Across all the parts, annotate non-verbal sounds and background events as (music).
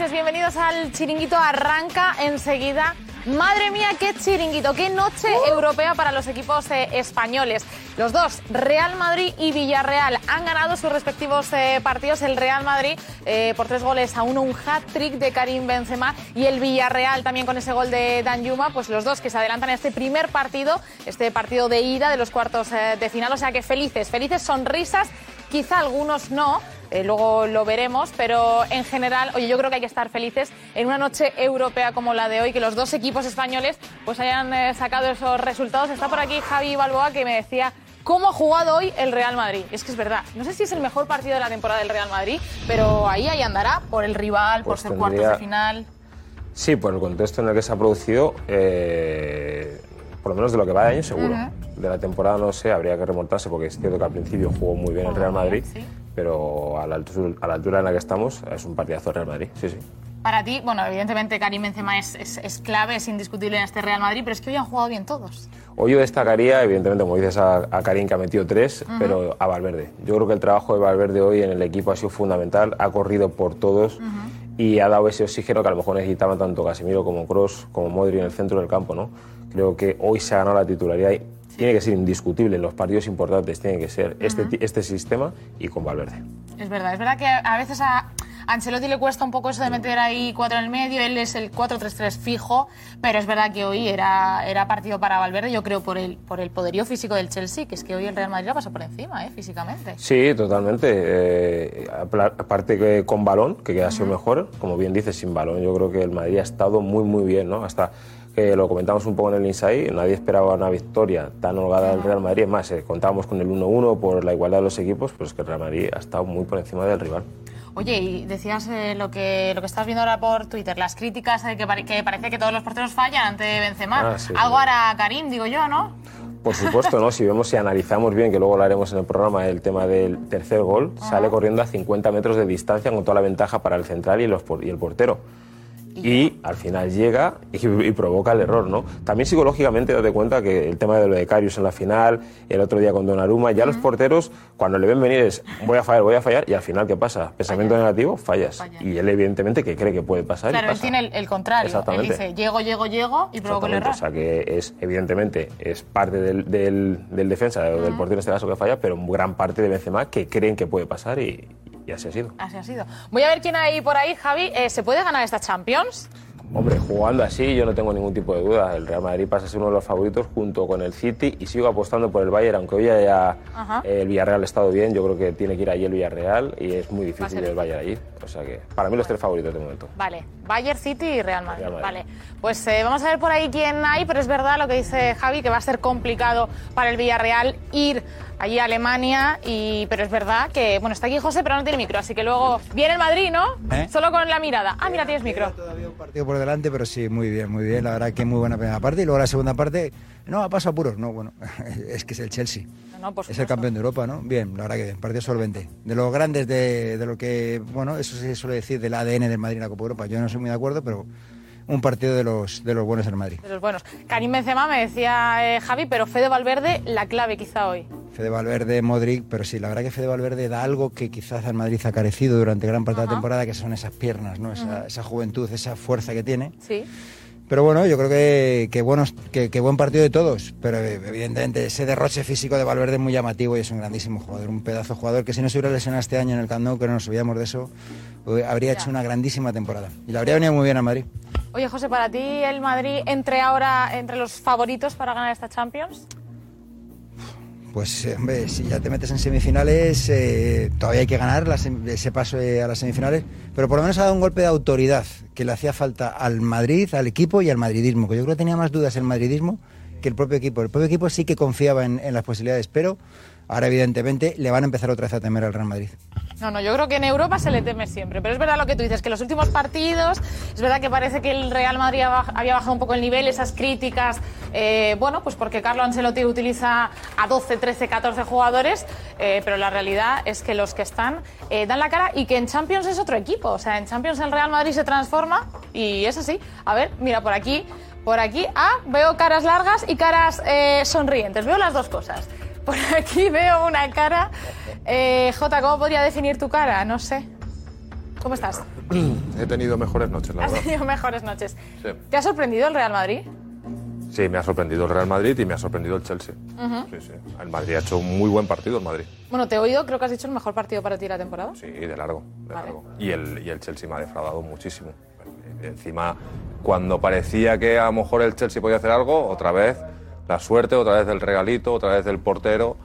Noches, bienvenidos al Chiringuito Arranca enseguida. Madre mía, qué chiringuito, qué noche europea para los equipos eh, españoles. Los dos, Real Madrid y Villarreal, han ganado sus respectivos eh, partidos. El Real Madrid eh, por tres goles a uno, un hat-trick de Karim Benzema y el Villarreal también con ese gol de Dan Yuma, pues los dos que se adelantan en este primer partido, este partido de ida de los cuartos de final. O sea que felices, felices sonrisas, quizá algunos no. Eh, luego lo veremos, pero en general, oye, yo creo que hay que estar felices en una noche europea como la de hoy, que los dos equipos españoles pues hayan eh, sacado esos resultados. Está por aquí Javi Balboa que me decía cómo ha jugado hoy el Real Madrid. Es que es verdad, no sé si es el mejor partido de la temporada del Real Madrid, pero ahí ahí andará por el rival, Pues por ser cuartos de final. Sí, por el contexto en el que se ha producido, eh, por lo menos de lo que va de año, seguro. De la temporada no sé, habría que remontarse porque es cierto que al principio jugó muy bien el Real Madrid, pero a la, altura, a la altura en la que estamos es un partidazo Real Madrid, sí, sí. Para ti, bueno, evidentemente Karim Benzema es, es- es clave, es indiscutible en este Real Madrid, pero es que hoy han jugado bien todos. Hoy yo destacaría, evidentemente, como dices, a, a Karim que ha metido tres, Ujú. pero a Valverde. Yo creo que el trabajo de Valverde hoy en el equipo ha sido fundamental, ha corrido por todos y ha dado ese oxígeno que a lo mejor necesitaban tanto Casemiro como Cross como Modri en el centro del campo. ¿no? Creo que hoy se ha ganado la titularidad tiene que ser indiscutible en los partidos importantes, tiene que ser este, ti- este sistema y con Valverde. Es verdad, es verdad que a veces a Ancelotti le cuesta un poco eso de meter ahí cuatro en el medio, él es el 4-3-3 fijo, pero es verdad que hoy era, era partido para Valverde, yo creo por el, por el poderío físico del Chelsea, que es que hoy el Real Madrid la pasó por encima, ¿eh? físicamente. Sí, totalmente. Eh, aparte que con balón, que ha sido mejor, como bien dices, sin balón, yo creo que el Madrid ha estado muy, muy bien, ¿no? Hasta lo comentamos un poco en el Inside, nadie esperaba una victoria tan holgada del Real Madrid. Es más, eh, contábamos con el 1-1 por la igualdad de los equipos, pero es que el Real Madrid ha estado muy por encima del rival. Oye, y decías eh, lo que lo que estás viendo ahora por Twitter, las críticas de que, pare- que parece que todos los porteros fallan ante Benzema. Ah, sí, Algo sí. hará Karim, digo yo, ¿no? Por supuesto, ¿no? Si vemos y analizamos bien, que luego lo haremos en el programa, el tema del tercer gol, sale corriendo a 50 metros de distancia con toda la ventaja para el central y, los por- y el portero. Y al final llega y, y provoca el error, ¿no? También psicológicamente date cuenta que el tema de lo de en la final, el otro día con Donnarumma, ya los porteros cuando le ven venir es voy a fallar, voy a fallar y al final ¿qué pasa? Pensamiento negativo, fallas. Y él evidentemente que cree que puede pasar y Claro, él tiene el, el contrario. Él Exactamente. dice, llego, llego, llego y provoco el error. O sea que es, evidentemente, es parte del, del, del defensa, o del portero en este caso que falla, pero gran parte de Benzema que creen que puede pasar y, y así ha sido. Así ha sido. Voy a ver quién hay por ahí, Javi. Eh, ¿Se puede ganar esta Champions? Hombre, jugando así yo no tengo ningún tipo de duda. El Real Madrid pasa a ser uno de los favoritos junto con el City y sigo apostando por el Bayern, aunque hoy haya Ajá. el Villarreal ha estado bien, yo creo que tiene que ir allí el Villarreal y es muy difícil el Bayern allí. O sea que para mí los tres favoritos de momento. Vale, Bayern City y Real Madrid. Real Madrid. Vale, pues eh, vamos a ver por ahí quién hay, pero es verdad lo que dice Javi, que va a ser complicado para el Villarreal ir allí a Alemania, y, pero es verdad que, bueno, está aquí José, pero no tiene micro, así que luego viene el Madrid, ¿no? ¿Eh? Solo con la mirada. Ah, mira, tienes micro. partido por delante, pero sí, muy bien, muy bien. La verdad que muy buena primera parte. Y luego la segunda parte, no, ha pasado apuros. No, bueno, (laughs) es que es el Chelsea. No, por Es el campeón de Europa, ¿no? Bien, la verdad que bien. Partido solvente. De los grandes de, de lo que, bueno, eso se suele decir del ADN del Madrid en la Copa Europa. Yo no soy muy de acuerdo, pero un partido de los, de los buenos en Madrid. De los buenos. Karim Benzema me decía eh, Javi, pero Fede Valverde, la clave quizá hoy. Fede Valverde, Modric, pero sí, la verdad que Fede Valverde da algo que quizás al Madrid ha carecido durante gran parte de la temporada, que son esas piernas, ¿no? Esa, esa juventud, esa fuerza que tiene. Sí. Pero bueno, yo creo que, que, buenos, que, que buen partido de todos. Pero eh, evidentemente ese derroche físico de Valverde es muy llamativo y es un grandísimo jugador, un pedazo de jugador que si no se hubiera lesionado este año en el Camp Nou, que no nos olvidamos de eso, eh, habría hecho una grandísima temporada. Y le habría venido muy bien a Madrid. Oye, José, para ti el Madrid entre ahora entre los favoritos para ganar esta Champions. Pues, eh, hombre, si ya te metes en semifinales, eh, todavía hay que ganar ese paso eh, a las semifinales, pero por lo menos ha dado un golpe de autoridad que le hacía falta al Madrid, al equipo y al madridismo, que yo creo que tenía más dudas el madridismo que el propio equipo. El propio equipo sí que confiaba en, en las posibilidades, pero ahora evidentemente le van a empezar otra vez a temer al Real Madrid. No, no, yo creo que en Europa se le teme siempre. Pero es verdad lo que tú dices, que los últimos partidos, es verdad que parece que el Real Madrid había bajado un poco el nivel, esas críticas, eh, bueno, pues porque Carlo Ancelotti utiliza a 12, 13, 14 jugadores, eh, pero la realidad es que los que están eh, dan la cara y que en Champions es otro equipo. O sea, en Champions el Real Madrid se transforma y es así. A ver, mira, por aquí, por aquí, ah, veo caras largas y caras sonrientes. Veo las dos cosas. Por aquí veo una cara. Eh, Jota, ¿cómo podría definir tu cara? No sé. ¿Cómo estás? He tenido mejores noches, la Has verdad. tenido mejores noches. Sí. ¿Te ha sorprendido el Real Madrid? Sí, me ha sorprendido el Real Madrid y me ha sorprendido el Chelsea. Sí, sí. El Madrid ha hecho un muy buen partido, el Madrid. Bueno, te he oído, creo que has dicho el mejor partido para ti de la temporada. Sí, de largo, de Vale. largo. Y el, y el Chelsea me ha defraudado muchísimo. Encima, cuando parecía que a lo mejor el Chelsea podía hacer algo, otra vez la suerte, otra vez el regalito, otra vez el portero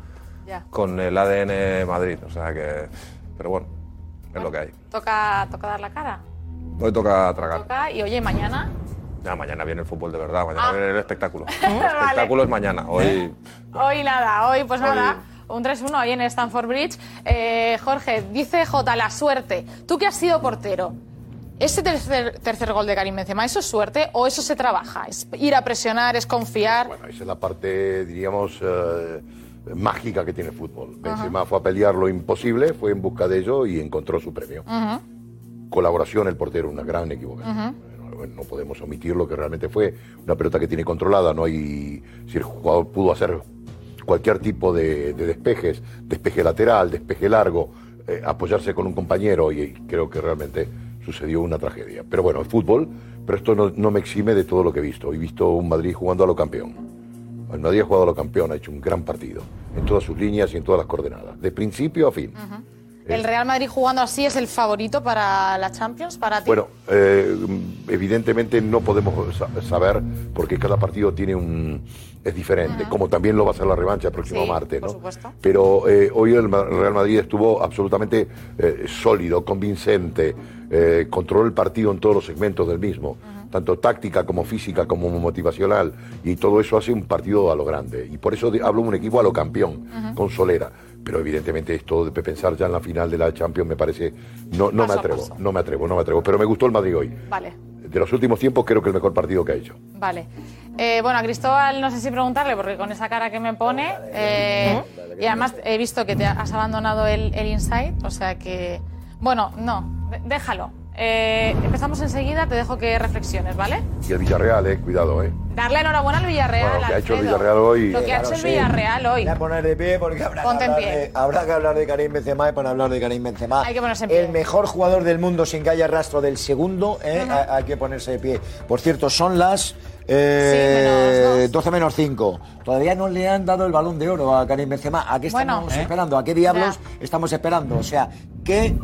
Ya. con el ADN Madrid. O sea que... Pero bueno, es lo que hay. Toca, toca dar la cara. Hoy toca tragar. Toca, y oye, mañana. Ya, mañana viene el fútbol de verdad, mañana Ah. viene el espectáculo. (laughs) El Vale. espectáculo es mañana. Hoy... (laughs) Hoy nada, hoy pues Hoy- nada. Un 3-1 ahí en Stanford Bridge. Eh, Jorge, dice J, la suerte. Tú que has sido portero, ¿ese tercer, tercer gol de Karim Benzema, eso es suerte o eso se trabaja? ¿Es ir a presionar, es confiar? Bueno, esa es la parte, diríamos, eh, mágica que tiene el fútbol. Benzema fue a pelear lo imposible, fue en busca de ello y encontró su premio. Colaboración, el portero, una gran equivocación. No, no podemos omitir lo que realmente fue una pelota que tiene controlada. No hay, si el jugador pudo hacer cualquier tipo de, de despejes, despeje lateral, despeje largo, eh, apoyarse con un compañero y, creo que realmente sucedió una tragedia. Pero bueno, es fútbol, pero esto no, no me exime de todo lo que he visto. He visto un Madrid jugando a lo campeón. El Madrid ha jugado a lo campeón, ha hecho un gran partido, en todas sus líneas y en todas las coordenadas, de principio a fin. ¿El Real Madrid jugando así es el favorito para la Champions, para ti? Bueno, eh, evidentemente no podemos sa- saber porque cada partido tiene un es diferente, como también lo va a ser la revancha el próximo Sí, martes, por ¿no? supuesto. Pero eh, hoy el Real Madrid estuvo absolutamente eh, sólido, convincente, controló el partido en todos los segmentos del mismo, tanto táctica como física como motivacional, y todo eso hace un partido a lo grande. Y por eso hablo de un equipo a lo campeón, con solera. Pero evidentemente esto de pensar ya en la final de la Champions me parece, no, no me Paso atrevo, paso. no me atrevo, no me atrevo. Pero me gustó el Madrid hoy. Vale, De los últimos tiempos creo que el mejor partido que ha hecho. vale. Eh, bueno, a Cristóbal no sé si preguntarle, porque con esa cara que me pone, eh, y además he visto que te has abandonado el, el Insight, o sea que... Bueno, no, déjalo. Eh, empezamos enseguida, te dejo que reflexiones, ¿vale? Y el Villarreal, eh, cuidado, eh. Darle enhorabuena al Villarreal. Bueno, lo que ha hecho el. Villarreal hoy- Lo que ha Claro, hecho el sí. Villarreal hoy. Voy a poner de pie porque habrá que, en hablar pie. de, habrá que hablar de Karim Benzema y para hablar de Karim Benzema. Hay que ponerse en pie. El mejor jugador del mundo sin que haya rastro del segundo, ¿eh? Ha- hay que ponerse de pie. Por cierto, son las eh, Sí, menos dos. 12 menos 5. Todavía no le han dado el balón de oro a Karim Benzema. ¿A qué estamos ¿Eh? esperando? ¿A qué diablos Ya. estamos esperando? O sea, ¿qué,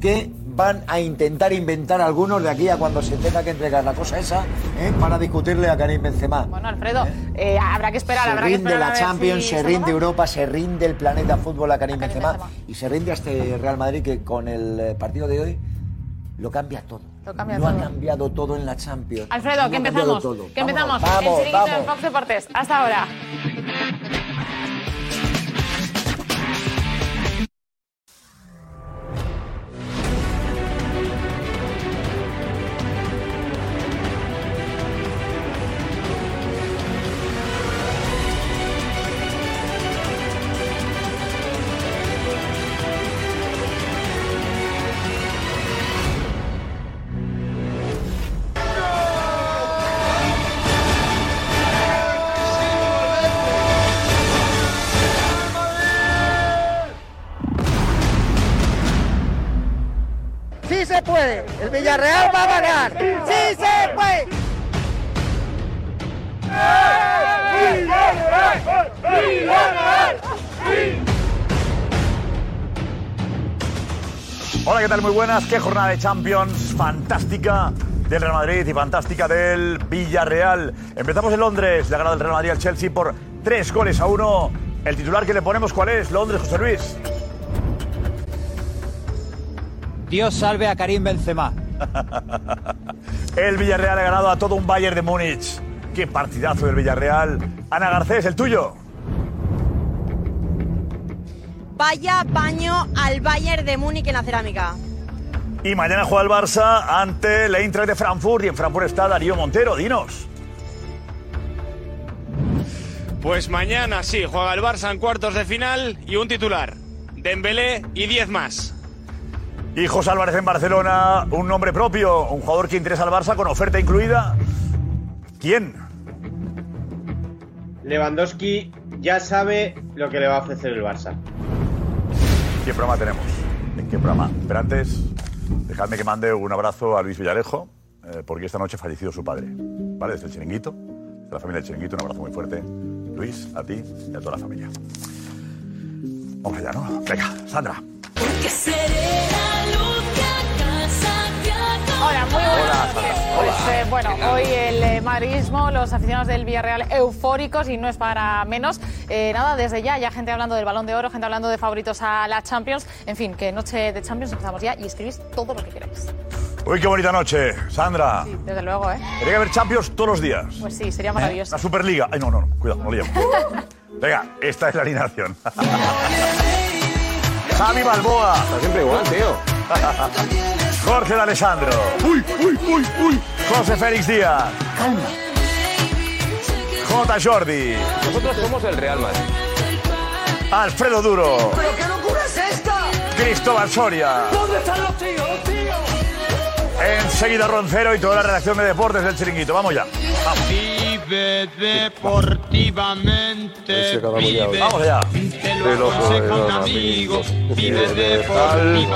qué van a intentar inventar algunos de aquí a cuando se tenga que entregar la cosa esa ¿eh? para discutirle a Karim Benzema? Bueno, Alfredo, eh, habrá que esperar, se habrá que rinde esperar. la Champions, si se rinde toma. Europa, se rinde el planeta fútbol a Karim, A Karim Benzema, Benzema. y se rinde a este Real Madrid que con el eh, partido de hoy lo cambia todo. Lo cambia ha todo. cambiado todo en la Champions. Alfredo, Lo que ha empezamos. Que Vámonos, empezamos. Vamos, el en vamos. Fox Deportes. Hasta ahora. ¡El Villarreal va a ganar! ¡Sí se puede! Hola, ¿qué tal? Muy buenas. Qué jornada de Champions fantástica del Real Madrid y fantástica del Villarreal. Empezamos en Londres, la ganada del Real Madrid al Chelsea por tres goles a uno. El titular que le ponemos, ¿cuál es? Londres, José Luis. Dios salve a Karim Benzema. El Villarreal ha ganado a todo un Bayern de Múnich. Qué partidazo del Villarreal. Ana Garcés, el tuyo. Vaya baño al Bayern de Múnich en la cerámica. Y mañana juega el Barça ante el Eintracht de Frankfurt y en Frankfurt está Darío Montero. Dinos. Pues mañana sí, juega el Barça en cuartos de final y un titular. Dembélé y 10 más. Y José Álvarez en Barcelona, un nombre propio, un jugador que interesa al Barça con oferta incluida. ¿Quién? Lewandowski ya sabe lo que le va a ofrecer el Barça. ¿Qué programa tenemos? ¿En qué programa? Pero antes, dejadme que mande un abrazo a Luis Villalejo, eh, porque esta noche ha fallecido su padre. ¿Vale? Desde el chiringuito, de la familia del chiringuito, un abrazo muy fuerte. Luis, a ti y a toda la familia. Vamos allá, ¿no? Venga, Sandra. Hola, muy buenas Hola, noches. Pues Hola. eh, bueno, hoy el eh, madridismo, los aficionados del Villarreal eufóricos y no es para menos. Eh, nada, desde ya, ya gente hablando del Balón de Oro, gente hablando de favoritos a la Champions. En fin, que noche de Champions empezamos ya y escribís todo lo que queráis. Uy, qué bonita noche, Sandra. Desde luego, ¿eh? Tiene que haber Champions todos los días. Pues sí, sería maravilloso. La Superliga. Ay, no, no, no. Cuidado, no liamos. (laughs) Venga, esta es la alineación. (laughs) Javi Balboa. Está siempre igual, tío. (laughs) Jorge de Alessandro. Uy, uy, uy, uy. José Félix Díaz. J. Jordi. Nosotros somos el Real Madrid. Alfredo Duro. ¿Pero qué locura es esta? Cristóbal Soria. ¿Dónde están los tíos, los tíos? Enseguida Roncero y toda la redacción de deportes del Chiringuito. Vamos ya. Vive deportivamente. Vive. Vamos allá. Te lo aconseja un amigo. Vive deportivamente.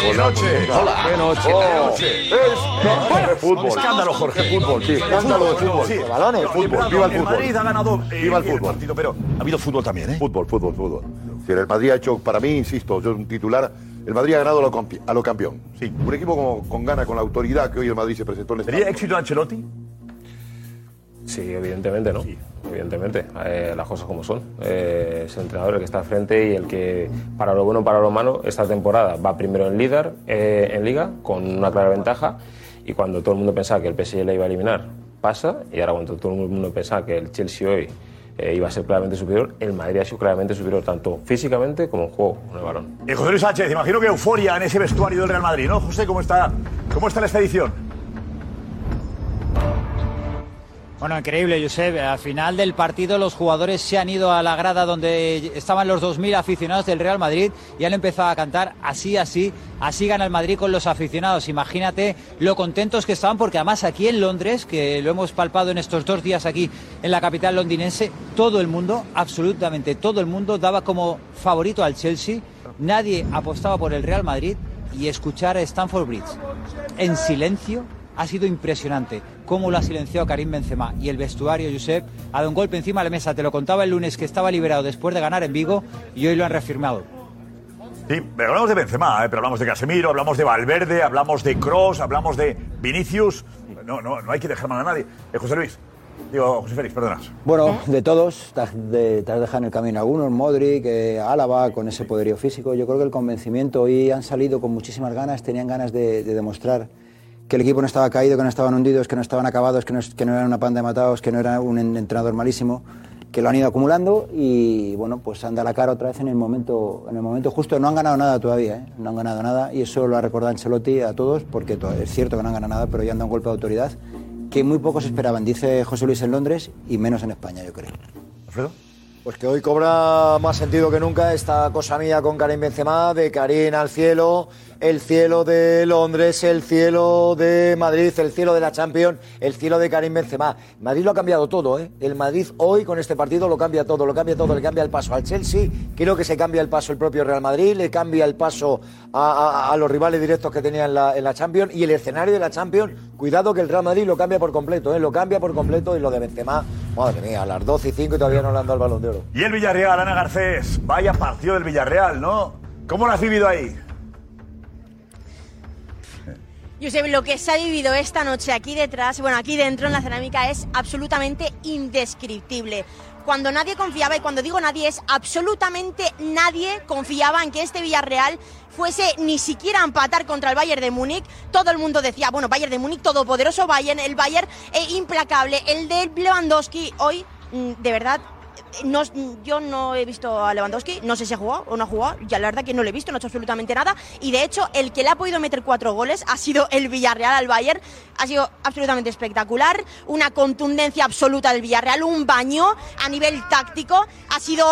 Qué noche. Hola. Qué noche. Oh. Qué noche. Qué fútbol. Escándalo, Jorge. Fútbol, sí. Escándalo de fútbol. Sí. Balones. Fútbol. Viva el El Madrid fútbol. ha ganado eh, Viva el el fútbol. partido, pero ha habido fútbol también, ¿eh? Fútbol, fútbol, fútbol. Si el Madrid ha hecho, para mí, insisto, yo un titular, el Madrid ha ganado a lo, campi- a lo campeón. Sí. Un equipo con, con gana, con la autoridad que hoy el Madrid se presentó en el ¿Sería éxito Ancelotti? Sí, evidentemente, ¿no? Evidentemente, eh, las cosas como son. Eh, es el entrenador el que está al frente y el que, para lo bueno, para lo malo, esta temporada va primero en líder, eh, en liga, con una clara ventaja, y cuando todo el mundo pensaba que el PSG le iba a eliminar, pasa, y ahora cuando todo el mundo pensaba que el Chelsea hoy eh, iba a ser claramente superior, el Madrid ha sido claramente superior tanto físicamente como en juego con el balón. Eh, José Luis Sánchez, imagino que euforia en ese vestuario del Real Madrid, ¿no? José, ¿cómo está, cómo está la expedición? Bueno, increíble, Josep. Al final del partido los jugadores se han ido a la grada donde estaban los 2.000 aficionados del Real Madrid y han empezado a cantar así, así, así gana el Madrid con los aficionados. Imagínate lo contentos que estaban porque además aquí en Londres, que lo hemos palpado en estos dos días aquí en la capital londinense, todo el mundo, absolutamente todo el mundo daba como favorito al Chelsea. Nadie apostaba por el Real Madrid y escuchar a Stanford Bridge en silencio ha sido impresionante cómo lo ha silenciado Karim Benzema y el vestuario, Josep, ha dado un golpe encima de la mesa. Te lo contaba el lunes que estaba liberado después de ganar en Vigo y hoy lo han reafirmado. Sí, pero hablamos de Benzema, ¿eh? pero hablamos de Casemiro, hablamos de Valverde, hablamos de Cross, hablamos de Vinicius. No, no, no hay que dejar mal a nadie. Eh, José Luis, digo, José Félix, perdonas. Bueno, de todos, te has, de- te has dejado en el camino algunos, Modric, eh, Álava, con ese poderío físico. Yo creo que el convencimiento hoy han salido con muchísimas ganas, tenían ganas de, de demostrar que el equipo no estaba caído, que no estaban hundidos, que no estaban acabados, que no, es- que no eran una panda de matados, que no era un en- entrenador malísimo, que lo han ido acumulando y bueno, pues han dado la cara otra vez en el momento, en el momento justo. No han ganado nada todavía, ¿eh? no han ganado nada y eso lo ha recordado Ancelotti a todos, porque es cierto que no han ganado nada, pero ya han dado un golpe de autoridad que muy pocos esperaban, dice José Luis en Londres y menos en España, yo creo. ¿Alfredo? Pues que hoy cobra más sentido que nunca esta cosa mía con Karim Benzema, de Karim al cielo, el cielo de Londres, el cielo de Madrid, el cielo de la Champions, el cielo de Karim Benzema. Madrid lo ha cambiado todo, ¿eh? El Madrid hoy con este partido lo cambia todo, lo cambia todo, le cambia el paso al Chelsea, creo que se cambia el paso el propio Real Madrid, le cambia el paso a, los rivales directos que tenía en la, en la Champions y el escenario de la Champions, cuidado que el Real Madrid lo cambia por completo, ¿eh? Lo cambia por completo y lo de Benzema, madre mía, a las 12 y 5 y todavía no le han dado el balón de oro. Y el Villarreal, Ana Garcés, vaya partido del Villarreal, ¿no? ¿Cómo lo has vivido ahí? Josep, lo que se ha vivido esta noche aquí detrás, bueno, aquí dentro en la cerámica es absolutamente indescriptible. Cuando nadie confiaba, y cuando digo nadie es absolutamente nadie confiaba en que este Villarreal fuese ni siquiera empatar contra el Bayern de Múnich. Todo el mundo decía, bueno, Bayern de Múnich, todopoderoso Bayern, el Bayern eh, implacable, el de Lewandowski. Hoy, mm, de verdad, no, yo no he visto a Lewandowski, no sé si ha jugado o no ha jugado, ya la verdad que no lo he visto, no ha hecho absolutamente nada. Y de hecho, el que le ha podido meter cuatro goles ha sido el Villarreal al Bayern. Ha sido absolutamente espectacular, una contundencia absoluta del Villarreal, un baño a nivel táctico, ha sido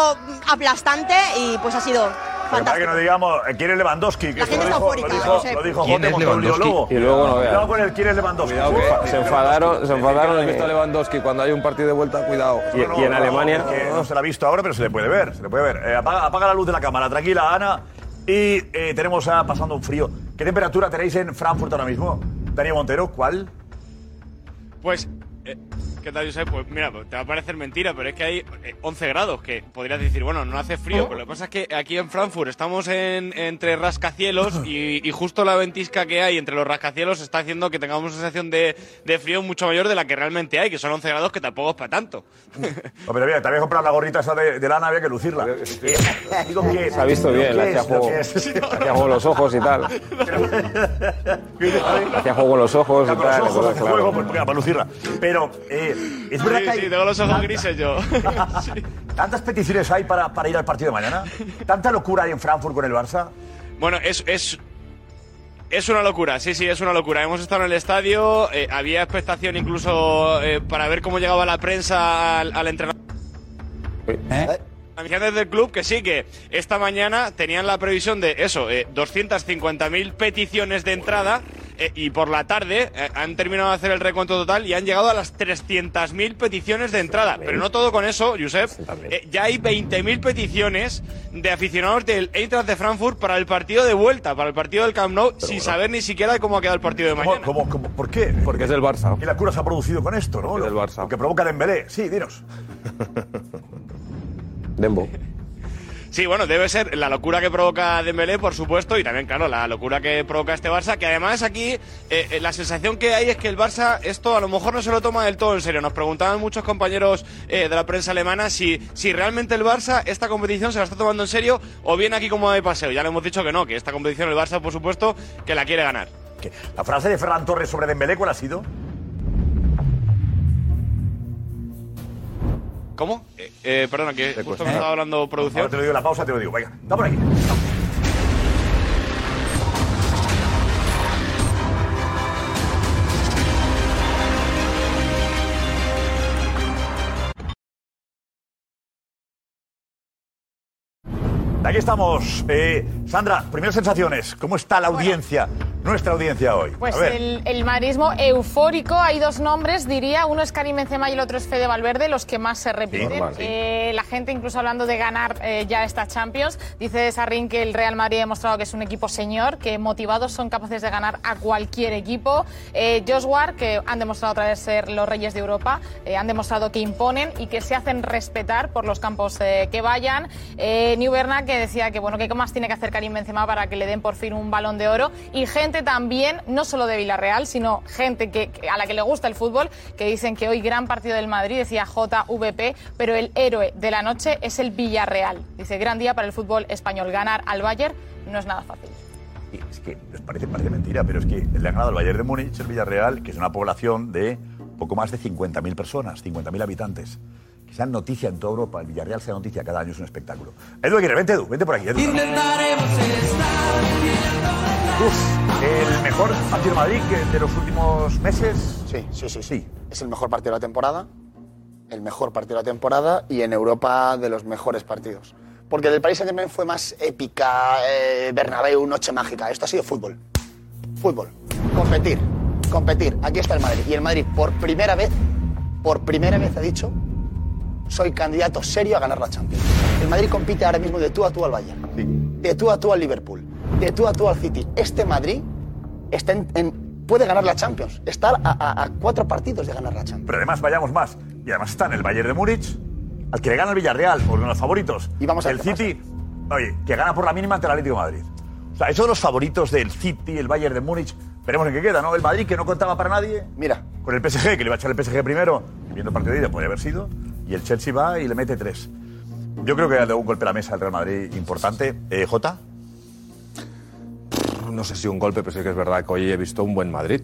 aplastante y pues ha sido Pero para que no digamos, eh, ¿quién es Lewandowski? Que La gente lo está dijo, eufórica, lo dijo, lo dijo ¿Quién Jote Lewandowski? luego. Y luego no veas. Cuidado con el quién es Lewandowski. Cuidado que Ufa. se enfadaron, se enfadaron ¿Has en- visto a Lewandowski cuando hay un partido de vuelta? Cuidado. Y- y en Alemania- que no se la ha visto ahora, pero se le puede ver. Se le puede ver. Eh, apaga, apaga la luz de la cámara, tranquila, Ana. Y eh, tenemos a pasando un frío. ¿Qué temperatura tenéis en Frankfurt ahora mismo? Daniel Montero, ¿cuál? Pues, eh, ¿qué tal, Josep? Pues mira, pues te va a parecer mentira, pero es que hay eh, 11 grados, que podrías decir, bueno, no hace frío, pero lo que pasa es que aquí en Frankfurt estamos en, entre rascacielos (laughs) y, y justo la ventisca que hay entre los rascacielos está haciendo que tengamos una sensación de, de frío mucho mayor de la que realmente hay, que son 11 grados, que tampoco es para tanto. (laughs) No, pero mira, te había comprado la gorrita esa de, de lana, había que lucirla. Eh, digo que- Se ha visto bien, ¿qué (laughs) le hacía juego, juego los ojos y tal. Hacía juego los ojos y los tal. ojos, claro. juego, pues, para lucirla. Pero, eh, es verdad Sí, que hay. sí, tengo los ojos grises yo. (laughs) ¿Tantas peticiones hay para, para ir al partido de mañana? ¿Tanta locura hay en Frankfurt con el Barça? Bueno, es, es, es una locura, sí, sí, es una locura. Hemos estado en el estadio, eh, había expectación incluso eh, para ver cómo llegaba la prensa al, al entrenador. Anunciantes del club que sí, que esta mañana tenían la previsión de eso, eh, 250.000 peticiones de entrada eh, y por la tarde eh, han terminado de hacer el recuento total y han llegado a las 300.000 peticiones de entrada. Pero no todo con eso, Josep. eh, ya hay 20.000 peticiones de aficionados del Eintracht de Frankfurt para el partido de vuelta, para el partido del Camp Nou, sin saber ni siquiera cómo ha quedado el partido de mañana. ¿Cómo, cómo, por qué? Porque es del Barça. ¿Qué locura se ha producido con esto, no? Porque es del Barça. Lo que provoca Dembélé. Sí, dinos. Dembo. Sí, bueno, debe ser la locura que provoca Dembélé, por supuesto, y también, claro, la locura que provoca este Barça, que además aquí eh, eh, la sensación que hay es que el Barça esto a lo mejor no se lo toma del todo en serio. Nos preguntaban muchos compañeros eh, de la prensa alemana si, si realmente el Barça esta competición se la está tomando en serio o viene aquí como de paseo. Ya le hemos dicho que no, que esta competición el Barça, por supuesto, que la quiere ganar. La frase de Ferran Torres sobre Dembélé, ¿cuál ha sido? ¿Cómo? Eh, eh, perdona, que justo me estaba hablando producción. Ahora te lo digo la pausa, te lo digo. Venga, está por aquí. Aquí estamos. Eh, Sandra, primeras sensaciones. ¿Cómo está la audiencia, nuestra audiencia hoy? Pues A ver. el, el madridismo eufórico, hay dos nombres, diría, uno es Karim Benzema y el otro es Fede Valverde, los que más se repiten. normal, sí. Eh, la gente incluso hablando de ganar eh, ya esta Champions, dice Sarrin que el Real Madrid ha demostrado que es un equipo señor, que motivados son capaces de ganar a cualquier equipo. Eh, Josh Ward, que han demostrado otra vez ser los reyes de Europa, eh, han demostrado que imponen y que se hacen respetar por los campos eh, que vayan. Eh, New Berna, que decía que bueno, que más tiene que hacer Karim Benzema para que le den por fin un balón de oro. Y gente también, no solo de Villarreal, sino gente que, a la que le gusta el fútbol, que dicen que hoy gran partido del Madrid, decía JVP, pero el héroe de la noche es el Villarreal. Dice, gran día para el fútbol español. Ganar al Bayern no es nada fácil. Es que os parece, parece mentira, pero es que le ha ganado el Bayern de Múnich, el Villarreal, que es una población de poco más de 50.000 personas, 50.000 habitantes. Que sea noticia en toda Europa, el Villarreal sea noticia cada año, es un espectáculo. Edu Aguirre, vente Edu, vente por aquí. Edu. Uf, el mejor partido de Madrid que de los últimos meses. Sí, sí, sí, sí. Es el mejor partido de la temporada, el mejor partido de la temporada y en Europa de los mejores partidos. Porque del Paris Saint-Germain fue más épica, eh, Bernabéu, noche mágica. Esto ha sido fútbol. Fútbol. Competir. Competir. Aquí está el Madrid. Y el Madrid, por primera vez, por primera vez ha dicho, soy candidato serio a ganar la Champions. El Madrid compite ahora mismo de tú a tú al Bayern. De tú a tú al Liverpool. De tú a tú al City. Este Madrid está en- en- puede ganar la Champions. Está a, a- a cuatro partidos de ganar la Champions. Pero además vayamos más. Y además está en el Bayern de Múnich, al que le gana el Villarreal, uno de los favoritos. Y vamos a el City, oye, que gana por la mínima ante el Atlético de Madrid. O sea, esos de los favoritos del City, el Bayern de Múnich. Veremos en qué queda, ¿no? El Madrid, que no contaba para nadie. Mira. Con el PSG, que le va a echar el PSG primero, viendo el partido de ida, podría haber sido. Y el Chelsea va y le mete tres. Yo creo que ha dado un golpe a la mesa al Real Madrid importante. Eh, Jota. No sé si un golpe, pero sí que es verdad que hoy he visto un buen Madrid.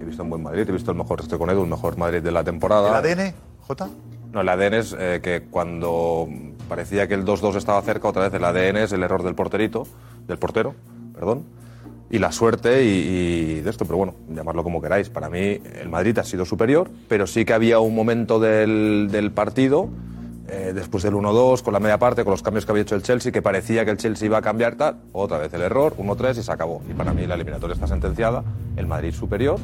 He visto un buen Madrid, he visto el mejor, estoy con Edu, el mejor Madrid de la temporada. ¿El ADN, Jota? No, el ADN es eh, que cuando parecía que el 2-2 estaba cerca, otra vez el ADN es el error del porterito, del portero, perdón, y la suerte y, de esto, pero bueno, llamarlo como queráis. Para mí el Madrid ha sido superior, pero sí que había un momento del, del partido, eh, después del 1-2, con la media parte, con los cambios que había hecho el Chelsea, que parecía que el Chelsea iba a cambiar tal, otra vez el error, 1-3 y se acabó. Y para mí la eliminatoria está sentenciada, el Madrid superior,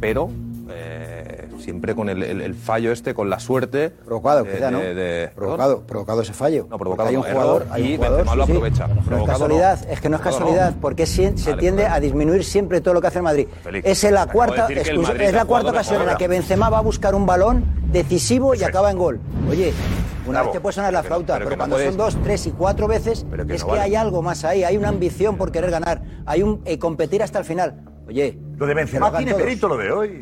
pero eh, siempre con el, el- el fallo este, con la suerte. Provocado, de- quizá, ¿no? de- de- Provocado, provocado ese fallo. No, provocado Hay un jugador, error, hay un y jugador, Benzema lo sí, sí. aprovecha. No es casualidad, no. es que no es casualidad, no. porque si- se Vale, tiende a disminuir siempre todo lo que hace el Madrid. Es la cuarta, es la cuarta ocasión en la que Benzema va a buscar un balón decisivo y acaba en gol. Oye, una vez te puede sonar la flauta, pero cuando son dos, tres y cuatro veces, Pero que es no que vale. hay algo más ahí, hay una ambición por querer ganar, hay un eh, competir hasta el final. Oye, Lo de Benzema tiene mérito lo de hoy.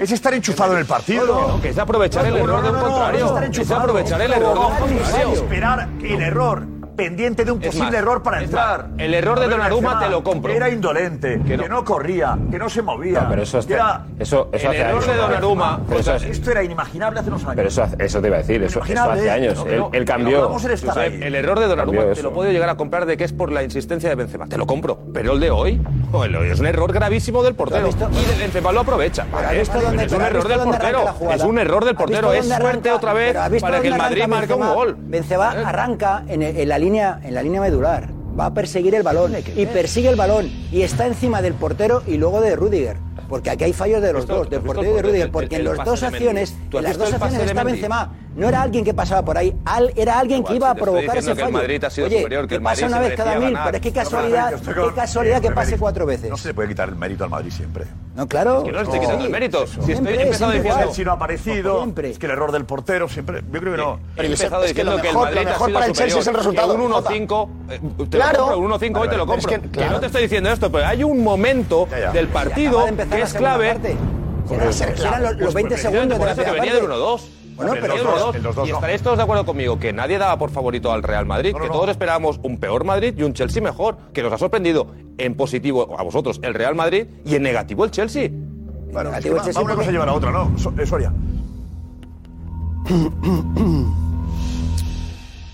Es estar enchufado en el partido. No, que es aprovechar el error de un contrario. Es aprovechar el error de un contrario. Esperar el error pendiente de un Es posible más, error para entrar. más, el error de Donnarumma te lo compro. Era indolente, que no, corría, que no se movía. No, pero eso, que era- eso, eso el hace error años. de Donnarumma, Pero eso, Esto era inimaginable hace unos años. pero eso, eso te iba a decir, eso, eso hace años. ¿no? él, él cambió. El error de Donnarumma te lo puedo llegar a comprar de que es por la insistencia de Benzema. Te lo compro. Pero el de hoy, el es un error gravísimo del portero. Y de Benzema lo aprovecha. Pero ¿has Vale, visto pero dónde- es un pero ¿has error del arranca portero. Es un error del ¿Has visto portero. Es suerte arranca? otra vez Pero ¿has visto para que el Madrid arranca marque un gol. Benzema arranca en, en la línea, en la línea medular. Va a perseguir el balón y persigue el balón y está encima del portero y luego de Rudiger. Porque aquí hay fallos de los dos, del portero y de Rudiger. Porque el en las pase dos acciones, ¿Tú has en las dos acciones está? Benzema. No era alguien que pasaba por ahí, al- era alguien que iba a provocar ese que el fallo. Madrid ha sido Oye, superior, que el pasa una vez cada mil, ganar. pero es que No, pero casualidad, qué con- casualidad que pase cuatro veces. No se le puede quitar el mérito al Madrid siempre. No, claro. Que no le estoy quitando el mérito. Si estoy Siempre, empezado siempre diciendo. Si no ha aparecido, Siempre. es que el error del portero siempre. Yo creo que no. He empezado es que lo diciendo que el mejor- Madrid ha sido para el Chelsea es el resultado, Un Jota. 1-5, eh, te Claro. lo compro, un 1-5 hoy te lo Pero es compro. que, Que no te estoy diciendo esto, pero hay un momento Ya, ya. del partido que es clave. parte. Por Serán- los, los 20 Pues segundos precisamente de la que venía del parte. 1-2. Bueno, El pero dos- 1-2. el 2-2 Y no. estaréis todos de acuerdo conmigo que nadie daba por favorito al Real Madrid, No, que no, todos no. esperábamos un peor Madrid y un Chelsea mejor, que nos ha sorprendido en positivo a vosotros el Real Madrid y en negativo el Chelsea. Bueno, Negativo va, el Chelsea va una porque- cosa lleva a la otra, ¿no? So- eh, Soria.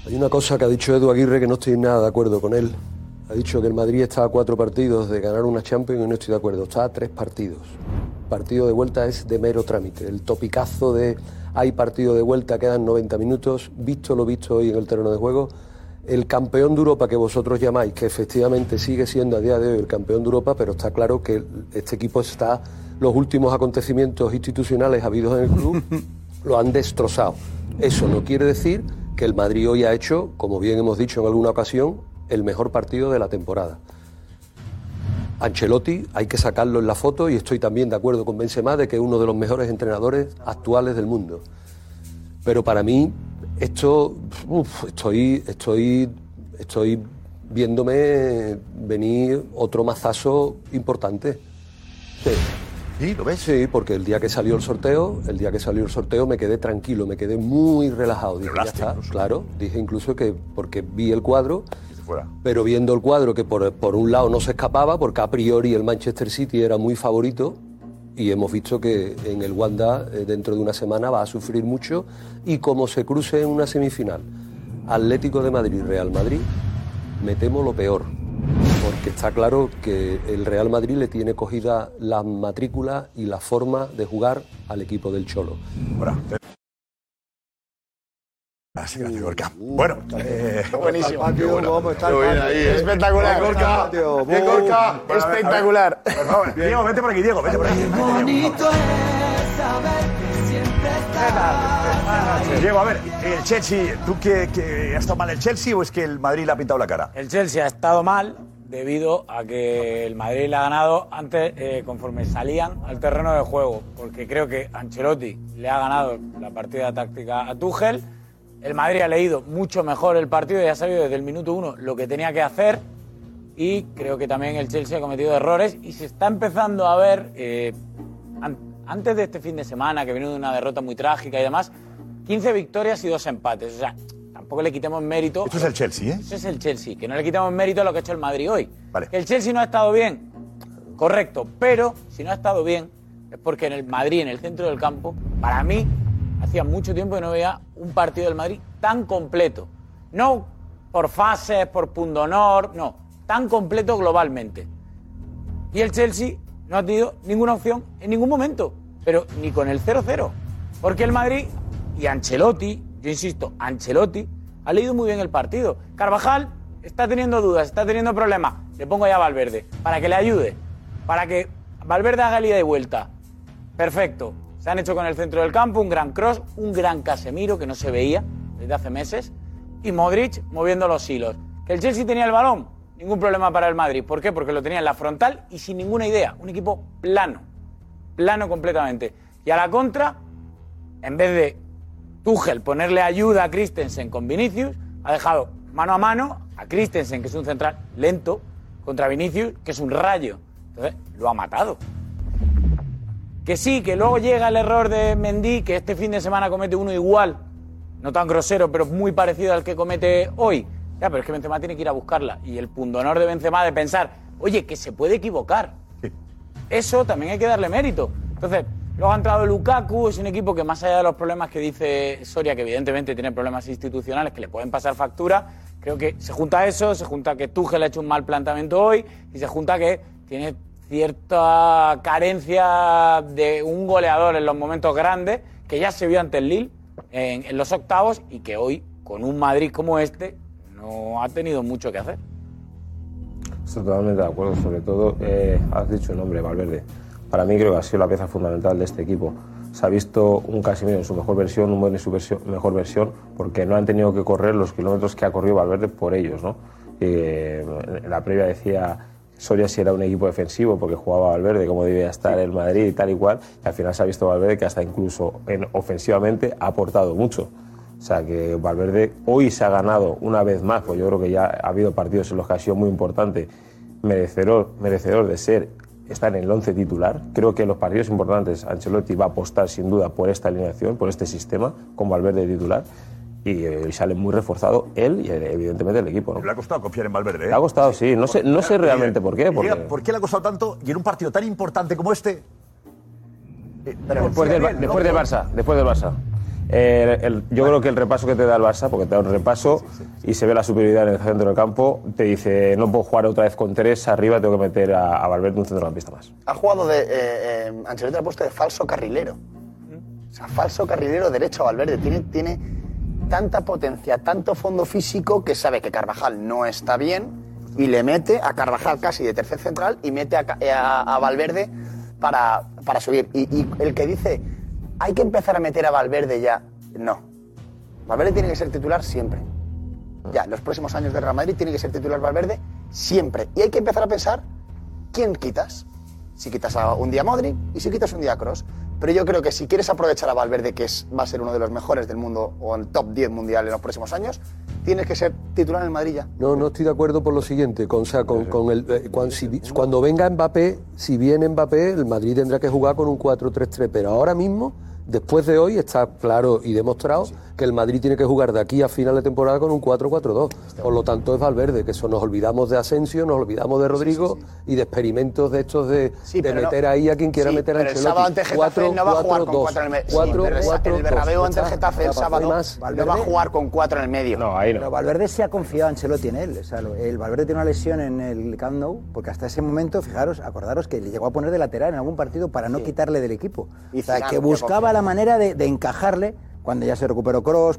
Hay una cosa que ha dicho Edu Aguirre que no estoy nada de acuerdo con él. Ha dicho que el Madrid está a cuatro partidos de ganar una Champions y no estoy de acuerdo. Está a tres partidos. Partido de vuelta es de mero trámite. El topicazo de hay partido de vuelta, quedan 90 minutos, visto lo visto hoy en el terreno de juego. El campeón de Europa que vosotros llamáis, que efectivamente sigue siendo a día de hoy el campeón de Europa, pero está claro que este equipo está, los últimos acontecimientos institucionales habidos en el club (laughs) lo han destrozado. Eso no quiere decir que el Madrid hoy ha hecho, como bien hemos dicho en alguna ocasión, el mejor partido de la temporada. Ancelotti hay que sacarlo en la foto y estoy también de acuerdo con Benzema de que es uno de los mejores entrenadores actuales del mundo. Pero para mí esto, uf, estoy, estoy, estoy viéndome venir otro mazazo importante. Sí. ¿Sí? ¿Lo ves? Sí, porque el día que salió el sorteo, el día que salió el sorteo me quedé tranquilo, me quedé muy relajado. Dije, ya está, incluso. claro. Dije incluso que porque vi el cuadro, fuera. pero viendo el cuadro que por, por un lado no se escapaba, porque a priori el Manchester City era muy favorito, y hemos visto que en el Wanda eh, dentro de una semana va a sufrir mucho, y como se cruce en una semifinal Atlético de Madrid, Real Madrid, me temo lo peor, porque está claro que el Real Madrid le tiene cogida la matrícula y la forma de jugar al equipo del Cholo. Así que Gorka. Bueno, eh, Buenísimo. ¿Cómo está el Qué bien ahí, ¿eh? Espectacular. Bien, Gorka. Patio, Bien, boom. Gorka. Bueno, ver, Espectacular. por favor, Diego, vete por aquí, Diego, vete por aquí. Bonito es saber que siempre estás. Diego, a ver, el Chelsea, ¿tú qué, qué- ha estado mal el Chelsea o es que el Madrid le ha pintado la cara? El Chelsea ha estado mal debido a que el Madrid le ha ganado antes eh, conforme salían al terreno de juego, porque creo que Ancelotti le ha ganado la partida táctica a Tuchel. El Madrid ha leído mucho mejor el partido y ha sabido desde el minuto uno lo que tenía que hacer. Y creo que también el Chelsea ha cometido errores y se está empezando a ver, eh, an- antes de este fin de semana, que viene de una derrota muy trágica y demás, 15 victorias y dos empates. O sea, tampoco le quitemos mérito. Esto es el Chelsea, ¿eh? Eso es el Chelsea, que no le quitamos mérito a lo que ha hecho el Madrid hoy. Vale. Que el Chelsea no ha estado bien, correcto, pero si no ha estado bien es porque en el Madrid, en el centro del campo, para mí hacía mucho tiempo que no veía un partido del Madrid tan completo. No por fases, por pundonor, no, tan completo globalmente. Y el Chelsea no ha tenido ninguna opción en ningún momento, pero ni con el 0-0. Porque el Madrid y Ancelotti, yo insisto, Ancelotti ha leído muy bien el partido. Carvajal está teniendo dudas, está teniendo problemas. Le pongo ya a Valverde para que le ayude, para que Valverde haga el ida y vuelta. Perfecto. Se han hecho con el centro del campo un gran cross, un gran Casemiro que no se veía desde hace meses y Modric moviendo los hilos. ¿Que el Chelsea tenía el balón? Ningún problema para el Madrid. ¿Por qué? Porque lo tenía en la frontal y sin ninguna idea. Un equipo plano. Plano completamente. Y a la contra, en vez de Tuchel ponerle ayuda a Christensen con Vinicius, ha dejado mano a mano a Christensen, que es un central lento, contra Vinicius, que es un rayo. Entonces, lo ha matado. Que sí, que luego llega el error de Mendy, que este fin de semana comete uno igual, no tan grosero, pero muy parecido al que comete hoy. Ya, pero es que Benzema tiene que ir a buscarla. Y el pundonor de Benzema de pensar, oye, que se puede equivocar. Eso también hay que darle mérito. Entonces, luego ha entrado Lukaku, es un equipo que más allá de los problemas que dice Soria, que evidentemente tiene problemas institucionales que le pueden pasar factura, creo que se junta eso, se junta que Tuchel ha hecho un mal planteamiento hoy y se junta que tiene cierta carencia de un goleador en los momentos grandes, que ya se vio ante el Lille en, en los octavos y que hoy, con un Madrid como este, no ha tenido mucho que hacer. Estoy totalmente de acuerdo, sobre todo, eh, has dicho el nombre, Valverde. Para mí creo que ha sido la pieza fundamental de este equipo. Se ha visto un Casemiro en su mejor versión, un buen en su versión- mejor versión, porque no han tenido que correr los kilómetros que ha corrido Valverde por ellos. ¿no? Eh, en la previa decía Soria si era un equipo defensivo porque jugaba Valverde, como debía estar el Madrid y tal y cual, y al final se ha visto Valverde que hasta incluso en, ofensivamente ha aportado mucho. O sea que Valverde hoy se ha ganado una vez más, pues yo creo que ya ha habido partidos en los que ha sido muy importante, merecedor, merecedor de ser, estar en el 11 titular. Creo que en los partidos importantes Ancelotti va a apostar sin duda por esta alineación, por este sistema, con Valverde titular. Y, eh, sale muy reforzado él y eh, evidentemente el equipo. ¿no? Le ha costado confiar en Valverde, ¿eh? Le ha costado, sí. No sé, no sé realmente por qué. Y Porque... ¿Por qué le ha costado tanto y en un partido tan importante como este? eh, Después del, bien, después ¿no? del Barça, después del Barça. Eh, el- yo creo que el repaso que te da el Barça, porque te da un repaso y se ve la superioridad en el centro del campo, te dice, no puedo jugar otra vez con tres arriba, tengo que meter a, a Valverde un centrocampista más. Ha jugado de. Eh, eh, Ancelotti ha puesto de falso carrilero. O sea, falso carrilero derecho a Valverde. Tiene, tiene tanta potencia, tanto fondo físico que sabe que Carvajal no está bien y le mete a Carvajal casi de tercer central y mete a, Ca- a- a Valverde para, para subir. Y, y el que dice, hay que empezar a meter a Valverde ya, no. Valverde tiene que ser titular siempre. Ya, los próximos años de Real Madrid tiene que ser titular Valverde siempre. Y hay que empezar a pensar quién quitas. Si quitas a un día a Modric y si quitas un día a Cross. Pero yo creo que si quieres aprovechar a Valverde, que es, va a ser uno de los mejores del mundo o el top 10 mundial en los próximos años, tienes que ser titular en el Madrid ya. No, no estoy de acuerdo por lo siguiente, con, o sea, con, con el, eh, cuan- si- cuando venga Mbappé, si viene Mbappé, el Madrid tendrá que jugar con un 4-3-3, pero ahora mismo, después de hoy, está claro y demostrado que el Madrid tiene que jugar de aquí a final de temporada con un 4-4-2. Por lo tanto, es Valverde, que eso nos olvidamos de Asensio, nos olvidamos de Rodrigo y de experimentos de estos de, no- meter ahí a quien quiera Sí, meter a pero el Ancelotti. sábado ante Getafe no va a jugar con 4-4-2. cuatro en el medio. El- Bernabéu ante el. Getafe el sábado Más. no va a jugar con cuatro en el medio. No, ahí Pero Valverde se ha confiado Ancelotti en él. O sea, lo- el Valverde tiene una lesión en el Camp Nou, porque hasta ese momento, fijaros, acordaros que le llegó a poner de lateral en algún partido para no quitarle del equipo. Y o sea, que buscaba. La manera de, de encajarle cuando ya se recuperó Cross,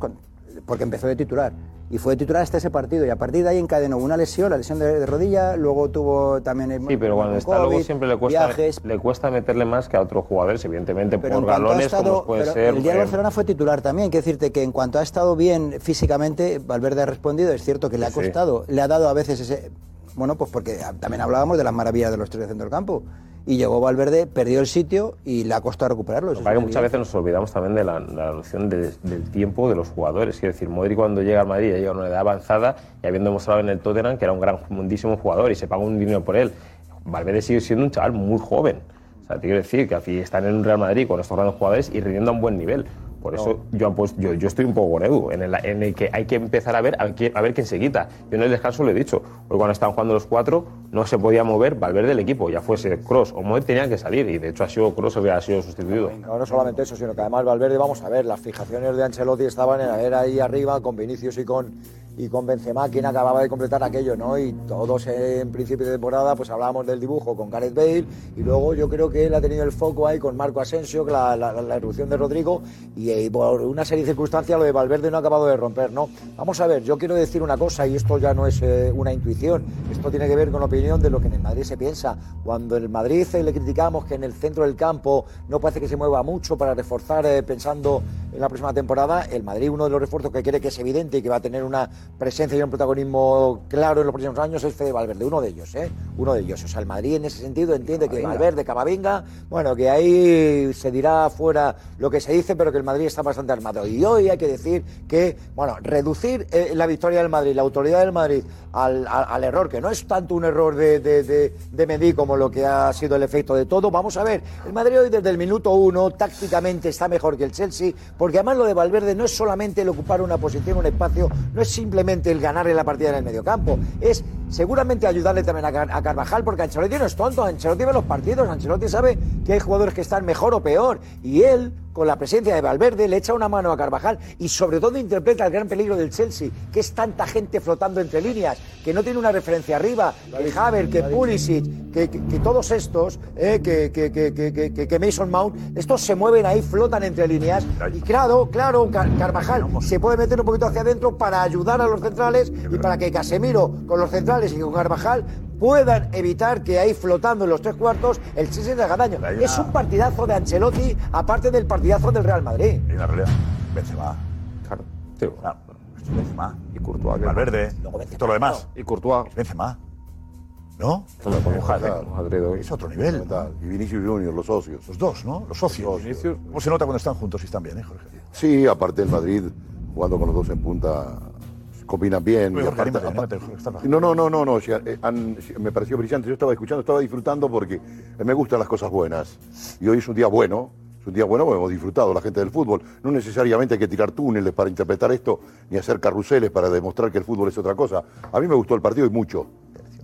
porque empezó de titular. Y fue de titular hasta ese partido. Y a partir de ahí encadenó una lesión, la lesión de, de rodilla, luego tuvo también... el- Sí, pero cuando está luego COVID, siempre le cuesta, viajes, le cuesta meterle más que a otros jugadores, evidentemente pero por galones, estado- como puede pero ser. El día eh, Barcelona fue titular también. Quiero decirte que en cuanto ha estado bien físicamente, Valverde ha respondido. Es cierto que le ha Sí, sí. costado, le ha dado a veces ese. Bueno, pues porque también hablábamos de las maravillas de los tres de centro del campo. Y llegó Valverde, perdió el sitio y le ha costado recuperarlo. Lo Eso que es es muchas veces nos olvidamos también de la, la noción de- del tiempo de los jugadores. Quiero decir, Modric cuando llega al Madrid ya llega a una edad avanzada y habiendo demostrado en el Tottenham que era un gran, grandísimo jugador y se paga un dinero por él. Valverde sigue siendo un chaval muy joven. O sea, te quiero decir que aquí están en un Real Madrid con estos grandes jugadores y rindiendo a un buen nivel. Por eso yo, pues, yo, yo estoy un poco con Edu, en el, en el que hay que empezar a ver a, quién- a ver quién se quita. Yo en el descanso lo he dicho, porque cuando estaban jugando los cuatro no se podía mover Valverde del equipo, ya fuese Cross o Moed tenían que salir y de hecho ha sido Cross el que ha sido sustituido. No, no solamente eso, sino que además Valverde, vamos a ver, las fijaciones de Ancelotti estaban en ver ahí arriba con Vinicius y con, y con Benzema, quien acababa de completar aquello, ¿no? Y todos en principio de temporada pues hablábamos del dibujo con Gareth Bale y luego yo creo que él ha tenido el foco ahí con Marco Asensio, la, la, la erupción de Rodrigo y, eh, por una serie de circunstancias lo de Valverde no ha acabado de romper, ¿no? Vamos a ver, yo quiero decir una cosa y esto ya no es eh, una intuición, esto tiene que ver con la opinión de lo que en el Madrid se piensa. Cuando en el Madrid eh, le criticamos que en el centro del campo no parece que se mueva mucho para reforzar eh, pensando en la próxima temporada, el Madrid uno de los refuerzos que quiere que es evidente y que va a tener una presencia y un protagonismo claro en los próximos años es Fede Valverde, uno de ellos, ¿eh? Uno de ellos. O sea, el Madrid en ese sentido entiende que Valverde, Camavinga, bueno, que ahí se dirá fuera lo que se dice, pero que el Madrid está bastante armado. Y hoy hay que decir que, bueno, reducir eh, la victoria del Madrid, la autoridad del Madrid al, al- al error, que no es tanto un error de, de, de, como lo que ha sido el efecto de todo. Vamos a ver, el Madrid hoy desde el minuto uno tácticamente está mejor que el Chelsea, porque además lo de Valverde no es solamente el ocupar una posición, un espacio, no es simplemente el ganarle la partida en el mediocampo, es seguramente ayudarle también a, a Carvajal, porque Ancelotti no es tonto, Ancelotti ve los partidos, Ancelotti sabe que hay jugadores que están mejor o peor, y él, con la presencia de Valverde, le echa una mano a Carvajal y sobre todo interpreta el gran peligro del Chelsea, que es tanta gente flotando entre líneas, que no tiene una referencia arriba, que Haver, que Pulisic, que, que- que todos estos, eh, que, que, que, que, que- que- que Mason Mount, estos se mueven ahí, flotan entre líneas, y claro, claro, Car- Carvajal se puede meter un poquito hacia adentro para ayudar a los centrales y para que Casemiro con los centrales y con Carvajal puedan evitar que ahí flotando en los tres cuartos el Chelsea le haga daño. Es un partidazo de Ancelotti, aparte del partidazo del Real Madrid. En la realidad, Benzema. Claro. Claro. Benzema. Y Courtois. Valverde. Y todo lo demás. Y Courtois. Benzema. ¿No? Es otro nivel. Y Vinicius Junior, los socios. Los dos, ¿no? Los socios. ¿Cómo se nota cuando están juntos y están bien, eh, Jorge? Sí, aparte el Madrid, jugando con los dos en punta, combinan bien. Oye, y Jorge, aparte- no, no, no, no, no, eh, han- me pareció brillante. Yo estaba escuchando, estaba disfrutando porque me gustan las cosas buenas. Y hoy es un día bueno, es un día bueno porque hemos disfrutado la gente del fútbol. No necesariamente hay que tirar túneles para interpretar esto, ni hacer carruseles para demostrar que el fútbol es otra cosa. A mí me gustó el partido y mucho.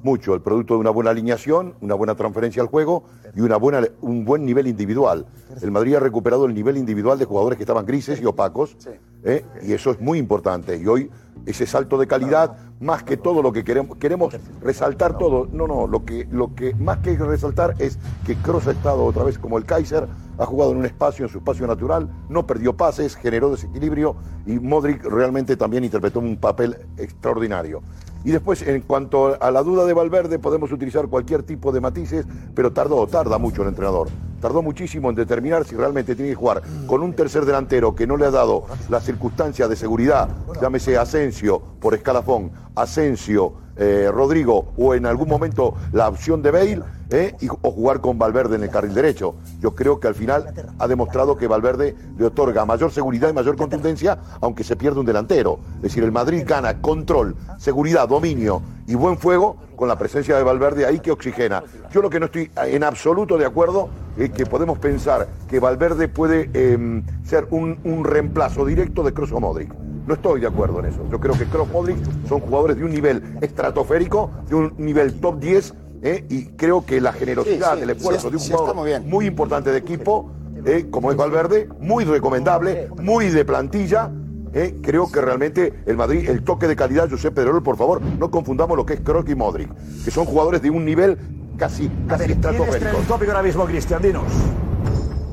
Mucho, el producto de una buena alineación, una buena transferencia al juego y una buena, un buen nivel individual. El Madrid ha recuperado el nivel individual de jugadores que estaban grises y opacos, ¿eh? y eso es muy importante. Y hoy ese salto de calidad, más que todo lo que queremos, queremos resaltar todo. No, no, lo que, lo que más que resaltar es que Kroos ha estado otra vez como el Kaiser, ha jugado en un espacio, en su espacio natural, no perdió pases, generó desequilibrio y Modric realmente también interpretó un papel extraordinario. Y después, en cuanto a la duda de Valverde, podemos utilizar cualquier tipo de matices, pero tardó, tarda mucho el entrenador. Tardó muchísimo en determinar si realmente tiene que jugar con un tercer delantero que no le ha dado las circunstancias de seguridad, llámese Asensio por escalafón, Asensio, eh, Rodrigo o en algún momento la opción de Bale, eh, o jugar con Valverde en el carril derecho. Yo creo que al final ha demostrado que Valverde le otorga mayor seguridad y mayor contundencia, aunque se pierde un delantero. Es decir, el Madrid gana control, seguridad, dominio y buen fuego con la presencia de Valverde ahí que oxigena. Yo lo que no estoy en absoluto de acuerdo es que podemos pensar que Valverde puede em, ser un, un reemplazo directo de Kroos o Modric. No estoy de acuerdo en eso. Yo creo que Kroos Modric son jugadores de un nivel estratosférico, de un nivel top 10, ¿eh? y creo que la generosidad, Sí, sí, el esfuerzo sí, de un jugador muy bien. muy importante de equipo, ¿eh? como es Valverde, muy recomendable, muy de plantilla. ¿eh? Creo que realmente el Madrid, el toque de calidad, Josep Pedrerol, por favor, no confundamos lo que es Kroos y Modric, que son jugadores de un nivel casi, casi ¿Quién es estratosférico. el tópico ahora mismo, Cristian? Dinos.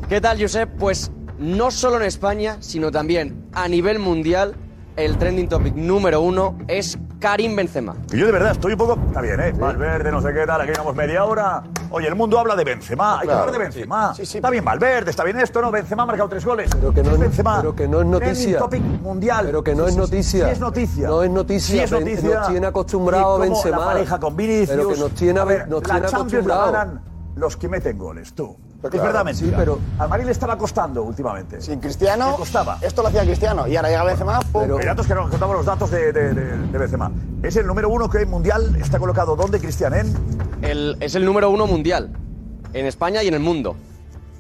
¿Qué tal, Josep? Pues no solo en España, sino también a nivel mundial, el trending topic número uno es Karim Benzema. Y yo de verdad estoy un poco. Está bien, ¿eh? Valverde, no sé qué tal, aquí llevamos media hora. Oye, el mundo habla de Benzema. Hay que Claro. hablar de Benzema. Está bien Valverde, está bien esto, ¿no? Benzema ha marcado tres goles. Pero que no es, Benzema. pero que no es Trending noticia. topic mundial. Pero que no Sí, es sí, sí. noticia. Sí es noticia. No es noticia. Sí es Ben- noticia. Nos tiene acostumbrado Y cómo Benzema. La pareja con Vinicius. Pero que nos tiene, A ver, nos la tiene Champions la acostumbrado. ganan los que meten goles, tú. Es claro, verdad, mentira. sí, pero- Al Madrid le estaba costando últimamente. Sin Cristiano, Le costaba. esto lo hacía Cristiano. Y ahora llega Benzema, pum. Hay datos que nos contamos los datos de, de, de- de Benzema. Es el número uno que hay mundial. Está colocado ¿dónde, Cristian? En. El- es el número uno mundial, en España y en el mundo.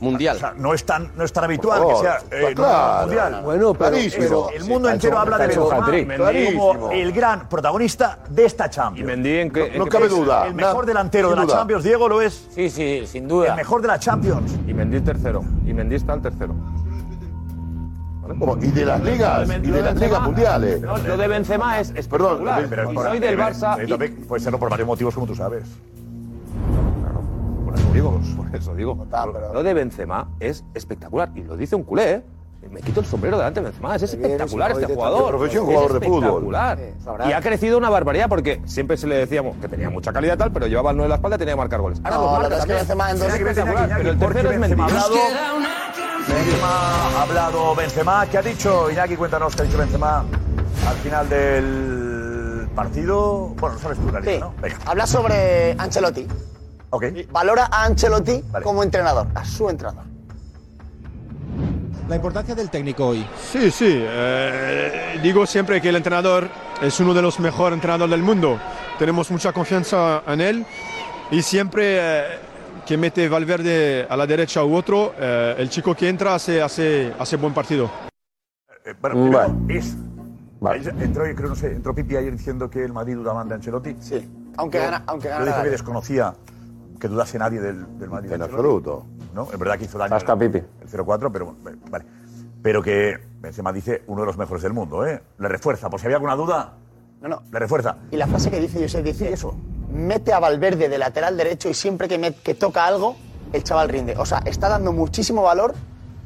Mundial. O sea, no es tan, no es tan habitual favor, que sea eh, claro. mundial. Bueno, pero- pero- el mundo entero hecho- habla de Benzema como el gran protagonista de esta Champions. Y Mendy en qué- No, en cabe duda. El mejor delantero de la duda. Champions, Diego, lo es. Sí, sí, sin duda. El mejor de la Champions. Y Mendy tercero. Y Mendy está el tercero. ¿Cómo? Y de las ligas, y de las ligas mundiales. Lo de Benzema es Perdón, Pero y soy del eh, Barça eh, y- Puede serlo por varios motivos, como tú sabes. (laughs) Por eso digo, por eso digo. Lo de Benzema es espectacular. Y lo dice un culé, ¿eh? Me quito el sombrero delante de Benzema. Es espectacular este de jugador. profesión, Es jugador de fútbol. espectacular. Y ha crecido una barbaridad porque siempre se le decíamos que tenía mucha calidad y tal, pero llevaba el 9 en la espalda y tenía que marcar goles. Ahora No, los marca es que. Benzema en dos- Es espectacular, pero el tercero es Mendy. Benzema ha hablado, Benzema ha hablado Benzema. ¿Qué ha dicho Iñaki? Cuéntanos qué ha dicho Benzema al final del partido. Bueno, lo sabes tú, Darío, Sí. ¿no? Venga. Habla sobre Ancelotti. Ok. Valora a Ancelotti como entrenador, a su entrenador. La importancia del técnico hoy. Sí, sí. eh, digo siempre que el entrenador es uno de los mejores entrenadores del mundo. Tenemos mucha confianza en él y siempre eh, que mete Valverde a la derecha u otro, eh, el chico que entra hace, hace, hace buen partido. Eh, bueno, primero, es. Ayer Entró, creo, no sé, entró Pipi ayer diciendo que el Madrid dudaba de Ancelotti. Sí. Aunque Yo- gana- aunque gana dijo la- que desconocía que dudase nadie del, del Madrid. En absoluto. ¿No? Es verdad que hizo daño el, Pipi. el 0-4, pero bueno, vale. Pero que Benzema dice uno de los mejores del mundo, ¿eh? Le refuerza, por si había alguna duda, No, no. le refuerza. Y la frase que dice José dice eso. Mete a Valverde de lateral derecho y siempre que, me- que toca algo, el chaval rinde. O sea, está dando muchísimo valor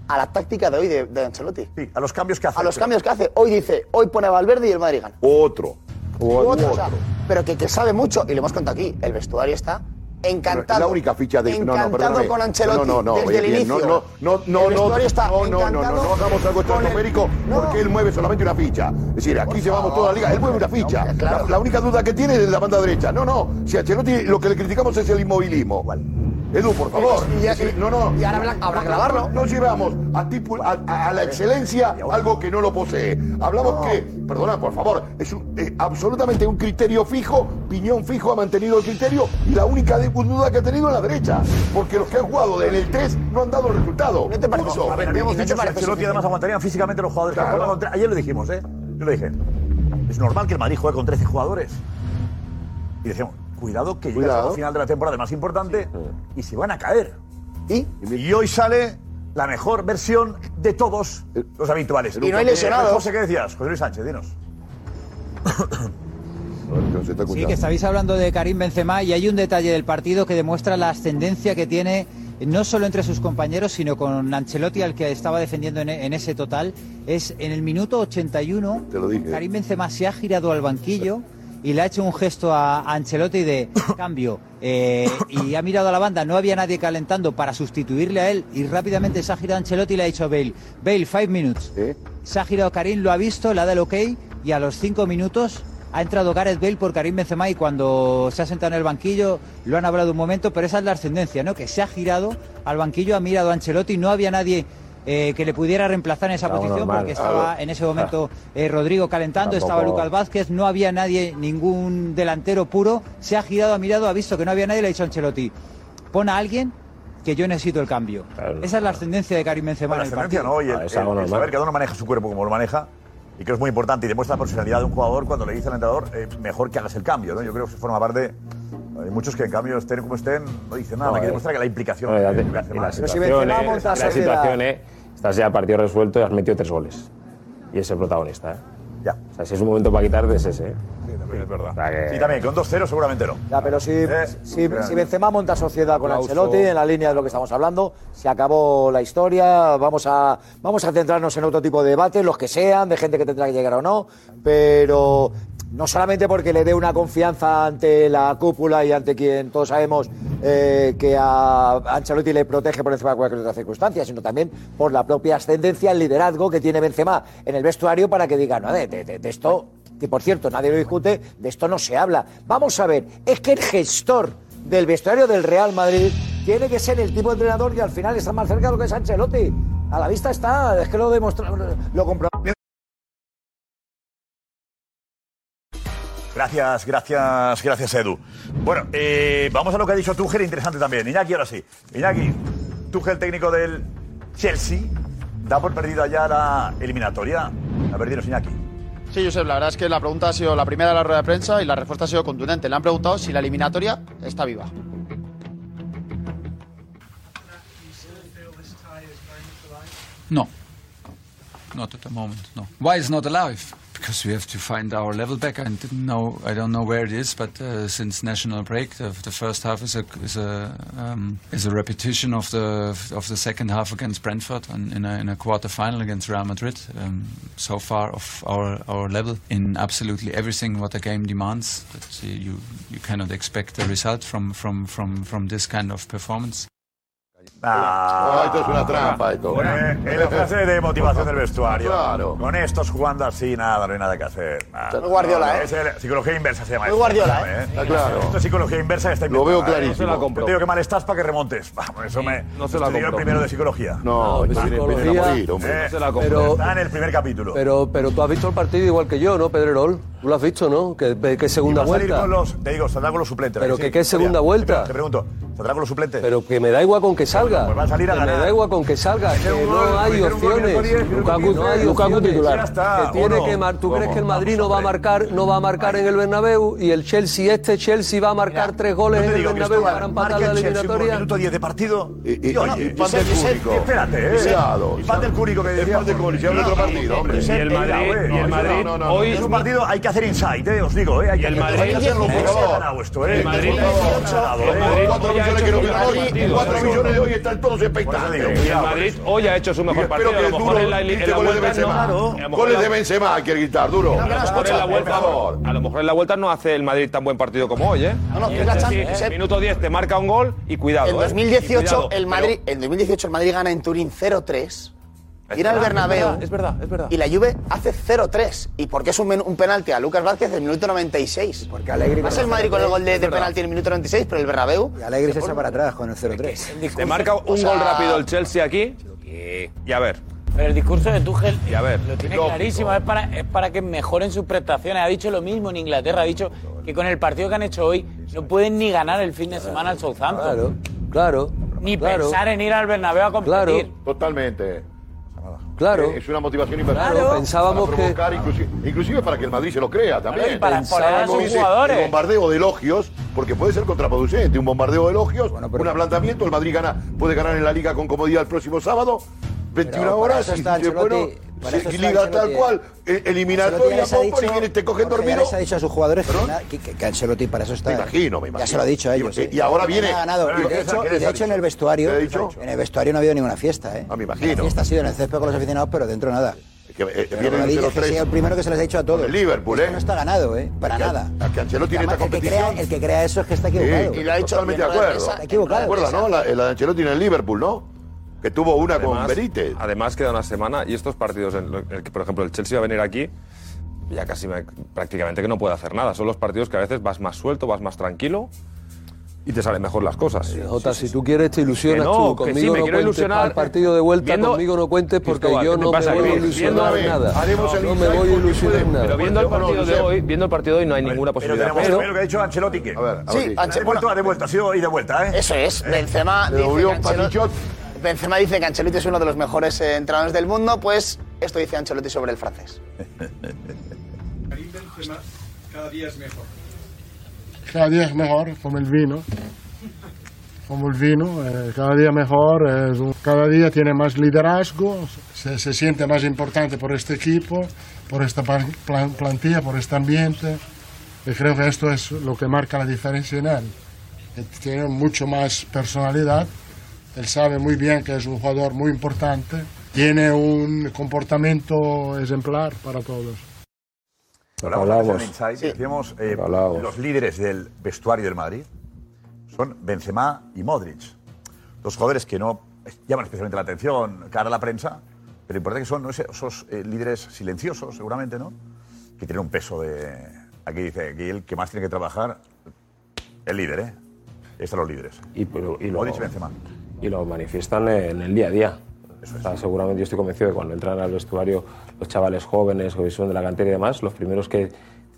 a la táctica de hoy de, de Ancelotti. Sí, a los cambios que hace. A los cambios que hace. Hoy dice, hoy pone a Valverde y el Madrid gana. Otro. U otro, o sea, pero que, que sabe mucho, y lo hemos contado aquí, el vestuario está encantado. La única ficha de no, no, encantado perdóname. con Ancelotti No, no, no, desde oye, el bien, inicio. No, no, no, no, El no, está no, no, no, no, encantado no hagamos algo con el- estratosférico porque él mueve solamente una ficha. Es decir, aquí llevamos toda la liga, él mueve una ficha. La, la única duda que tiene es de la banda derecha. No, no, si Ancelotti lo que le criticamos es el inmovilismo. Edu, por favor. Y- y- Es no, no. y ahora habrá- que grabarlo. No llevamos a, tipo- a, a- la excelencia algo que no lo posee. Hablamos que, perdona, por favor, es un- eh, absolutamente un criterio fijo, piñón fijo ha mantenido el criterio y la única de- duda que ha tenido la derecha. Porque los que han jugado en el 3 no han dado el resultado. ¿No te parece? Punto. A ver, habíamos dicho que Ancelotti además aguantarían físicamente los jugadores Claro. contra- Ayer lo dijimos, ¿eh? Yo lo dije. Es normal que el Madrid juegue con 13 jugadores. Y decíamos, cuidado que llega al final de la temporada más importante y se van a caer. ¿Y? Y hoy sale la mejor versión de todos los habituales. Y no hay lesionados. Eh, José, ¿qué decías? José Luis Sánchez, dinos. (coughs) Sí, que estáis hablando de Karim Benzema y hay un detalle del partido que demuestra la ascendencia que tiene no solo entre sus compañeros, sino con Ancelotti, al que estaba defendiendo en, en ese total. Es en el minuto 81, Te lo dije. Karim Benzema se ha girado al banquillo y le ha hecho un gesto a, Ancelotti de (coughs) cambio eh, y ha mirado a la banda, no había nadie calentando para sustituirle a él y rápidamente se ha girado Ancelotti y le ha dicho a Bale, Bale, five minutes. Se ha girado Karim, lo ha visto, le ha dado el ok y a los cinco minutos ha entrado Gareth Bale por Karim Benzema y cuando se ha sentado en el banquillo lo han hablado un momento, pero esa es la ascendencia, ¿no? Que se ha girado al banquillo, ha mirado a Ancelotti, no había nadie eh, que le pudiera reemplazar en esa Algo posición normal, porque estaba claro. en ese momento (laughs) eh, Rodrigo calentando, Tampoco- estaba Lucas Vázquez, no había nadie, ningún delantero puro, se ha girado, ha mirado, ha visto que no había nadie, le ha dicho a Ancelotti, pon a alguien que yo necesito el cambio. Esa es la ascendencia de Karim Benzema Bueno, en la el ascendencia. ¿no? Y el, el- el saber que cada uno maneja su cuerpo como lo maneja y que es muy importante y demuestra la profesionalidad de un jugador cuando le dice al entrenador eh, mejor que hagas el cambio, ¿no? Yo creo que forma parte. Hay muchos que en cambio estén como estén, no dicen nada, No, hay que eh. demostrar que la implicación No, la, que la eh, la situación, eh, estás ya partido resuelto y has metido tres goles. Y es el protagonista, ¿eh? Ya. O sea, si es un momento para quitarte, es ese, ¿eh? También es verdad. O sea que- Sí, también, con 2-0 seguramente no. Ya, pero si, si, gran- si Benzema monta sociedad con. Ancelotti, en la línea de lo que estamos hablando, se acabó la historia, vamos a, vamos a centrarnos en otro tipo de debates, los que sean, de gente que tendrá que llegar o no, pero no solamente porque le dé una confianza ante la cúpula y ante quien todos sabemos eh, que a Ancelotti le protege por encima de cualquier otra circunstancia, sino también por la propia ascendencia, el liderazgo que tiene Benzema en el vestuario para que diga, no, de- de- de esto que por cierto nadie lo discute, de esto no se habla. Vamos a ver, es que el gestor del vestuario del Real Madrid tiene que ser el tipo entrenador que al final está más cerca de lo que es Ancelotti. A la vista está, es que lo demostramos, lo comprobamos. Gracias, gracias, gracias Edu. Bueno, eh, vamos a lo que ha dicho Tuchel, interesante también. Iñaki, ahora sí. Iñaki, Tuchel, técnico del Chelsea, da por perdida ya la eliminatoria. A ver, dinos, Iñaki. Sí, Josep, la verdad es que la pregunta ha sido la primera de la rueda de prensa y la respuesta ha sido contundente. Le han preguntado si la eliminatoria está viva. No, not at the moment. No. Why is not alive? Because we have to find our level back. I didn't know. I don't know where it is, but uh, since national break, the, the first half is a is a um, is a repetition of the of the second half against Brentford and in a in a quarter final against Real Madrid. Um, so far of our our level in absolutely everything what the game demands. That you you cannot expect a result from from from from this kind of performance. Ah, esto es una trampa, esto. Eh, en la fase de motivación del vestuario. Claro. Con estos jugando así, nada, no hay nada que hacer. nada. Muy Guardiola, ¿eh? Es el- psicología inversa se llama. Muy esto, Guardiola, ¿eh? Está claro. Esto es psicología inversa que está Lo veo inventada, ¿eh? clarísimo. No se la compro. Yo te digo que mal estás para que remontes. (laughs) Vamos, eso me. no se la estudié el compro. primero de psicología. No, No, tiene psicología-. Eh, no se la compro. está en el primer capítulo. Pero, pero tú has visto el partido igual que yo, ¿no, Pedrerol? Tú lo has visto, ¿no? Que, que segunda Y va a salir vuelta. con los, te digo, saldrá con los suplentes. Pero ¿sí? que qué segunda vuelta. Te pregunto, ¿saldrá con los suplentes? Pero que me da igual con que salga. Pues va a salir a me ganar. da igual con que salga. Que no hay opciones. 10, minuto Lukaku 15, no hay Lukaku opciones. titular. Que tiene que mar- ¿Tú crees que el Madrid no va a marcar, no va a marcar en el Bernabéu y el Chelsea este Chelsea va a marcar tres goles en el Bernabéu para empatar la el Chelsea por eliminatoria? minuto 10 de partido. Y, del. Espérate, eh. Y pan del que Es decía. pan del público, si habla otro partido, hombre. Y el Madrid- hoy- Es un partido, hay que hacer insight, eh, os digo, eh. Hay que el Madrid- hay que hacerlo, por favor. El Madrid- millones que no hoy, millones hoy están todos expectantes. El Madrid hoy ha hecho su mejor partido. que A lo mejor duro en la, en la goles de Benzema. no. Mejor Goles de Benzema, hay que gritar duro. a lo mejor en la vuelta- Por favor. A lo mejor en la vuelta no hace el Madrid tan buen partido como hoy, ¿eh? No, no, que la Champions, ¿eh? Minuto 10 te marca un gol y cuidado. En ¿eh? 2018 Y cuidado, el pero- Madrid, en 2018 el Madrid gana en Turín 0-3. Es Ir al Bernabéu. Es verdad, es verdad. Y la Juve hace 0-3. ¿Y por qué es un, men- un penalti a Lucas Vázquez en el minuto 96? Porque Allegri Pasa el Madrid con el gol de, penalti en el minuto 96, pero el Bernabéu... Y Alegre se echa para atrás con el 0-3. Te marca un O sea- gol rápido el Chelsea aquí. Y a ver. Pero el discurso de Tuchel Y a ver. lo tiene lógico. clarísimo, es para, es para que mejoren sus prestaciones. Ha dicho lo mismo en Inglaterra, ha dicho que con el partido que han hecho hoy no pueden ni ganar el fin de semana al Southampton. Claro, claro. Ni claro. pensar en ir al Bernabéu a competir. Totalmente. Claro. Eh, Es una motivación inversora. Claro, pensábamos para que- provocar, inclusive, inclusive para que el Madrid se lo crea también. Claro, y para a sus jugadores. El bombardeo de elogios, porque puede ser contraproducente. Un bombardeo de elogios, un ablandamiento. El Madrid gana, puede ganar en la liga con comodidad el próximo sábado. 21 Pero para horas y bueno, está liga tal cual, eh, eliminatoria, ya y te cogen ya dormido. les ha dicho a sus jugadores que, que, que- Ancelotti para eso está. Me imagino, me Ya imagino. se lo ha dicho a ellos. Y- sí. y ahora viene- Ha ganado. Y ¿qué de hecho, de hecho en el vestuario, en el vestuario no ha habido ninguna fiesta, ¿eh? Ah, me imagino. La fiesta ha sido en el césped con los aficionados, pero dentro nada. Que, eh, viene el digas que 0-3. sea el primero que se les ha dicho a todos. el Liverpool, ¿eh? No está ganado, ¿eh? Para Que- nada. a que Ancelotti Además, esta el que, crea, el que crea eso es que está equivocado. Sí, Y lo ha dicho totalmente de acuerdo. Está equivocado. ¿Te acuerdas, no? La, la de Ancelotti en el Liverpool, ¿no? Que tuvo una con Además- Benítez. Además queda una semana y estos partidos en los que, por ejemplo, el Chelsea va a venir aquí, ya casi me- prácticamente que no puede hacer nada. Son los partidos que a veces vas más suelto, vas más tranquilo y te salen mejor las cosas. Jota, si tú quieres te ilusionas Que no, tú. que Conmigo sí, me no quiero cuentes ilusionar. el partido de vuelta, Viendo- conmigo no cuentes porque Cristóbal, yo ¿qué te no me voy a ilusionar nada. haremos el No me voy a ilusionar nada. Pero viendo el partido de hoy, viendo el partido de hoy no hay ninguna Pero posibilidad. Pero- también lo que ha dicho Ancelotti, que A ver, a ver, Sí, de Ancelotti, vuelta, de vuelta, ha sido y de vuelta, ¿eh? Eso es. Benzema Le dice, Ancelotti. Benzema dice que Ancelotti es uno de los mejores eh, entrenadores del mundo, pues esto dice Ancelotti sobre el francés. (laughs) cada día es mejor. Cada día es mejor, como el vino. Como el vino, eh, cada día mejor, cada día tiene más liderazgo, se, se siente más importante por este equipo, por esta plan- plan- plantilla, por este ambiente. Y creo que esto es lo que marca la diferencia en él. Tiene mucho más personalidad, él sabe muy bien que es un jugador muy importante, tiene un comportamiento ejemplar para todos. Hablamos Inside, decíamos, eh, los líderes del vestuario del Madrid son Benzema y Modric. Dos jugadores que no llaman especialmente la atención cara a la prensa, pero importante que son ¿no? Esos eh, líderes silenciosos, seguramente, ¿no? Que tienen un peso de... Aquí dice, aquí el que más tiene que trabajar, el líder, ¿eh? Están los líderes. Y, pero- y lo, Modric y Benzema. Y lo manifiestan en el día a día. O sea, seguramente yo estoy convencido de que cuando entran al vestuario los chavales jóvenes que son de la cantera y demás, los primeros que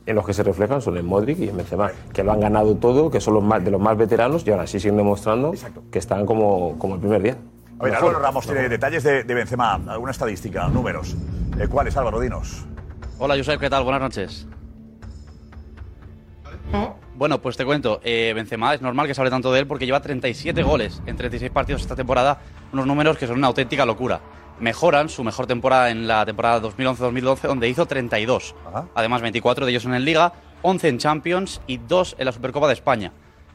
en los que se reflejan son en Modric y en Benzema, que lo han ganado todo, que son los más, de los más veteranos y ahora sí siguen demostrando que están como, como el primer día. A ver. Álvaro Ramos tiene detalles de, de Benzema, alguna estadística, números. Eh, ¿Cuáles, Álvaro? Dinos. Hola, Josep, ¿qué tal? Buenas noches. Bueno, pues te cuento, eh, Benzema es normal que se hable tanto de él porque lleva 37 goles en 36 partidos esta temporada, unos números que son una auténtica locura. Mejoran su mejor temporada en la temporada 2011-2012, donde hizo 32. Además, 24 de ellos en Liga, 11 en Champions y 2 en la Supercopa de España.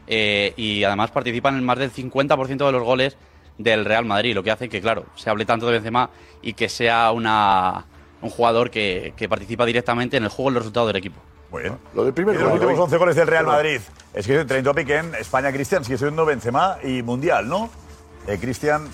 Eh, y además participan en más del 50% de los goles del Real Madrid, lo que hace que, claro, se hable tanto de Benzema y que sea una, un jugador que, que participa directamente en el juego y los resultados del equipo. Muy bien. Lo del primer Y de los últimos hoy. 11 goles del Real. Madrid. Es que Trending Topic en España, Cristian, sigue siendo Benzema y Mundial, ¿no? Eh, Cristian,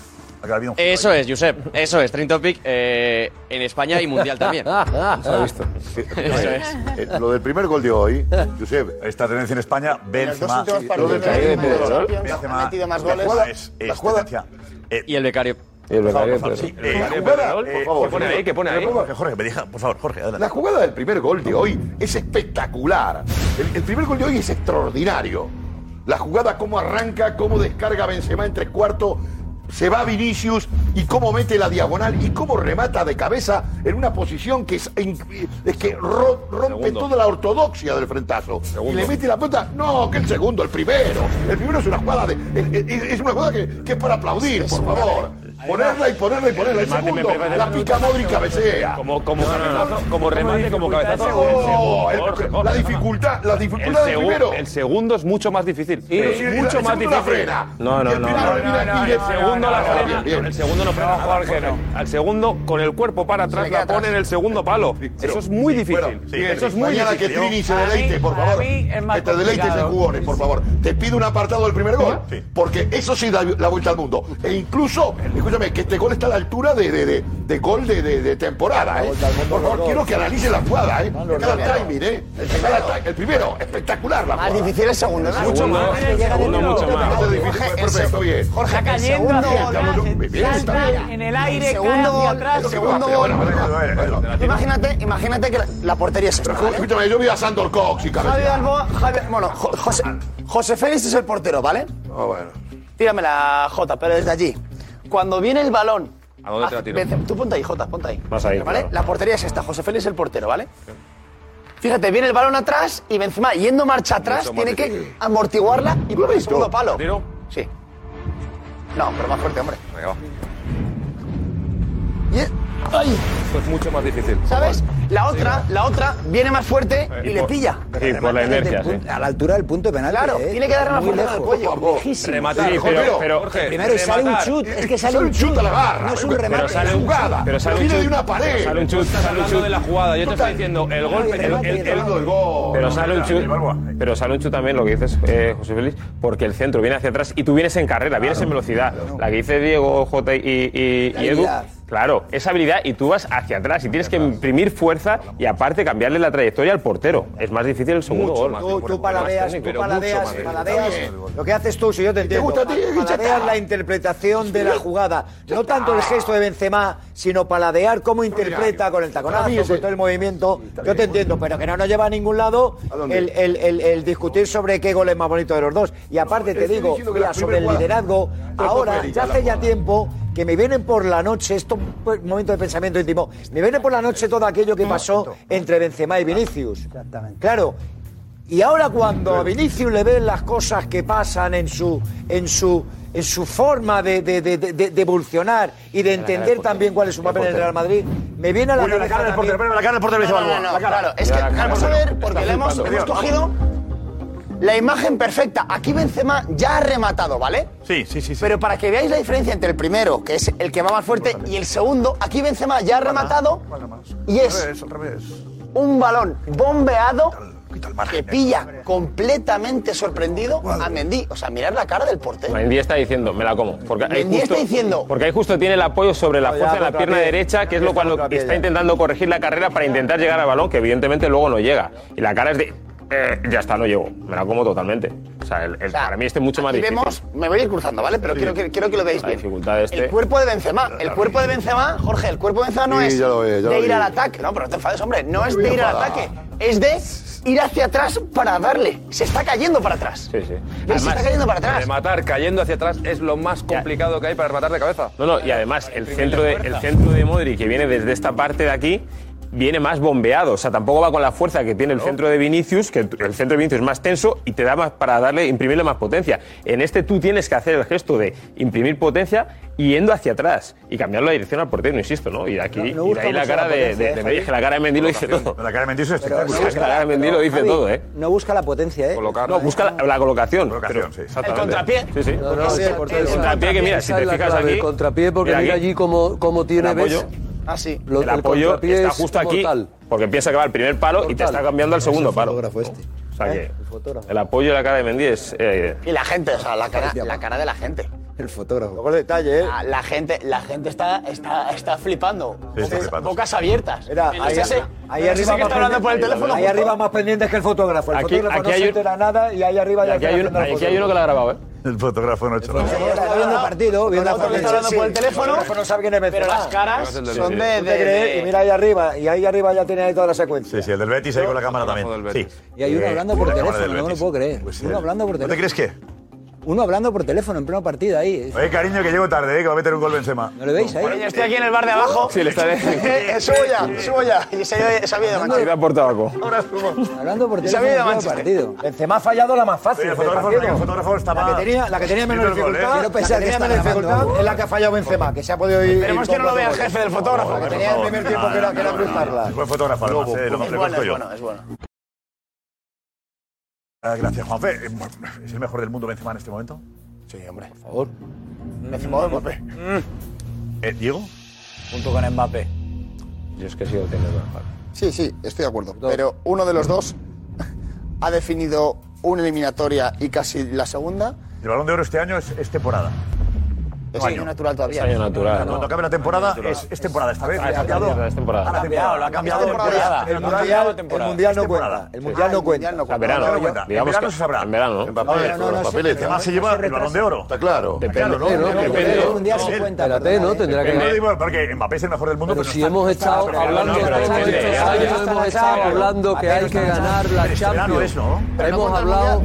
Eso es, Josep. Eso es, Trend Topic eh, en España y Mundial también. (laughs) Se ha visto. (laughs) Eso es. Eh, Lo del primer gol de hoy, Josep. Esta tendencia en España, En los dos Benzema. Lo partidos ha metido más la goles. jugada es, es La jugada- tendencia. Eh, Y el becario. El becario, sí, Pedrerol, por favor, ¿Qué pone ahí? ¿Qué pone ahí? Jorge, me deja, por favor, Jorge, adelante. La jugada del primer gol de hoy es espectacular. El, el primer gol de hoy es extraordinario. La jugada, cómo arranca, cómo descarga Benzema en tres cuartos, se va Vinicius y cómo mete la diagonal y cómo remata de cabeza en una posición que es, que ro- rompe Segundo. toda la ortodoxia del frentazo. Y le mete la pelota, no, que el segundo, el primero. El primero es una jugada de, es, es- es una jugada que, que es para aplaudir, por favor. Ponerla y ponerla y ponerla. El segundo, la pica Modric cabecea. Como, como, como remate, como cabezazo. Oh, la dificultad, la El, dificultad del segu- primero. el segundo es mucho más difícil. Es mucho el más segundo la difícil. frena. No, no, no, el segundo la frena. El segundo no frena. Jorge, no. Al segundo, con el cuerpo para atrás, la pone en el segundo palo. Eso es muy difícil. Eso es muy difícil. que Trini se deleite, por favor. te deleites en jugones, por favor. Te pido un apartado del primer gol, porque eso sí da la vuelta al mundo. E incluso, escúchame, que este gol está a la altura de, de, de, de gol de, de, de temporada, ¿eh? Por favor, quiero que analice la jugada, ¿eh? Cada timing, ¿eh? Cada ti- el primero, espectacular la Más jugada. difícil el segundo, ¿no? Mucho más. segundo mucho más. Más perfecto, bien. Jorge, Está el cayendo segundo hacia en el aire, El cae segundo atrás. el segundo. Imagínate, imagínate que la, portería es esta. Yo vi a Sandor Cox y Javi, bueno, Jo- José, José Félix es el portero, ¿vale? Ah, bueno. Tírame la Jota, pero desde allí. Cuando viene el balón. ¿A dónde te la tiro? Tú ponte ahí, Jota, ponte ahí. Más ahí, ¿Vale? claro. La portería es esta, José Félix es el portero, ¿vale? Fíjate, viene el balón atrás y Benzema, yendo marcha atrás, Mucho más tiene que difícil. amortiguarla y por el segundo palo. ¿Tiro? Sí. No, pero más fuerte, hombre. Venga, va. Y es- ¡Ay! Esto es mucho más difícil. ¿Sabes? La otra, la otra viene más fuerte y le pilla. Sí, por la inercia, sí. A la altura del punto de penalti. Claro, ¿eh? tiene que darle una fuerza al cuello. Pero, pero- pero Jorge, Primero y sale un rematar. chut. Es que Sale sale un chut a la barra. No es un Pero remate. sale es un jugada. pero sale un viene chut. de una pared. Sale un chut, Estás sale un hablando chut de la jugada. Yo te estoy diciendo, el golpe, el, gol. Pero sale un chut, pero sale un chut también lo que dices, eh, José Félix, porque el centro viene hacia atrás y tú vienes en carrera, vienes en velocidad. La que dice Diego, J y, y- y Edu. Claro, esa habilidad y tú vas hacia atrás y tienes que imprimir fuerza y aparte cambiarle la trayectoria al portero. Es más difícil el segundo Mucho gol. más. Tú, tú paladeas, tú paladeas, paladeas. Lo que haces tú, si yo te entiendo, paladeas la (laughs) interpretación de la jugada. No tanto el gesto de Benzema, sino paladear cómo interpreta con el taconazo, con todo el movimiento. Yo te entiendo, pero que no nos lleva a ningún lado el, el- el- el discutir sobre qué gol es más bonito de los dos. Y aparte te digo, sobre el liderazgo, ahora, ya hace ya tiempo que me vienen por la noche, esto es un momento de pensamiento íntimo, me viene por la noche todo aquello que pasó entre Benzema y Vinicius. Exactamente. Claro. Y ahora cuando a Vinicius le ven las cosas que pasan en su, en su, en su forma de, de- de- de- de evolucionar y de entender también cuál es su papel en el Real Madrid, me viene a la cara del portero, la cara del portero No, no, no, claro, es que vamos a ver, porque le hemos cogido la imagen perfecta. Aquí Benzema ya ha rematado, ¿vale? Sí, sí, sí. sí. Pero para que veáis la diferencia entre el primero, que es el que va más fuerte, y el segundo, aquí Benzema ya ha rematado y Al es revés, al revés. un balón bombeado Quita el que margen. pilla completamente sorprendido a Mendy. O sea, mirar la cara del portero. Mendy está diciendo, me la como. Porque ahí Mendy justo, está diciendo- Porque ahí justo tiene el apoyo sobre la fuerza de la pierna pie. derecha, que es lo pie está intentando corregir la carrera para intentar llegar al balón, que evidentemente luego no llega. Y la cara es de eh, ya está, no llego. Me la como totalmente. O sea, el, el- O sea, para mí este es mucho más difícil. vemos, me voy a ir cruzando, ¿vale? Pero quiero, que, quiero que lo veáis La bien. dificultad de este. El cuerpo de Benzema, el cuerpo de Benzema, Jorge, el cuerpo de Benzema no Sí, es ya lo ya de lo ir al ataque. No, pero no te enfades, hombre, no es de ir al ataque, es de ir hacia atrás para darle. Se está cayendo para atrás. Sí, sí. se está cayendo para atrás. Rematar cayendo hacia atrás es lo más complicado que hay para rematar de cabeza. No, no, y además el centro de, el centro de Modric que viene desde esta parte de aquí viene más bombeado. O sea, tampoco va con la fuerza que tiene el centro de Vinicius, que el centro de Vinicius es más tenso y te da más para darle, imprimirle más potencia. En este tú tienes que hacer el gesto de imprimir potencia yendo hacia atrás y cambiar la dirección al portero, insisto, ¿no? Y aquí, no, y de ahí la cara la de, de, ¿eh, de, la cara de Mendy lo dice todo. La cara de Mendy es espectacular. La cara de Mendy lo dice Javi, todo, ¿eh? No busca la potencia, ¿eh? Colocar, no, busca la, la colocación. colocación pero, sí, el contrapié. Sí, sí. No, el, contrapié que mira, si te fijas aquí. El contrapié porque mira allí cómo, cómo tiene, ves Ah, sí. Lo, el, el apoyo está justo aquí, mortal. porque piensa que va al primer palo mortal. y te está cambiando al segundo palo. Este. O sea ¿Eh? que el, el apoyo de la cara de Mendy es... Eh, y la gente, o sea, la cara, la cara de la gente el fotógrafo. Con detalle, ¿eh? La, la gente, la gente está, está, está flipando. Sí, está. Bocas abiertas. Ahí, ese, ahí, arriba, está hablando por el teléfono. Ahí arriba más pendientes que el fotógrafo. El aquí, fotógrafo aquí no hay se entera nada y ahí arriba ya aquí, hay, un, aquí hay uno que lo ha grabado, ¿eh? El fotógrafo no ha hecho nada. Está viendo partido, viendo el partido. Está hablando por el teléfono. no sabe quién es Pero las caras son de... Y mira ahí arriba, y ahí arriba ya tiene ahí toda la secuencia. Sí, sí, el del Betis ahí con la cámara también. Sí. Y hay uno eh, hablando por teléfono, no me lo puedo creer. Pues uno hablando por teléfono. ¿No te crees qué? Uno hablando por teléfono en pleno partido ahí. Oye, cariño, que llego tarde, eh, que va a meter un gol Benzema. ¿No lo veis ahí? Bueno, estoy aquí en el bar de abajo. Sí, le estaré. (laughs) Eh, eh, subo ya, subo ya. Y se ha ido de Manchester. por tabaco. Ahora subo. Hablando por teléfono en pleno partido. Benzema ha fallado la más fácil. el, fotógrafo, está mal. La que tenía, menos dificultad, que es la que ha fallado Benzema, que se ha podido ir... Esperemos que no lo vea el jefe del fotógrafo. La que tenía el primer tiempo que era cruzarla. Buen fotógrafo, yo. Es bueno, es bueno. Ah, gracias, Juanfe. Eh, ¿Es el mejor del mundo Benzema en este momento? Sí, hombre. Por favor. Mm, Benzema mm, o Mbappé. Mm. ¿Eh, Diego? Junto con Mbappé. Yo es que sigo teniendo mejor. Sí, sí, estoy de acuerdo. Pero uno de los dos (laughs) ha definido una eliminatoria y casi la segunda. El balón de oro este año es, es temporada. Es año natural todavía. Es año natural. Cuando acabe la temporada, es, es temporada esta vez. Ah, ha cambiado. Ha cambiado, ha cambiado. El mundial, el mundial no cuenta. El mundial no cuenta. El verano cuenta. En verano se sabrá. En verano. En papeles. Además se lleva el balón de oro. Está claro. Depende, ¿no? El mundial se cuenta. Espérate, ¿no? Tendrá que. Porque Mbappé es el mejor del mundo. Pero si hemos estado hablando hemos estado hablando que hay que ganar la Champions. Hemos hablado.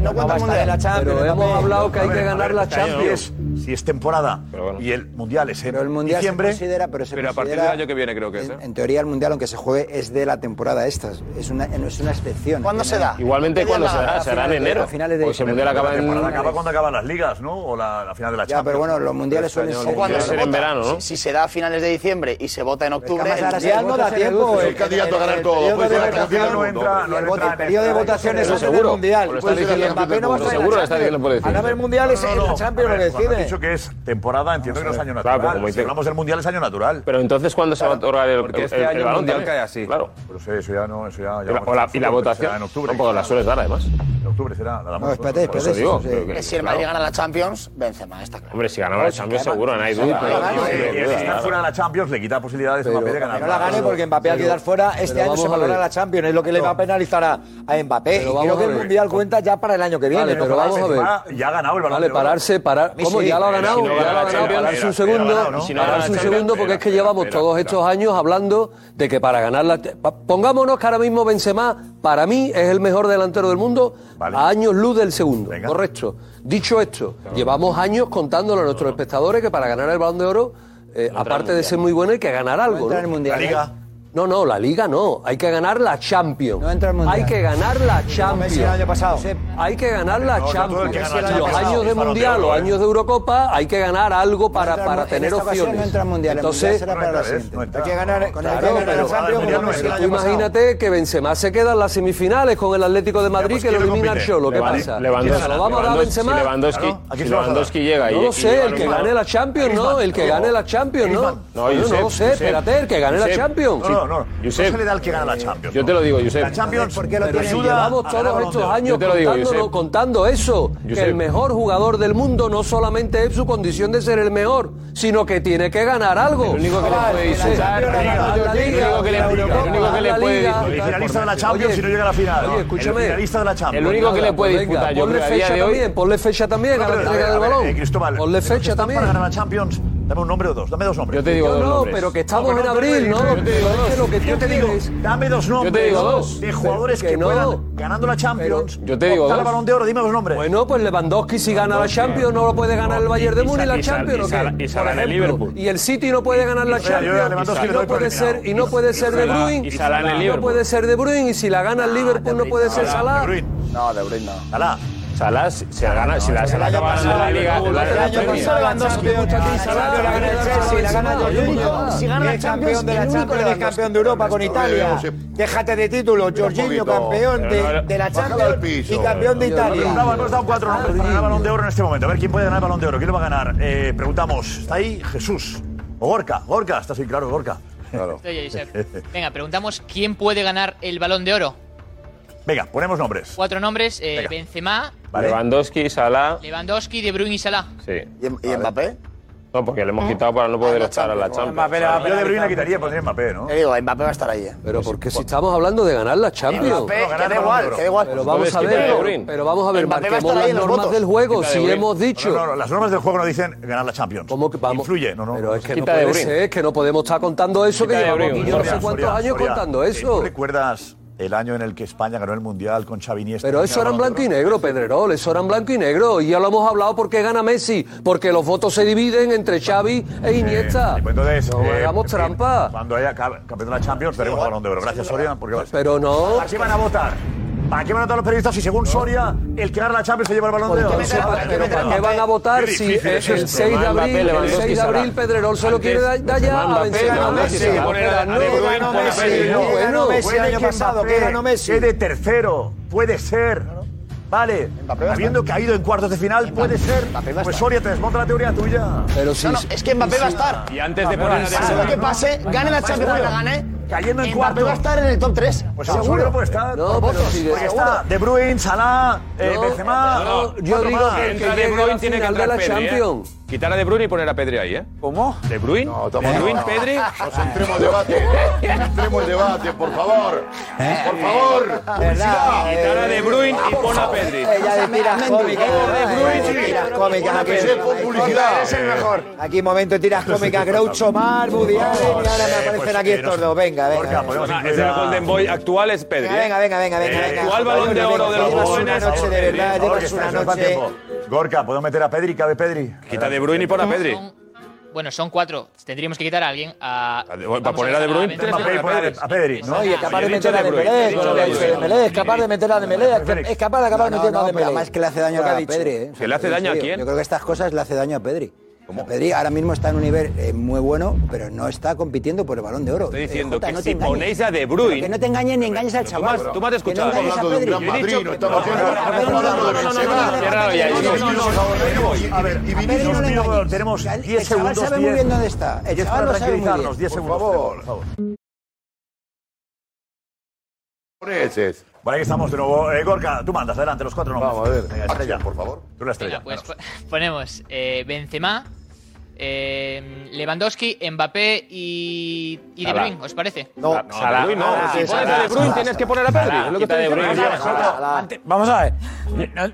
Pero hemos hablado que hay que ganar la Champions si es temporada bueno. y el mundial es en pero el mundial diciembre. Se considera, pero, se pero a partir del año que viene creo que es. ¿eh? En, en, teoría el mundial aunque se juegue es de la temporada esta, es una no es una excepción. ¿Cuándo se da? Igualmente cuando se da, será en enero. A finales de pues el mundial acaba, en... acaba cuando acaban las ligas, ¿no? O la, la final de la Champions. Ya, pero bueno, los mundiales suelen este ser, cuando se en verano, ¿no? Si, si, se da a finales de diciembre y se vota en pues octubre, el, mundial no da tiempo. El candidato a ganar todo. No entra, no entra. El periodo de votaciones es pues, el mundial. Seguro. Seguro está diciendo por decir. El mundial es la Champions lo decide dicho que es temporada, entiendo que no es año natural. Claro, como si dice- hablamos del mundial es año natural. Pero entonces, ¿cuándo se va a otorgar el, Porque este el- año el balón mundial cae así. Claro. Pero sí, eso ya no, eso ya. ya y la votación, En octubre. no, la sueles dar, además. En octubre será. La damos espérate, espérate, eso digo, sí. que- si el Madrid gana la Champions, Benzema está claro. Hombre, si ganaba el pues, Champions seguro, no hay duda. no. Si está fuera de la Champions, le quita posibilidades a Mbappé de ganar. no la gane porque Mbappé al quedar fuera este año se va a ganar la Champions, es lo que le va a penalizar a, a Mbappé. Pero vamos creo que a el. Mundial cuenta ya para el año que viene. Pero vamos a ver. Ya ha ganado el balón. Vale, pararse, parar. ¿Cómo? Ya lo ha ganado, si no. Darse un segundo, segundo porque es que llevamos todos estos años hablando de que para ganar la... Pongámonos que ahora mismo Benzema, para mí, es el mejor delantero del mundo a años luz del segundo, correcto. Dicho esto, llevamos años contándole a nuestros espectadores que para ganar el Balón de Oro, eh, aparte de ser muy bueno, hay que ganar algo. La Liga. No, no, la Liga no. Hay que ganar la Champions. No entra el mundial. Hay que ganar la Champions. el año pasado. Hay que ganar la Champions. Los años de Mundial, los años de Eurocopa, hay que ganar algo para, para tener opciones. Entonces, hay que ganar Imagínate que Benzema se queda en las semifinales con el Atlético de Madrid que lo elimina el Cholo. ¿Qué pasa? ¿Se lo vamos a. No lo sé, el que gane la Champions, no. El que gane la Champions, no. No lo sé, espérate, el que gane la Champions no, no. Josep, no se le da el que gana la Champions. Yo te lo digo, Josep. La Champions, porque lo tiene llevamos todos estos años contando, contando eso, que el mejor jugador del mundo no solamente es su condición de ser el mejor, sino que tiene que ganar algo. Lo único que le puede disfrutar, lo único que le puede. El finalista de la Champions si no llega a la final. Oye, escúchame. El finalista de la Champions. El único que le puede pues disfrutar, yo creo, a. Eh, ponle fecha también a la entrega balón. Ponle fecha también. Para ganar la Champions Dame un nombre o dos, dame dos nombres. Yo te digo yo dos no, nombres. pero que estamos no, en abril, ¿no? Yo te digo dos. Es que lo que yo te digo, dame dos nombres yo te digo dos. de jugadores que, que puedan, ganando la Champions, pero yo te digo dos. el balón de oro, dime los nombres. Bueno, pues Lewandowski si gana la Champions no lo puede ganar el Bayern de Múnich la Champions. Y Salah de Liverpool. Y el City no puede ganar la Champions. Y no puede ser, y no puede ser de Bruyne. Y Salah en el Liverpool. No puede ser de Bruyne y si la gana el ah, Liverpool no puede ser Salah. No, de Bruyne no. Salah. Salas se gana, si la Salas acaba ganando la liga. La gana Si gana campeón de la Champions, campeón de Europa con Italia. Déjate de título, Jorginho, campeón de la Champions y campeón de Italia. Hemos dado cuatro nombres para ganar balón de oro en este momento. A ver quién puede ganar balón de oro, quién lo va a ganar. Eh, preguntamos, ¿está ahí Jesús? O Gorka, Gorka, está así claro, Gorka. Claro. Venga, preguntamos quién puede ganar el balón de oro. Venga, ponemos nombres. Cuatro nombres: eh, Benzema, Vale. Lewandowski, Salah. Lewandowski, De Bruyne y Salah. Sí. ¿Y, Mbappé? No, porque le hemos quitado para no poder ah, estar a la Champions. Mbappé, Yo de Bruyne quitaría y pondría Mbappé, ¿no? Te digo, Mbappé va a estar ahí. eh. Pero porque si estamos hablando de ganar la Champions. Mbappé, que da igual, que igual. Pero vamos a ver, pero vamos a ver, Mbappé va a estar ahí las normas del juego. Si hemos dicho. No, las normas del juego no dicen ganar la Champions. ¿Cómo que vamos? Influye, no, no. Pero es que no puede Bruyne. ser, que no podemos estar contando eso, que llevamos yo no sé cuántos años contando eso. Recuerdas el año en el que España ganó el Mundial con Xavi Iniesta. Pero eso eran blanco y negro, Pedrerol, eso eran blanco y negro. Y ya lo hemos hablado porque gana Messi, porque los votos se dividen entre Xavi e eh, Iniesta. Eh, entonces, no eh, hagamos trampa. Cuando haya campeón de la Champions, tenemos balón de oro. Gracias, Sorian, porque vas. Pero no. Así van a votar. ¿Para qué van a todos los periodistas si según Soria el que gana la Champions se lleva el balón de oro? ¿Qué, ¿Qué van a votar si eh, el 6 de abril, el 6 de abril Pedrerol se lo quiere dar ya a Benzema? No, ganó Messi, no, ganó Messi año pasado, que ganó Messi. de tercero, puede ser. Vale, habiendo está. caído en cuartos de final, Mbappé puede ser. Pues Soria, te desmonta la teoría tuya. Pero sí. No, no, es que Mbappé va a estar. Y antes de poner Pase lo que pase, gane la Champions la gane. Cayendo en cuartos. va a estar en el top 3. Pues seguro no puede estar. No, votos. Sí, porque está De Bruyne, Salah, eh, Benzema. yo digo que, que, que De Bruyne tiene que entrar de la ¿eh? Champions. Quitar a De Bruyne y poner a Pedri ahí, ¿eh? ¿Cómo? ¿De Bruyne? No, ¿De Bruyne. Pedri? Nos entremos el debate. entremos el debate, por favor. Eh, por favor. Eh, eh, Quitar a De Bruyne y pon a Pedri. Ella de tiras cómicas. De Bruyne, Tiras cómicas. Aquí publicidad. Es el mejor. Aquí momento tiras pues cómicas. Groucho Mar, Woody pues Y ahora me aparecen pues aquí estos dos. Venga, venga. Es el Golden Boy actual es Pedri. Venga, venga, venga. venga, Actual balón de oro de los jóvenes. Llevas una noche de verdad. Llevas una noche. Gorka, ¿puedo meter a Pedri? ¿Cabe Pedri? Quita De Bruyne y pon a Pedri. Bueno, son cuatro. Tendríamos que quitar a alguien. A, para poner a De Bruyne, a, Pedri. No, y es capaz de meter a Dembélé, con es capaz de meter a Dembélé, es capaz de acabar metiendo a Dembélé. Además que le hace daño a Pedri. ¿Que le hace daño a quién? Yo creo que estas cosas le hace daño a Pedri. ¿Cómo? Pedri ahora mismo está en un nivel eh, muy bueno, pero no está compitiendo por el balón de oro. Estoy diciendo eh, Jota, que no si ponéis a De Bruyne... Que no te engañes ni engañes al chaval. Tú, me has escuchado. Que no hablando de un gran madrino, estamos hablando de Benzema. A ver, y Vinicius, tenemos 10 segundos. El chaval sabe muy bien dónde está. El chaval lo sabe muy bien. 10 segundos, por favor. Meses. Bueno, aquí estamos de nuevo. Eh, Gorka, tú mandas, adelante, los cuatro nombres. Vamos a ver. Venga, estrella, por favor. Tú la estrella. Venga, pues ponemos eh, Benzema, eh, Lewandowski, Mbappé y, y De Bruyne, ¿os parece? No, no, De Bruyne, tienes que poner a Pedri. Vamos a ver.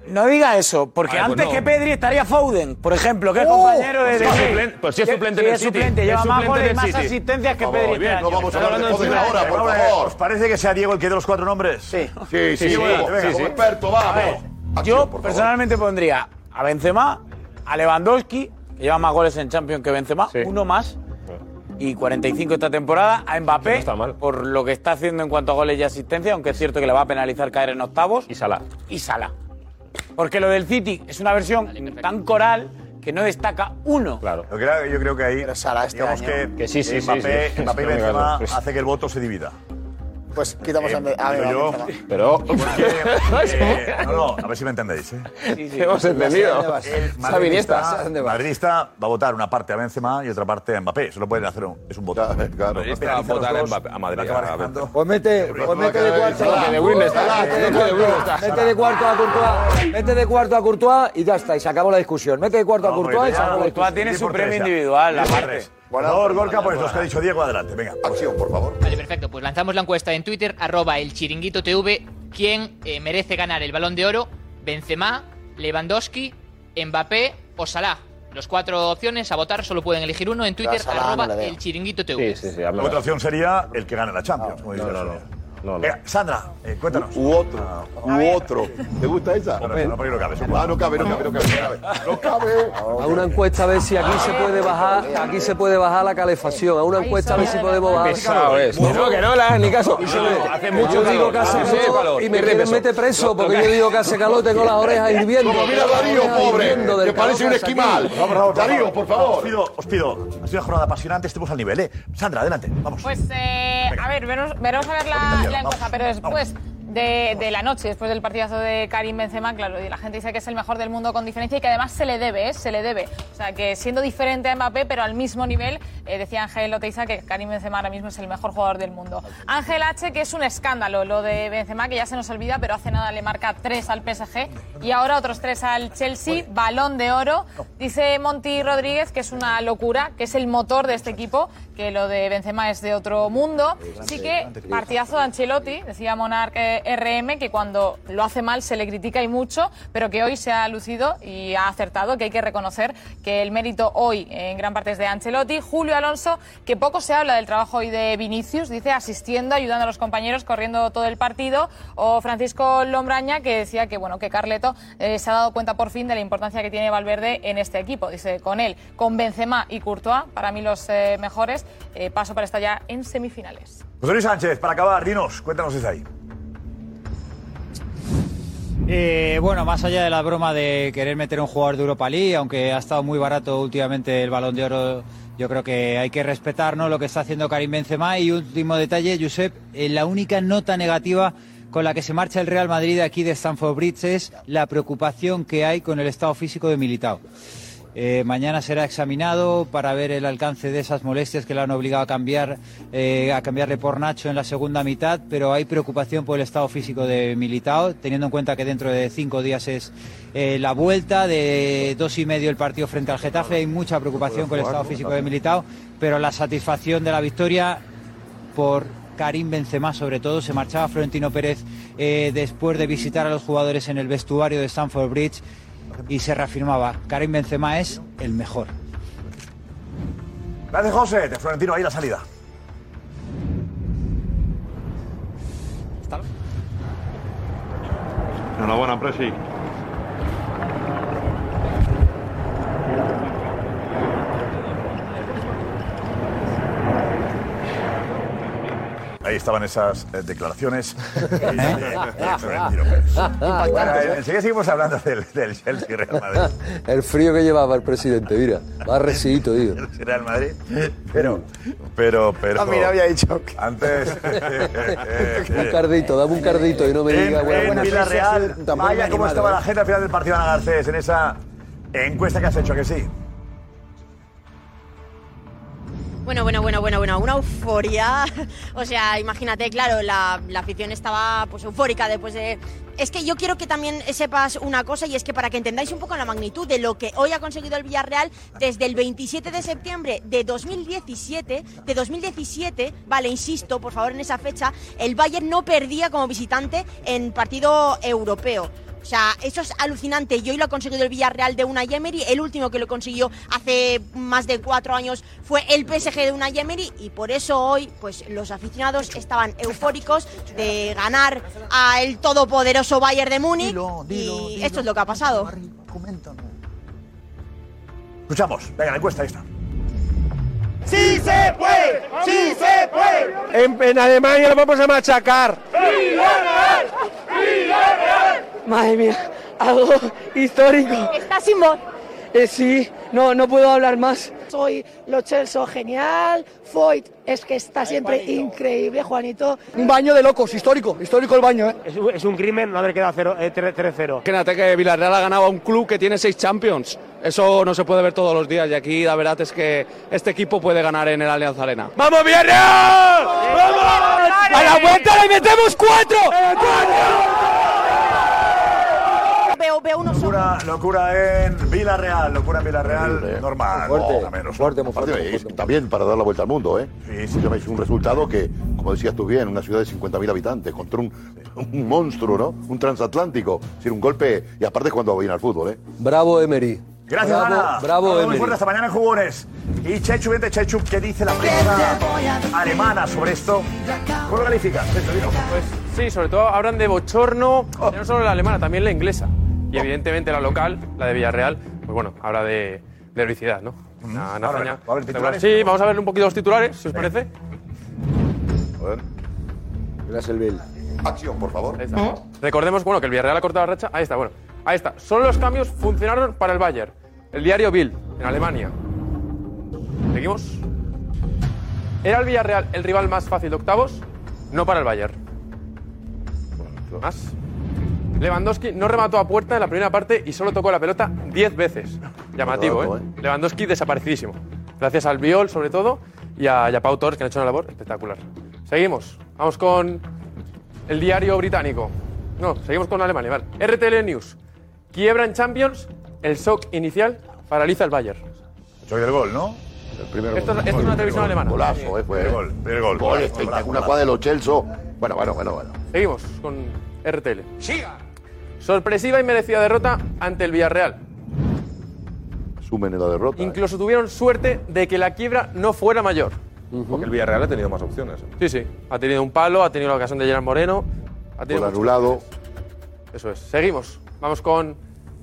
No, diga eso, porque pues antes que Pedri estaría Foden, por ejemplo, que es ¡Oh! compañero pues de De Pues si es suplente City. lleva más asistencias que Pedri. Bien, vamos a hablar de Foden ahora, por favor. ¿Os parece que sea Diego el que dé los cuatro nombres? Sí. Sí, sí, sí. experto, vamos. Yo personalmente pondría a Benzema, a Lewandowski, Lleva más goles en Champions que Benzema, Sí. uno más y 45 esta temporada. A Mbappé, por lo que está haciendo en cuanto a goles y asistencia, aunque es cierto que le va a penalizar caer en octavos. Y Salah. Y Salah. Porque lo del City es una versión tan coral que no destaca uno. Claro. Yo creo, yo creo que ahí, digamos que, sí, Mbappé, Mbappé y Benzema hace que el voto se divida. Pues quitamos Eh, a, a, digo a yo. Pero. Eh, (laughs) no, no, a ver si me entendéis. ¿eh? Hemos entendido. El madridista, madridista va a votar una parte a Benzema y otra parte a Mbappé. Eso lo pueden hacer, un- es un voto. Madridista va a votar a Mbappé- a Madrid, a Benzema. Pues mete, pues mete de cuarto. Que de Win está, Mete de que de cuarto, está. Mete de cuarto a Courtois. Mete de cuarto a Courtois y ya está. Y se acabó la discusión. Mete de cuarto a Courtois y se acabó la Courtois discusión. tiene su premio individual, aparte. Por favor, Gorka, pues los que ha dicho Diego, adelante. Venga. Acción, por favor. Vale, perfecto. Pues lanzamos la encuesta en Twitter, arroba el chiringuito TV. ¿Quién eh, merece ganar el balón de oro? Benzema, Lewandowski, Mbappé o Salah. Los cuatro opciones a votar solo pueden elegir uno en Twitter, Salah arroba no le veo. el chiringuito TV. La otra opción sería el que gane la Champions, como dice Venga, Sandra, eh, cuéntanos. U otro, u otro. ¿Te gusta esa? No, no, no, no cabe. Ah, no cabe, no cabe, no cabe, no cabe. (laughs) No cabe. A una encuesta a ver si aquí se puede bajar, aquí se puede bajar la calefacción. A una encuesta a ver si podemos bajar. Pesado es. No, que no le hagas ni caso. Hace mucho yo digo que hace calor y me quieren meter preso porque yo digo que hace calor, tengo las orejas hirviendo. Como mira Darío, pobre, que parece un esquimal. Darío, por favor. Os pido, os pido. Ha sido una jornada apasionante, estemos al nivel, ¿eh? Sandra, adelante, vamos. Pues, eh, a ver, veremos, veremos a ver la, Vamos, pero después de, de la noche, después del partidazo de Karim Benzema, claro, y la gente dice que es el mejor del mundo con diferencia y que además se le debe, ¿eh? Se le debe. O sea, que siendo diferente a Mbappé, pero al mismo nivel, eh, decía Ángel Oteiza que Karim Benzema ahora mismo es el mejor jugador del mundo. Ángel H, que es un escándalo lo de Benzema, que ya se nos olvida, pero hace nada le marca tres al PSG y ahora otros tres al Chelsea, balón de oro. Dice Monty Rodríguez que es una locura, que es el motor de este equipo, que lo de Benzema es de otro mundo. Así que partidazo de Ancelotti, decía Monarch eh, RM, que cuando lo hace mal se le critica y mucho, pero que hoy se ha lucido y ha acertado, que hay que reconocer que el mérito hoy en gran parte es de Ancelotti. Julio Alonso, que poco se habla del trabajo hoy de Vinicius, dice asistiendo, ayudando a los compañeros, corriendo todo el partido. O Francisco Lombraña, que decía que bueno que Carleto eh, se ha dado cuenta por fin de la importancia que tiene Valverde en este equipo. Dice, con él, con Benzema y Courtois, para mí los eh, mejores, eh, paso para estar ya en semifinales. José Luis Sánchez, para acabar, dinos, cuéntanos desde ahí. Eh, bueno, más allá de la broma de querer meter un jugador de Europa League, aunque ha estado muy barato últimamente el balón de oro, yo creo que hay que respetar ¿no? lo que está haciendo Karim Benzema. Y último detalle, Josep, eh, la única nota negativa con la que se marcha el Real Madrid aquí de Stamford Bridge es la preocupación que hay con el estado físico de Militao. Eh, mañana será examinado para ver el alcance de esas molestias que le han obligado a cambiar, eh, a cambiarle por Nacho en la segunda mitad, pero hay preocupación por el estado físico de Militao, teniendo en cuenta que dentro de cinco días es eh, la vuelta de dos y medio el partido frente al Getafe. Hay mucha preocupación con el estado físico de Militao, pero la satisfacción de la victoria por Karim Benzema sobre todo. Se marchaba Florentino Pérez eh, después de visitar a los jugadores en el vestuario de Stamford Bridge y se reafirmaba, Karim Benzema es el mejor. Gracias, José. De Florentino, ahí la salida. Enhorabuena, Presi. Ahí estaban esas eh, declaraciones. (laughs) de. Bueno, eh, enseguida seguimos hablando del, del Chelsea Real Madrid. El frío que llevaba el presidente, mira, va (laughs) residito, tío. Real Madrid. Pero, pero, pero. Ah, mira, había dicho. Antes. (laughs) Un cardito, dame un cardito y no me diga, En, bueno, en Villarreal, vaya cómo estaba la gente al final del partido Ana Garcés en esa encuesta que has hecho, que sí. Bueno, bueno, bueno, bueno, bueno, una euforia. (laughs) O sea, imagínate, claro, la, la afición estaba pues eufórica después de... Es que yo quiero que también sepas una cosa y es que para que entendáis un poco la magnitud de lo que hoy ha conseguido el Villarreal desde el 27 de septiembre de 2017, de 2017, vale, insisto, por favor, en esa fecha, el Bayern no perdía como visitante en partido europeo. O sea, eso es alucinante. Y hoy lo ha conseguido el Villarreal de una Emery. El último que lo consiguió hace más de cuatro años fue el PSG de una Emery. Y por eso hoy, pues los aficionados estaban eufóricos de ganar a el todopoderoso Bayern de Múnich. y esto es lo que ha pasado. Escuchamos. Venga, la encuesta ahí está. ¡Sí se puede! ¡Sí se puede! En, en Alemania lo vamos a machacar. ¡Villarreal! Madre mía, algo histórico. Está sin voz. Eh, sí, no, no puedo hablar más. Soy Lo Celso genial, Foyt es que está siempre increíble, Juanito. Un baño de locos, histórico, histórico el baño, ¿eh? Es, un- es un crimen no haber quedado cero- eh, 3-0. Fíjate que Villarreal ha ganado a un club que tiene seis Champions. Eso no se puede ver todos los días y aquí la verdad es que este equipo puede ganar en el Allianz Arena. ¡Vamos Villarreal! ¡Vamos! ¡A la vuelta le metemos cuatro! Veo veo unos Locura, locura en Villarreal, locura en Villarreal, normal. Fuerte, más o menos. fuerte, muy fuerte. Y También para dar la vuelta al mundo, ¿eh? Sí, sí. Es un resultado que, como decías tú bien, una ciudad de 50.000 habitantes contra un, un monstruo, ¿no? Un transatlántico. Es decir, un golpe, y aparte cuando viene al fútbol, ¿eh? Bravo, Emery. Gracias, bravo, Ana. Bravo, Muy Emery. fuerte esta mañana en Jugones. Y Chechu, vente Chechu, ¿qué dice la prensa alemana sobre esto? ¿Cómo lo dinos. Pues sí, sobre todo hablan de bochorno, no solo la alemana, también la inglesa. Y evidentemente la local, la de Villarreal, pues bueno, habla de, de heroicidad, ¿no? Una, una Ahora, hazaña ¿va a haber titulares? Sí, vamos a ver un poquito los titulares, si os parece. A ver. Gracias, el Bill. Acción, por favor. Ahí está. Recordemos bueno, que el Villarreal ha cortado la racha. Ahí está, bueno. Ahí está. Solo los cambios funcionaron para el Bayern. El diario Bild, en Alemania. Seguimos. ¿Era el Villarreal el rival más fácil de octavos? No para el Bayern. Más. Lewandowski no remató a puerta en la primera parte y solo tocó la pelota 10 veces. Llamativo, Dato, ¿eh? Lewandowski desaparecidísimo. Gracias al Biol, sobre todo, y a, y a Pau Torres, que han hecho una labor espectacular. Seguimos. Vamos con el diario británico. No, seguimos con Alemania, vale. RTL News. Quiebra en Champions, el shock inicial paraliza el Bayern. Soy del gol, ¿no? El primero. Esto, esto es una televisión alemana. Golazo, ¿eh? Fue. Primer gol, primer gol. Gol espectacular. jugada de los Chelsea. Bueno, bueno, bueno, bueno. Seguimos con RTL. Sorpresiva y merecida derrota ante el Villarreal. Sumen en la derrota. Incluso tuvieron suerte de que la quiebra no fuera mayor. Porque el Villarreal ha tenido más opciones. Sí, sí. Ha tenido un palo, ha tenido la ocasión de Gerard Moreno. Ha tenido Gol anulado. Eso es. Seguimos. Vamos con.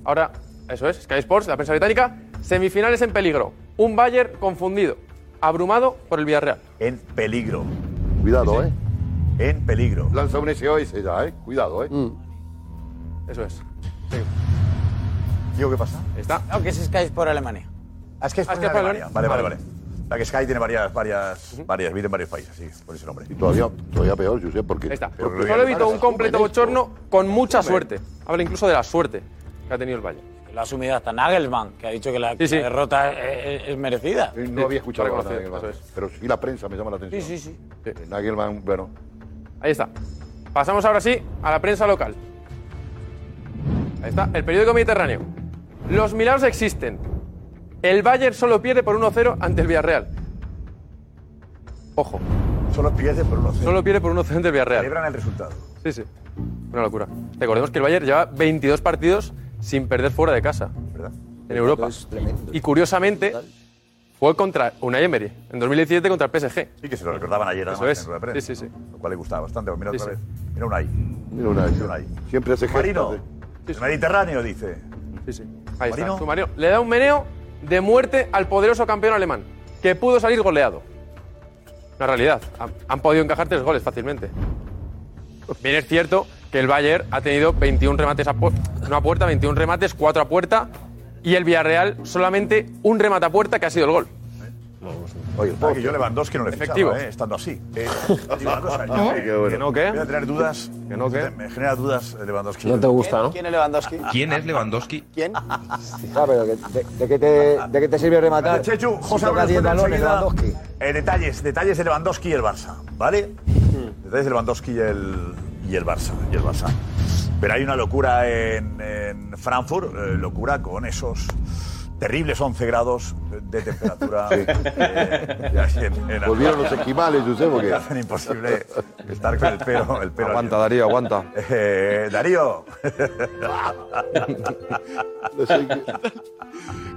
Ahora, eso es. Sky Sports, la prensa británica. Semifinales en peligro. Un Bayern confundido. Abrumado por el Villarreal. En peligro. Cuidado, ¿eh? En peligro. Lanza un SOS ya, ¿eh? Cuidado, ¿eh? Eso es. Digo, ¿qué pasa? Está. No, que es Sky por Alemania. Ah, es que es, Ah, es por que es por Alemania. Alemania. Vale, vale, vale. La que Sky tiene varias, varias, varias, vive en varios países, sí, por ese nombre. Y todavía, todavía peor, yo sé, porque. Ahí está. Pero Solo evitó un completo bochorno con mucha suerte. Habla incluso de la suerte que ha tenido el Bayern. Lo ha asumido hasta Nagelsmann, que ha dicho que la, Sí, sí. la derrota es, es- es merecida. No había escuchado nada de Nagelman, Pero sí la prensa me llama la atención. Sí, sí, sí. Eh, Nagelman, bueno. Ahí está. Pasamos ahora sí a la prensa local. Ahí está, el periódico Mediterráneo. Los milagros existen. El Bayern solo pierde por 1-0 ante el Villarreal. Ojo, Solo pierde por unos solo pierde por 1-0 ante el Villarreal. Celebran el resultado. Sí, sí. Una locura. Recordemos que el Bayern lleva 22 partidos sin perder fuera de casa. ¿Verdad? En Europa. Es tremendo. Y curiosamente, fue contra Unai Emery, en 2017 contra el PSG. Sí, que se lo recordaban ayer Eso además es. en de prensa, Sí, sí, ¿no? Lo cual le gustaba bastante. Mira Sí, otra sí. vez. Mira un ahí. Mira una Mira un ahí. Siempre hace Marino. El Mediterráneo, dice. Sí, sí. Ahí está. Su Marino. Le da un meneo de muerte al poderoso campeón alemán, que pudo salir goleado. Una realidad. Han, han podido encajar tres goles fácilmente. Bien es cierto que el Bayern ha tenido 21 remates a puerta, no a puerta, 21 remates, 4 a puerta, y el Villarreal solamente un remate a puerta que ha sido el gol. Oye, Ah, yo Lewandowski no le Efectivo. fichaba, eh, estando así. Eh, digo (laughs) una cosa, yo me- Qué bueno. ¿Que no qué? Voy a tener dudas. ¿Que no qué? Me genera dudas eh, Lewandowski. No te gusta, ¿no? ¿Quién es Lewandowski? ¿Quién es Lewandowski? ¿Quién? Claro, (laughs) pero de, de qué te, ¿de qué te sirve rematar? Chechu, José toca Álvarez 10 cuenta balones, enseguida, Lewandowski. eh, detalles, detalles de Lewandowski y el Barça, ¿vale? Detalles de Lewandowski y el, y el Barça. Y el Barça. Pero hay una locura en, en Frankfurt, eh, locura con esos terribles 11 grados de temperatura. eh, y así en- en- Volvieron los esquimales, yo sé, que porque. (laughs) hacen imposible estar con el pelo. El pelo Aguanta, Darío, aguanta. Eh, Darío.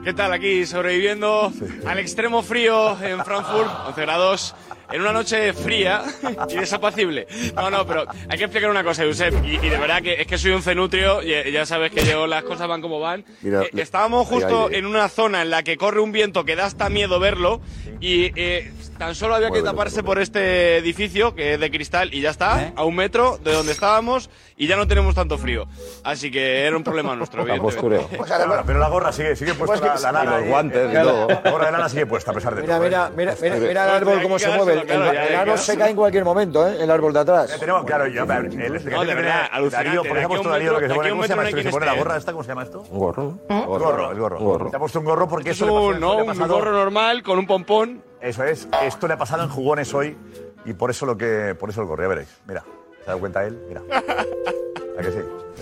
¿Qué tal? Aquí sobreviviendo al extremo frío en Frankfurt, 11 grados, en una noche fría (laughs) y desapacible. No, no, pero hay que explicar una cosa, Josep, y, y de verdad que es que soy un cenutrio, y ya sabes que yo las cosas van como van. Mira, Eh, estábamos justo en una zona en la que corre un viento que da hasta miedo verlo y eh, tan solo había que taparse por este edificio que es de cristal y ya está, a un metro de donde estábamos y ya no tenemos tanto frío. Así que era un problema nuestro. La. Pues ahora, pero la gorra sigue, sigue puesta Pues que- la, la lana. y los guantes eh, y todo. La gorra de lana sigue puesta a pesar de Mira, todo. mira, ¿eh? mira, mira, mira el árbol cómo que se mueve. El, el árbol se cae en cualquier momento, ¿eh? El árbol de atrás. Ya tenemos, claro, yo, es No, de verdad. Darío, ¿por un Darío lo que metro- se pone? ¿Cómo se llama esto? que se pone la gorra ¿eh? esta? ¿Cómo se llama esto? Un gorro, ¿no? Gorro, el gorro. Te ha puesto un gorro porque eso un, no, gorro normal con un pompón. Eso es. Esto le ha pasado en jugones hoy y por eso lo que. Por eso lo corría, veréis. Mira. ¿Se da cuenta él? Mira. (laughs)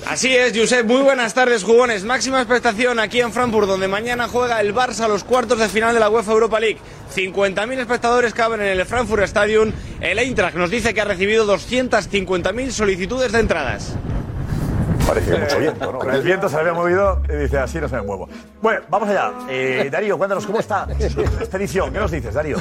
Así es, Josep. Muy buenas tardes, jugones. Máxima expectación aquí en Frankfurt, donde mañana juega el Barça a los cuartos de final de la UEFA Europa League. 50.000 espectadores caben en el Frankfurt Stadium. El Eintracht nos dice que ha recibido 250.000 solicitudes de entradas. Parecía mucho viento, ¿no? Con el viento se había movido y dice, así no se me muevo. Bueno, vamos allá. Eh, Darío, cuéntanos cómo está esta edición. ¿Qué nos dices, Darío?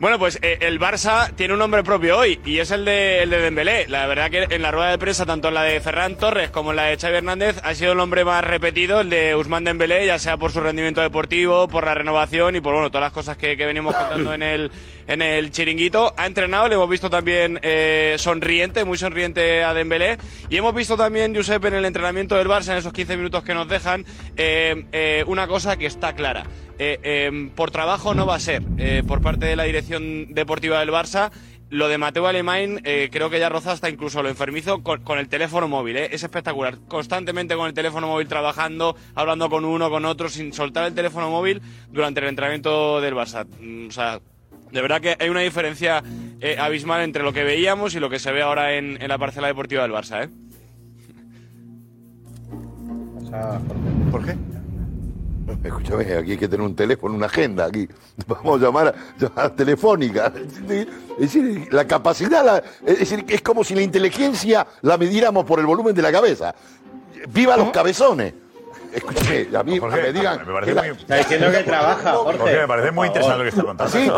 Bueno, pues eh, el Barça tiene un nombre propio hoy y es el de, el de Dembélé. La verdad que en la rueda de prensa, tanto en la de Ferran Torres como en la de Xavi Hernández, ha sido el nombre más repetido, el de Usman Dembélé, ya sea por su rendimiento deportivo, por la renovación y por bueno, todas las cosas que, que venimos contando en el en el chiringuito. Ha entrenado, le hemos visto también eh, sonriente, muy sonriente a Dembélé. Y hemos visto también, Josep, en el entrenamiento del Barça, en esos 15 minutos que nos dejan, eh, eh, una cosa que está clara. por trabajo no va a ser por parte de la dirección deportiva del Barça lo de Mateo Alemán eh, creo que ya roza hasta incluso lo enfermizo con, el teléfono móvil, ¿eh? es espectacular. Constantemente con el teléfono móvil trabajando, hablando con uno, con otro, sin soltar el teléfono móvil durante el entrenamiento del Barça. Mm, o sea, de verdad que hay una diferencia eh, abismal entre lo que veíamos y lo que se ve ahora en, en la parcela deportiva del Barça, ¿eh? ¿Por qué? Pues, escúchame, aquí hay que tener un teléfono, una agenda, aquí. (laughs) Vamos a llamar, a llamar telefónica. (laughs) Es decir, la capacidad, es decir, es como si la inteligencia la midiéramos por el volumen de la cabeza. ¡Viva los cabezones! Escúchame, a mí Jorge, me digan. Me parece muy... Está diciendo que trabaja, Jorge. Jorge, me parece muy interesante lo que está contando. Sí,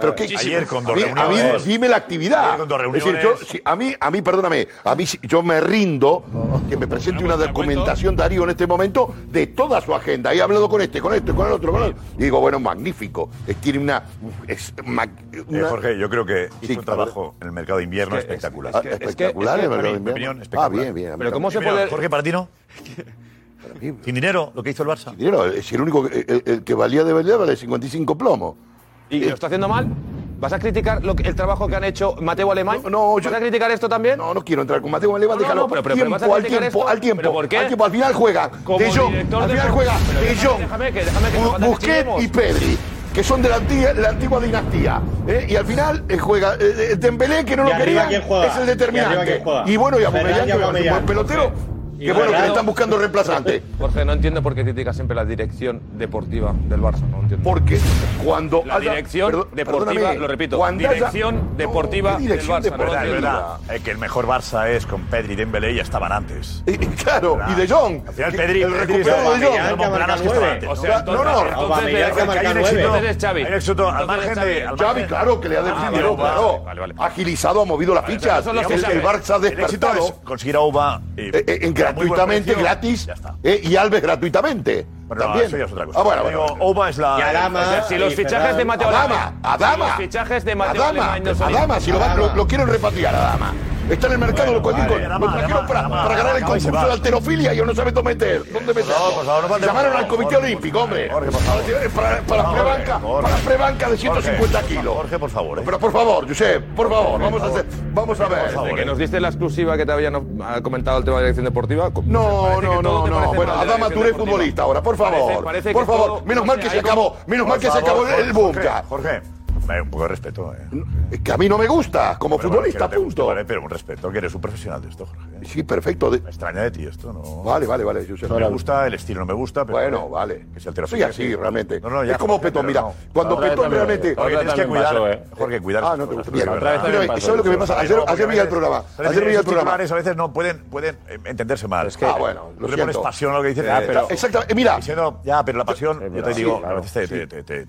pero que, ayer con dos reuniones. A mí, dime la actividad. Ayer con dos reuniones. Es decir, a mí, a mí, perdóname, a mí yo me rindo que me presente una documentación Darío en este momento de toda su agenda. He hablado con este, con este, con el otro, con el otro. Y digo, bueno, magnífico. Tiene una. Es, eh, una... Jorge, yo creo que hizo un trabajo en el mercado de invierno espectacular. Espectacular, es. Mi opinión, ah, espectacular. Ah, bien, bien. Pero ¿cómo se puede. Jorge Partino. (laughs) Mí, sin dinero, lo que hizo el Barça. Sin dinero, es el único, que, el, el que valía de valía vale 55 plomos. ¿Y eh, lo está haciendo mal? ¿Vas a criticar lo que, el trabajo que han hecho Mateo Alemán? No, no, ¿Vas a criticar esto también? No, no quiero entrar con Mateo Alemán, no, déjalo. no, pero- pero- pero ¿vas a al tiempo, esto? al tiempo, ¿Pero por qué? al tiempo, al final juega Como De al final juega Pero De déjame- déjame que- déjame que- Bu- Busquets y Pedri, que son de la antigua, la antigua dinastía, ¿eh? y al final eh, juega eh, eh Dembélé que no ¿Y lo quería, es el determinante. Y bueno, y Ferran Aubameyang, y que es un buen pelotero, Qué bueno que le están buscando reemplazante. (laughs) Jorge, no entiendo por qué critica siempre la dirección deportiva del Barça. No entiendo. Porque cuando la haya- dirección Perdón- deportiva, lo repito, cuando haya- dirección deportiva ¿qué dirección del Barça. no verdad, es verdad. Es que el mejor Barça es con Pedri y Dembélé y ya estaban antes. (laughs) claro, y De Jong. Al final Pedri, el recuperado de Jong. O sea, no, no, hay un éxito, hay éxito al margen de... al Xavi, claro, que le ha ah, defendido, claro. Agilizado, ha movido las fichas. que el. Barça ha despertado. es conseguir a Uba. Eh, eh, en que gratuitamente, gratis. Eh, y Alves gratuitamente. Bueno, también. Es otra cosa. Ah, Oba es la. Y Adama, si los fichajes de Mateo Adama, si los fichajes de Mateo Adama, Adama, si lo, quieren repatriar, Está en el mercado, bueno, lo cual vale, para, ganar el concurso de alterofilia y no sabe dónde meter. ¿Dónde meter? Llamaron al Comité Olímpico, hombre. Jorge, por favor. para, para prebanca, para la prebanca de 150 kilos. Jorge, por favor. Pero por favor, Josep, por favor, vamos a hacer, vamos a ver. Desde que nos diste la exclusiva que te habían comentado el tema de la dirección deportiva. No, no, no, no. Bueno, Adama Touré futbolista ahora, por favor. Por favor, menos mal que se acabó, menos mal que se acabó el boom Jorge un poco de respeto. ¿eh? Que a mí no me gusta, como futbolista, bueno, punto. Pero un respeto, que eres un profesional de esto, Jorge. Sí, perfecto. Me extraña de ti esto, ¿no? Vale, vale, vale. Yo sé no me gusta, el estilo no me gusta, pero. Bueno, vale. Que sea el Soy así, realmente. Ya, es como Petón, mira. Cuando Petón realmente. Jorge, tienes que cuidar. Jorge, cuidar. Ah, no te gusta. Eso lo que me. Ayer vi el programa. Ayer vi el programa. A veces no pueden entenderse mal. Ah, bueno. Lo le pones pasión a lo que dices. Eh, Exactamente. Mira. Ya, pero la pasión, yo te digo.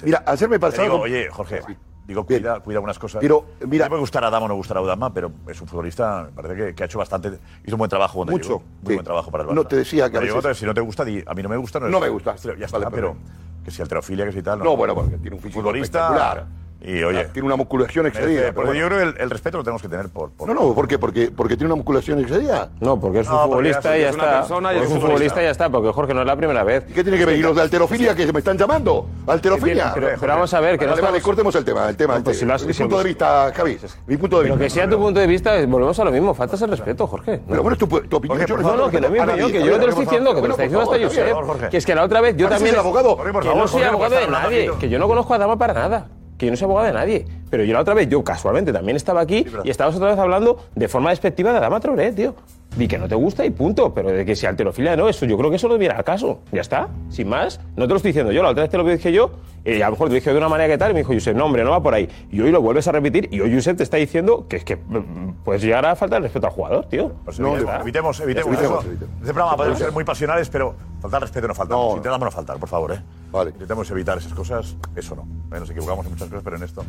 Mira, ayer me pasó. Oye, Jorge, Digo, cuida, cuida unas cosas. Pero, mira. me gustará Dama o no gustará Udama, pero es un futbolista, me parece que, ha hecho bastante. Hizo un buen trabajo donde Mucho. Muy buen trabajo para el Barça. No te decía que a veces... otra, Si no te gusta, a mí no me gusta, no, no me gusta. Ya está, pero. Que si alterofilia, que si tal. No, no bueno, porque tiene un físico futbolista, espectacular. Y, oye, ah, tiene una musculación excedida. Pero bueno. yo creo que el, el, respeto lo tenemos que tener por. por... No, no, ¿por qué? Porque, porque tiene una musculación excedida. No, porque es un no, futbolista y ya, ya está. Persona, ya es, un futbolista. y ya está, porque Jorge no es la primera vez. ¿Y qué tiene que ver? ¿Y los de alterofilia que me están llamando? ¿Alterofilia? Pero, pero, vamos a ver, que vale, no. Vale, estamos... cortemos el tema. El tema no, pues, si has, mi si punto lo... de vista, Javi. Mi punto de vista. Pero que sea tu punto de vista, volvemos a lo mismo. Faltas el respeto, Jorge. No. Pero bueno, tu, tu opinión. Jorge, yo no, no, que no es mi opinión, que yo te lo estoy diciendo, que te lo está diciendo hasta Josep. Que es que la otra vez yo también. abogado. Que no soy abogado de nadie, que yo no conozco a Dama para nada que yo no soy abogado de nadie. Pero yo la otra vez, yo casualmente también estaba aquí y estabas otra vez hablando de forma despectiva de Adama Traoré, tío. Di que no te gusta y punto, pero de que si alterofilia no, eso yo creo que eso lo viera al caso. Ya está, sin más. No te lo estoy diciendo yo, la otra vez te lo dije yo, y a lo mejor te lo dije de una manera que tal, y me dijo Josep, no hombre, no va por ahí. Y hoy lo vuelves a repetir, y hoy Josep te está diciendo que es que mm, puedes llegar a faltar el respeto al jugador, tío. Pues No, evitemos, evitemos, evitemos. Evitemos, eso. evitemos. Este programa podemos ser muy pasionales, pero faltar respeto no faltamos. Intentamos no faltar, por favor, ¿eh? Vale. Intentemos evitar esas cosas. Eso no. Eh, Nos equivocamos en muchas cosas, pero en esto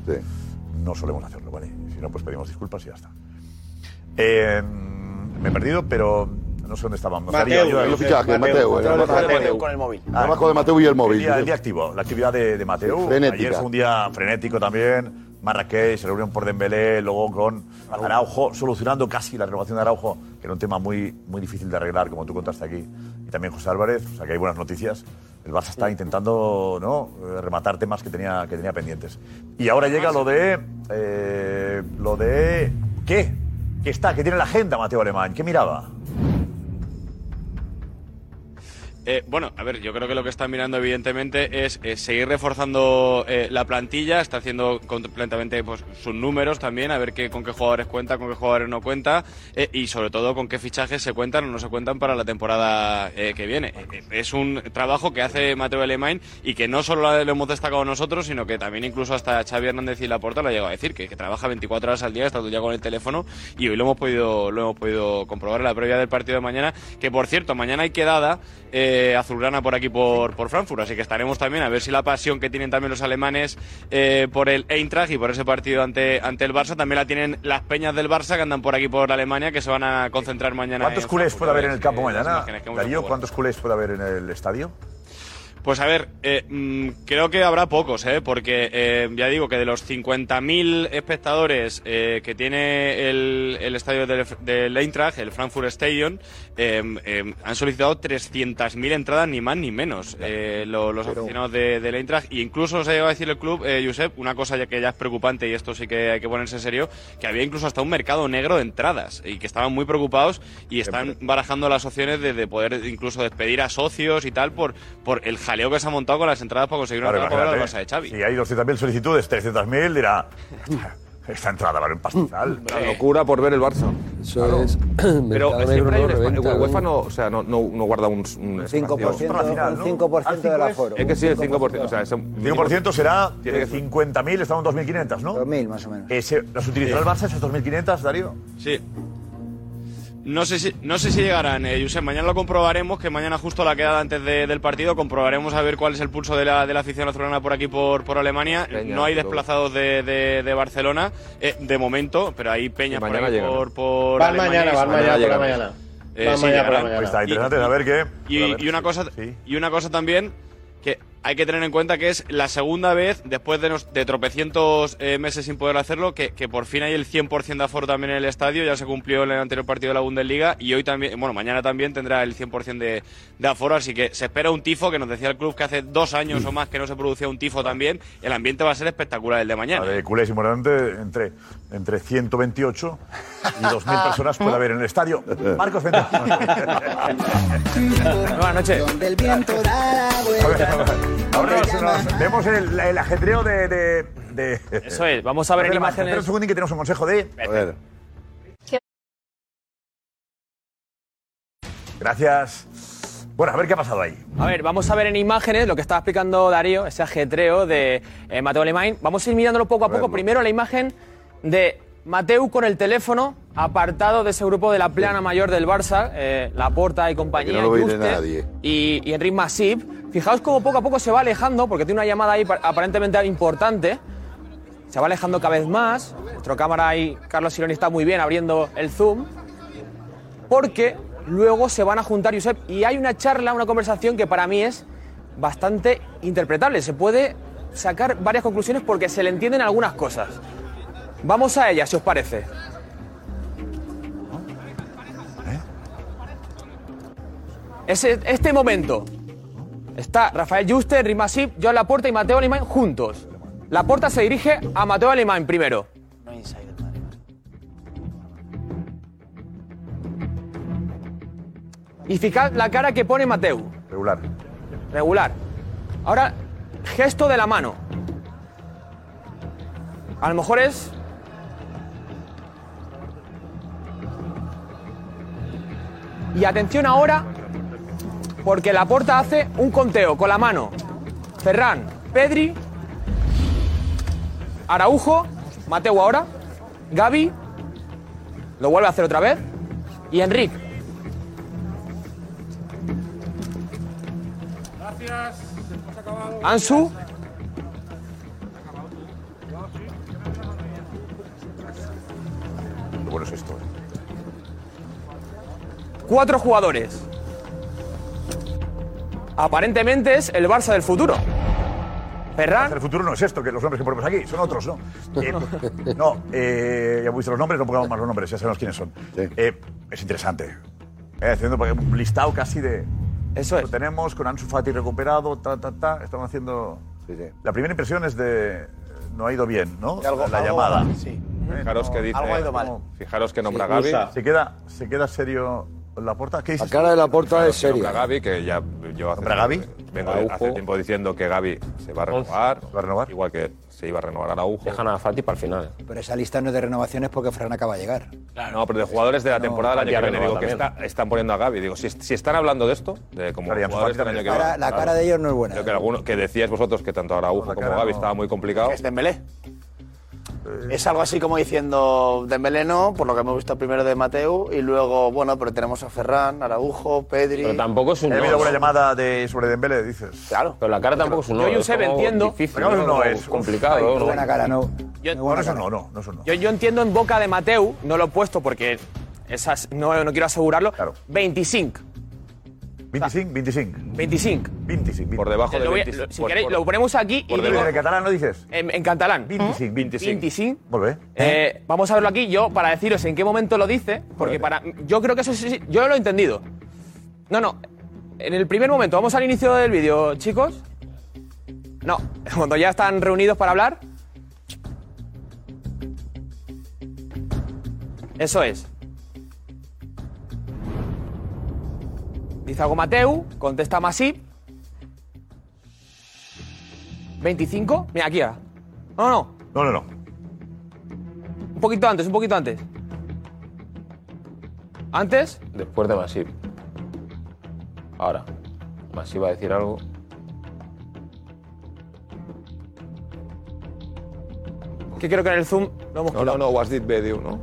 no solemos hacerlo, ¿vale? Si no, pues pedimos disculpas y ya está. Eh, me he perdido, pero no sé dónde estábamos. Mateu, Darío, el fichaje, Mateu, el trabajo de Mateu. con el móvil. Trabajo de Mateu y el móvil. El día, el día activo, la actividad de, de. Sí, frenética. Ayer fue un día frenético también. Marrakech, se reunieron por Dembélé, luego con Araujo, solucionando casi la renovación de Araujo, que era un tema muy, muy difícil de arreglar, como tú contaste aquí. Y también José Álvarez, o sea que hay buenas noticias. El Barça está intentando ¿no? eh, rematar temas que tenía, que tenía pendientes. Y ahora llega lo de... eh, lo de... ¿Qué? ¿Qué está? ¿Qué tiene la agenda Mateo Alemán? ¿Qué miraba? Eh, bueno, a ver, yo creo que lo que está mirando evidentemente es, eh, seguir reforzando eh, la plantilla, está haciendo completamente pues, sus números también, a ver qué, con qué jugadores cuenta, con qué jugadores no cuenta y sobre todo con qué fichajes se cuentan o no se cuentan para la temporada que viene. Es un trabajo que hace Mateo Alemán y que no solo lo hemos destacado nosotros, sino que también incluso hasta Xavi Hernández y Laporta lo ha llegado a decir, que, trabaja 24 horas al día, está todo día con el teléfono y hoy lo hemos podido, lo hemos podido comprobar en la previa del partido de mañana, que por cierto, mañana hay quedada azulgrana por aquí por, por Frankfurt, así que estaremos también a ver si la pasión que tienen también los alemanes eh, por el Eintracht y por ese partido ante, ante el Barça, también la tienen las peñas del Barça que andan por aquí por Alemania, que se van a concentrar mañana. ¿Cuántos culés puede haber en el campo mañana? Darío. ¿cuántos culés puede haber en el estadio? Pues a ver, eh, mm, creo que habrá pocos, ¿eh? porque eh, ya digo que de los 50.000 espectadores eh, que tiene el, el estadio del, del Eintracht, el Frankfurt Stadium, eh, eh, han solicitado 300.000 entradas, ni más ni menos, eh, lo- los aficionados de, del Eintracht. E incluso se llegó a decir el club, eh, Josep, una cosa ya que ya es preocupante y esto sí que hay que ponerse en serio, que había incluso hasta un mercado negro de entradas y que estaban muy preocupados y están barajando las opciones de, de poder incluso despedir a socios y tal por, por el jaleo que se ha montado con las entradas para conseguir una Claro, entrada para el imagínate, Barça de Xavi. Si hay 200.000 solicitudes, 300.000, dirá. Esta entrada vale un pastizal. La locura por ver el Barça. Eso es. (clears throat) Pero mercado negro siempre hay no un espa- reventa, el UEFA no, o sea, no, no, no guarda un, un espacio. 5%, un 5% del aforo. Es que sí, el 5%. O sea, es un- 5% será Tiene que eh, 50.000, estamos en 2.500, ¿no? 2.000 más o menos. Ese, ¿Las utilizará el Barça, esas 2.500, Darío? Sí. No sé si, no sé si llegarán, eh, Josep. Mañana lo comprobaremos, que mañana justo la quedada antes de- del partido comprobaremos a ver cuál es el pulso de la, de la afición azulgrana por aquí, por, por Alemania. Peña, no hay desplazados de, de- de Barcelona, eh, de momento, pero hay peñas por llegan. por, por Van Alemania. mañana, van mañana por la mañana. Eh, Van sí, mañana por la llegarán. mañana. Pues está interesante Y- saber qué. Y, A ver, y una cosa, y una cosa también que hay que tener en cuenta que es la segunda vez, después de, nos- de tropecientos eh, meses sin poder hacerlo, que, que por fin hay el 100% de aforo también en el estadio. Ya se cumplió en el anterior partido de la Bundesliga y hoy también, bueno, mañana también tendrá el 100% de, de aforo. Así que se espera un tifo, que nos decía el club que hace dos años o más que no se producía un tifo también. El ambiente va a ser espectacular el de mañana. De culés y morante entre, entre 128 y 2.000 personas puede haber en el estadio. (laughs) Marcos, vente. (laughs) Buenas noches. Ahora nos- (laughs) nos- vemos el, el ajetreo de, de, de- Eso es, vamos a ver Espera en imágenes. Espera un segundín que tenemos un consejo de... A ver. Gracias. Bueno, a ver qué ha pasado ahí. A ver, vamos a ver en imágenes lo que estaba explicando Darío, ese ajetreo de eh, Mateo Alemán. Vamos a ir mirándolo poco a poco. Primero la imagen de Mateu con el teléfono apartado de ese grupo de la plana mayor del Barça, eh, Laporta y compañía, no lo ve Juste nadie. y, y Enric Masip. Fijaos cómo poco a poco se va alejando, porque tiene una llamada ahí pa- aparentemente importante. Se va alejando cada vez más. Nuestro cámara ahí, Carlos Sironi, está muy bien abriendo el zoom. Porque luego se van a juntar, Josep, y hay una charla, una conversación que para mí es bastante interpretable. Se puede sacar varias conclusiones porque se le entienden algunas cosas. Vamos a ellas, si os parece. Ese- este momento está Rafael Juste, Rimasip, Joan Laporta y Mateo Alemán juntos. Laporta se dirige a Mateo Alemán primero. Y fijad la cara que pone Mateu. Regular. Regular. Ahora, gesto de la mano. A lo mejor es. Y atención ahora, porque la porta hace un conteo con la mano. Ferran, Pedri, Araujo, Mateo ahora, Gaby, lo vuelve a hacer otra vez, y Enrique. Gracias. Ansu, bueno es esto. eh. cuatro jugadores. Aparentemente es el Barça del futuro. Ferran. El futuro no es esto, que los nombres que ponemos aquí, son otros, ¿no? Eh, no, eh, ya visto los nombres, no pongamos más los nombres, ya sabemos quiénes son. Eh, es interesante. Eh, haciendo un listado casi de. Eso Lo tenemos con Ansu Fati recuperado, ta, ta, ta. Estamos haciendo. La primera impresión es de. No ha ido bien, ¿no? Algo- la algo llamada. sí. Fijaros que dice. Algo ha ido mal. Fijaros que nombra Sí, Gaby. ¿Se queda, ¿Se queda serio la porta? ¿Qué dices? La cara de la porta es seria. a Gaby, que ya yo hace, ¿Nombra a Gavi? vengo hace tiempo diciendo que Gaby se va a renovar. ¿Va a renovar? Igual que se iba a renovar Araujo. Dejan a Fati para el final. Pero esa lista no es de renovaciones porque Fran acaba de llegar. No, pero de jugadores de la No, temporada del año que viene. Digo que también. está- están poniendo a Gaby. Digo, si, si están hablando de esto, de como Claro, y Ansu jugadores Fati del año que viene. La, la claro. cara de ellos no es buena. Creo que, alguno, que decíais vosotros que tanto Araujo como Gaby no- estaba muy complicado. Es Dembélé. Es algo así como diciendo Dembélé no, por lo que hemos visto primero de Mateu, y luego, bueno, pero tenemos a Ferran, Araujo, Pedri... Pero tampoco es un ¿Ha no. habido alguna llamada de, sobre Dembélé, dices? Claro. Pero la cara tampoco es un no. Yo, Josep, entiendo. Difícil, Pero no ¿no? es- complicado. ¿no? buena cara, no. Yo- No, buena no no, no. Yo, yo entiendo en boca de Mateu, no lo he puesto porque esas, no, no quiero asegurarlo. Claro. 25. 25, 25. 25. 25. Por debajo de Lo voy a- 25. lo- si por- queréis, por- lo ponemos aquí y por digo, debajo. ¿En catalán no dices? en, en catalán. 25. 25. 25. Volve. Eh, vamos a verlo aquí yo para deciros en qué momento lo dice, porque para yo creo que eso sí, sí, yo lo he entendido. No, no. En el primer momento, vamos al inicio del vídeo, chicos. No, (laughs) cuando ya están reunidos para hablar. Eso es. Dice algo Mateu, contesta Masip. 25. Mira, aquí ahora. No, no, No, no, no. un poquito antes, un poquito antes. ¿Antes? Después de Masip. Ahora. Masip va a decir algo. Que creo que en el zoom lo hemos No, quitado. no, no, was did video, ¿no?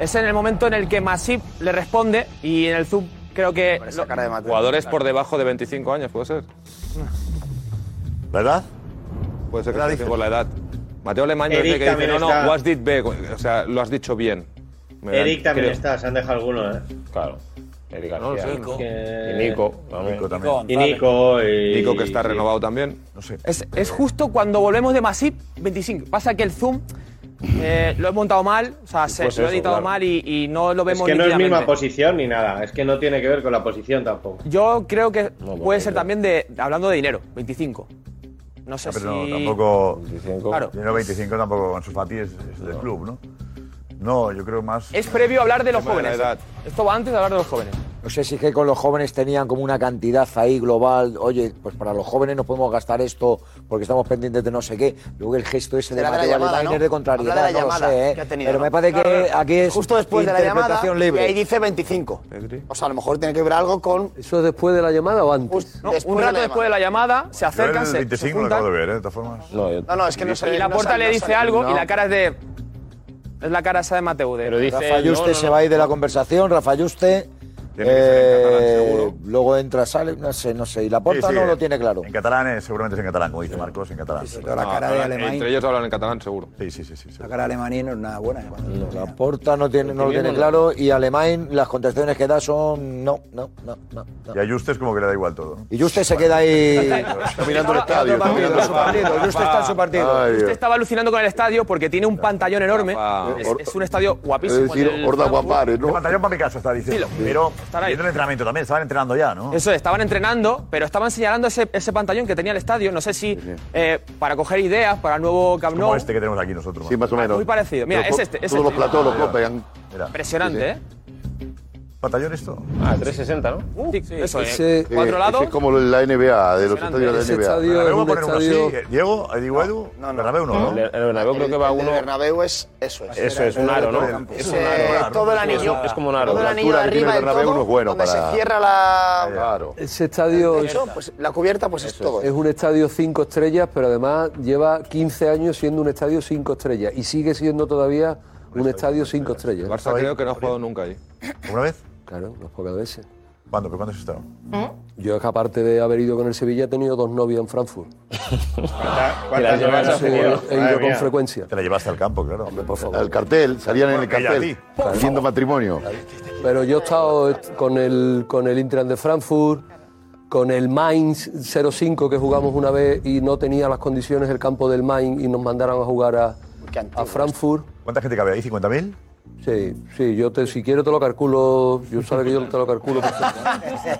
Es en el momento en el que Masip le responde y en el zoom creo que... Con esa lo- cara de Mateu. Jugadores por debajo de 25 años, ¿puede ser? ¿Verdad? Puede ser que por la edad. Mateo Alemán Eric sé que dice, también no, no, está. was did be, o sea, lo has dicho bien. Me Eric también creo. está, se han dejado algunos, ¿eh? Claro. Eric No lo. Que- Y Nico. Nico también. Y Nico y... Nico que está sí. renovado también. No sé. Es, es justo cuando volvemos de Masip 25. Pasa que el zoom eh, lo he montado mal, o sea, se, Pues lo he editado claro. mal y, y no lo Es vemos que no es misma posición ni nada, es que no tiene que ver con la posición tampoco. Yo creo que No, puede ser también de hablando de dinero, 25. No sé Ah, Pero no, si... tampoco. 25. Claro. Dinero 25 tampoco Ansu Fati es, es del club, ¿no? No, yo creo más. Es previo a hablar de los de jóvenes. edad. Esto va antes de hablar de los jóvenes. No sé si es que con los jóvenes tenían como una cantidad ahí global. Oye, pues para los jóvenes no podemos gastar esto porque estamos pendientes de no sé qué. Luego el gesto ese de de la Mateo llamada, ¿no? es de contrariedad, de la no sé, ¿eh? que ha tenido, Pero ¿no? me parece que aquí es Justo después de la llamada, interpretación y libre. ahí dice 25. Pedri. O sea, a lo mejor tiene que ver algo con... ¿Eso es después de la llamada o antes? No, un de rato después de la llamada se Yo acercan, el se, se 25 lo acabo de ver, ¿eh? De todas formas. No, yo- No, no, es que no sé. y la no puerta sale- le no dice sale. algo y la cara es de... Es la cara esa de Mateu. De, Pero dice. Rafa no, Yuste no, se va a ir de la conversación, Rafa Yuste. Tiene que ser en catalán, eh, seguro. luego entra, sale, no sé, no sé. Y la porta Sí, sí, no lo tiene claro. En catalán, eh, seguramente es en catalán, como dice Marcos, en catalán. Toda la No, cara de Alemán. Entre ellos hablan en catalán, seguro. Sí, sí, sí. sí. La cara de Alemán no es nada buena. ¿eh? La porta no, tiene, no lo tiene claro y Alemán las contestaciones que da son no, no, no, no. no. Y a Justes como que le da igual todo. ¿no? Y Juste se queda ahí. (laughs) Está mirando el estadio. Está está mirando el en su partido. estadio. Juste está en su partido. Ay, Usted estaba alucinando con el estadio porque tiene un pantallón enorme. Es, es un estadio Es guapísimo. el Horda Frankfurt. Guapare, El ¿no? pantallón para mi casa está diciendo. Pero estará ahí. viendo el entrenamiento también, estaban entrenando ya, ¿no? Eso, estaban entrenando, pero estaban señalando ese, ese pantallón que tenía el estadio. No sé si eh, para coger ideas para el nuevo Camp Nou. Como este que tenemos aquí nosotros. Sí, más o menos. Muy parecido. Mira, Pero es este, es Todos los este. platós los copian. Impresionante, Sí, ¿eh? Batallón esto? Ah, 360, ¿no? Sí, eso es. Ese- Cuatro lados. ese es como la NBA, de los estadios de la NBA. estadio Bernabéu va a poner uno así. estadio... Diego, Diego Edu, Bernabéu no, ¿no? El, el Bernabéu creo que va El uno. de Bernabéu es eso. Es. Eso es un aro, ¿no? Es un aro. todo el anillo. Es como un aro. Todo el La anillo arriba el del Bernabéu todo, no es bueno donde para- se cierra la... Claro. Ese estadio Eso, pues la cubierta pues es todo. es un estadio cinco estrellas, pero además lleva 15 años siendo un estadio cinco estrellas y sigue siendo todavía un estadio cinco estrellas. Barça creo que no ha jugado nunca ahí. ¿Una vez? Claro, unas pocas veces. ¿Cuándo? ¿Pero cuándo has estado? Yo es que aparte de haber ido con el Sevilla he tenido dos novias en Frankfurt. (laughs) ¿Cuántas novias has tenido? he ido con frecuencia. Te la llevaste al campo, claro. Por favor. El cartel, salían en el cartel. Haciendo matrimonio. Pero yo he estado con el, con el Inter de Frankfurt, con el Mainz 05 que jugamos una vez y no tenía las condiciones el campo del Mainz y nos mandaron a jugar a, a Frankfurt. ¿Cuánta gente cabe ahí? ¿50.000? Sí, sí, yo te, si quiero te lo calculo, yo sabes que yo te lo calculo.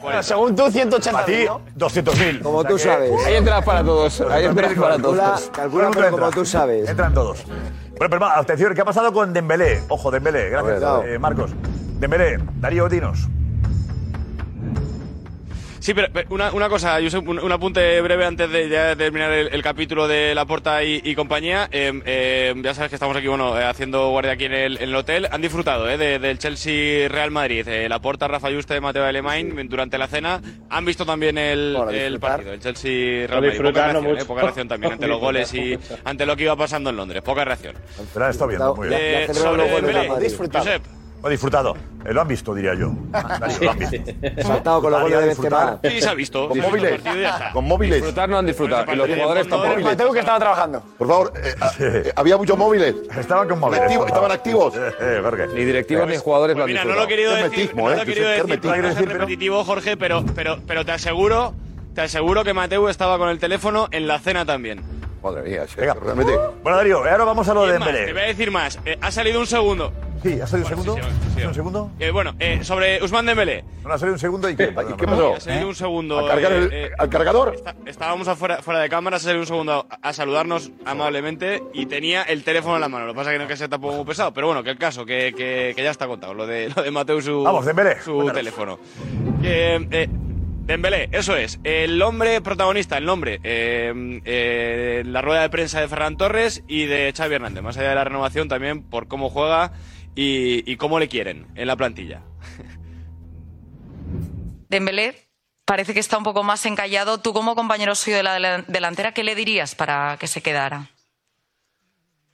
Bueno, (laughs) según tú, 180 A ti, 200.000. Como tú sabes. Hay entradas para todos. Hay entradas para Calcula, todos. calcula pero como tú sabes. Entran todos. Bueno, pero atención, ¿qué ha pasado con Dembélé? Ojo, Dembélé, gracias, eh, Marcos. Dembélé, Darío, dinos. Sí, pero, pero una, una cosa, Josep, un, un apunte breve antes de ya terminar el, el capítulo de Laporta y, y compañía. Eh, eh, ya sabes que estamos aquí, bueno, eh, haciendo guardia aquí en el, en el hotel. Han disfrutado eh, de- del Chelsea Real Madrid. Eh, Laporta, Rafa Yuste, Mateo Alemán durante la cena. Han visto también el, Bueno, el partido, el Chelsea No Real Madrid. Poca reacción, eh, mucho. poca reacción también ante los (laughs) goles y ante lo que iba pasando en Londres. Poca reacción. Pero estado viendo, muy bien. Eh, Ya celebró sobre. Disfrutado. Josep, Lo ha disfrutado. Eh, lo han visto, diría yo. (laughs) Darío, lo han visto. Saltado con los goles de Benzema. sí, se ha visto. Con móviles. Con móviles. Disfrutar no han disfrutado. Y los jugadores tampoco. Mateo que estaba trabajando. Por favor, eh, eh, había muchos móviles. Estaban con móviles. Activo- estaban activos. Eh, eh. Ni directivos ni jugadores lo Pues han mira, no lo he querido decir, no lo ¿eh? he querido decir no pero- repetitivo, Jorge, pero, pero, pero te aseguro, te aseguro que Mateo estaba con el teléfono en la cena también. Madre mía, es que Venga, realmente. Bueno, Darío, ahora vamos a lo de es más, te voy a Dembélé. decir más. Eh, ha salido un segundo. Sí, ¿ha salido un Bueno, segundo? sí, sí, sí, sí. ¿Un segundo? Eh, bueno, eh, sobre Usman Dembélé. No, ha salido un segundo y qué, ¿Y qué pasó? Ha salido un segundo. ¿Al cargar el- eh, eh, al cargador? está- estábamos afuera, fuera de cámara, ha salido un segundo a, a saludarnos amablemente y tenía el teléfono en la mano. Lo que pasa es que no es que sea tampoco muy pesado, pero bueno, que el caso, que, que- que ya está contado, lo de, (laughs) lo de Mateo su, Vamos, Dembélé, su cuéntanos. teléfono. Eh, eh, Dembélé, eso es. El hombre protagonista, el nombre, eh, eh, la rueda de prensa de Ferran Torres y de Xavi Hernández. Más allá de la renovación, también por cómo juega y, y cómo le quieren en la plantilla. Dembélé parece que está un poco más encallado. Tú como compañero suyo de la delan- delantera, ¿qué le dirías para que se quedara?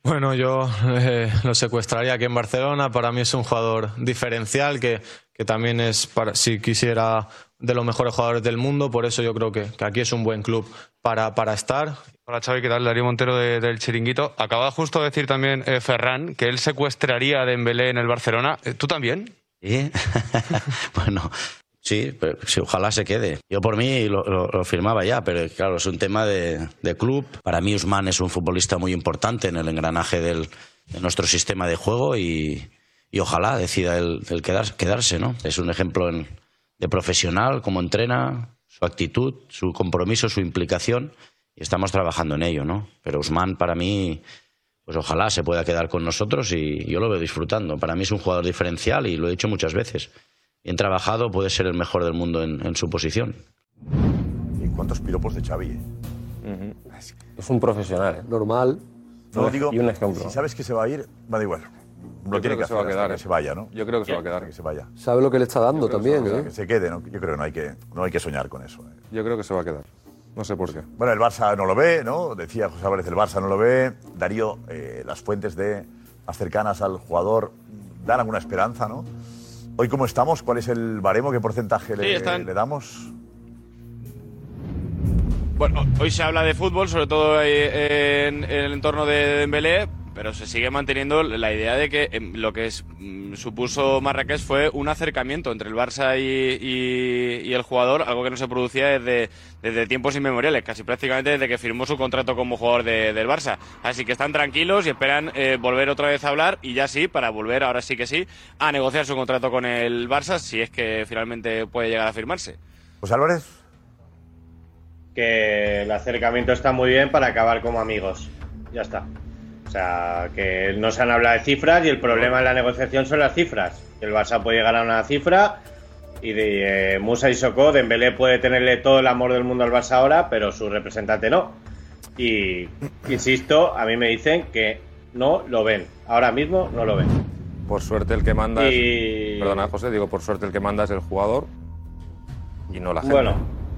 Bueno, yo eh, lo secuestraría aquí en Barcelona. Para mí es un jugador diferencial que, que también es, para, si quisiera, de los mejores jugadores del mundo. Por eso yo creo que, que aquí es un buen club para, para estar. Hola Xavi, ¿qué tal? Darío Montero de- del Chiringuito. Acaba justo de decir también eh, Ferran que él secuestraría a Dembélé en el Barcelona. Eh, ¿Tú también? Sí. (laughs) bueno, sí, pero sí, ojalá se quede. Yo por mí lo, lo- lo firmaba ya, pero claro, es un tema de, de club. Para mí Usman es un futbolista muy importante en el engranaje del, de nuestro sistema de juego y, y ojalá decida el, el quedar- quedarse, ¿no? Es un ejemplo en- de profesional, cómo entrena, su actitud, su compromiso, su implicación y estamos trabajando en ello, ¿no? Pero Usman para mí pues ojalá se pueda quedar con nosotros y yo lo veo disfrutando. Para mí es un jugador diferencial y lo he dicho muchas veces. Bien trabajado, puede ser el mejor del mundo en, en su posición. ¿Y cuántos piropos de Xavi? eh? Es un profesional. ¿eh? Normal. No digo. Y un ejemplo. Si sabes que se va a ir, va da igual. Lo Yo tiene que se va a hacer quedar, hasta eh. Que se vaya, ¿no? Yo creo que se va a quedar. Que se vaya. Sabe lo que le está dando Yo creo que también, se ¿eh? Que se quede, ¿no? Yo creo que no hay que, no hay que soñar con eso. ¿eh? Yo creo que se va a quedar. No sé por qué. Bueno, el Barça no lo ve, ¿no? Decía José Álvarez, el Barça no lo ve. Darío, eh, las fuentes de más cercanas al jugador dan alguna esperanza, ¿no? Hoy, ¿cómo estamos? ¿Cuál es el baremo? ¿Qué porcentaje Sí, le, están- le damos? Bueno, hoy se habla de fútbol, sobre todo eh, en, en el entorno de Dembélé, pero se sigue manteniendo la idea de que em, lo que es, mm, supuso Marrakech fue un acercamiento entre el Barça y, y- y el jugador, algo que no se producía desde, desde tiempos inmemoriales, casi prácticamente desde que firmó su contrato como jugador de- del Barça. Así que están tranquilos y esperan eh, volver otra vez a hablar y ya sí, para volver, ahora sí que sí, a negociar su contrato con el Barça, si es que finalmente puede llegar a firmarse. José Álvarez. Que el acercamiento está muy bien para acabar como amigos. Ya está. Sea, que no se han hablado de cifras y el problema en la negociación son las cifras. El Barça puede llegar a una cifra y de eh, Musa y Soko, Dembélé puede tenerle todo el amor del mundo al Barça ahora, pero su representante no. Y insisto, a mí me dicen que no lo ven. Ahora mismo no lo ven. Por suerte el que manda Y- es... Perdona, José, digo, por suerte el que manda es el jugador y no la gente. Bueno,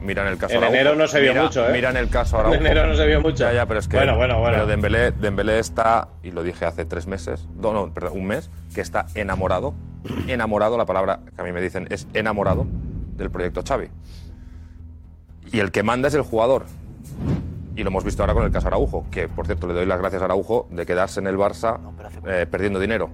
Mira en el caso en Araujo. enero no se vio Mira- mucho, ¿eh? Mira en el caso En Araujo. enero no se vio mucho. Ya, ya, pero es que... Bueno, bueno, bueno. Pero Dembélé, Dembélé está, y lo dije hace tres meses, no, no, perdón, un mes, que está enamorado, enamorado, la palabra que a mí me dicen es enamorado del proyecto Xavi. Y el que manda es el jugador. Y lo hemos visto ahora con el caso Araujo, que por cierto le doy las gracias a Araujo de quedarse en el Barça eh, perdiendo dinero.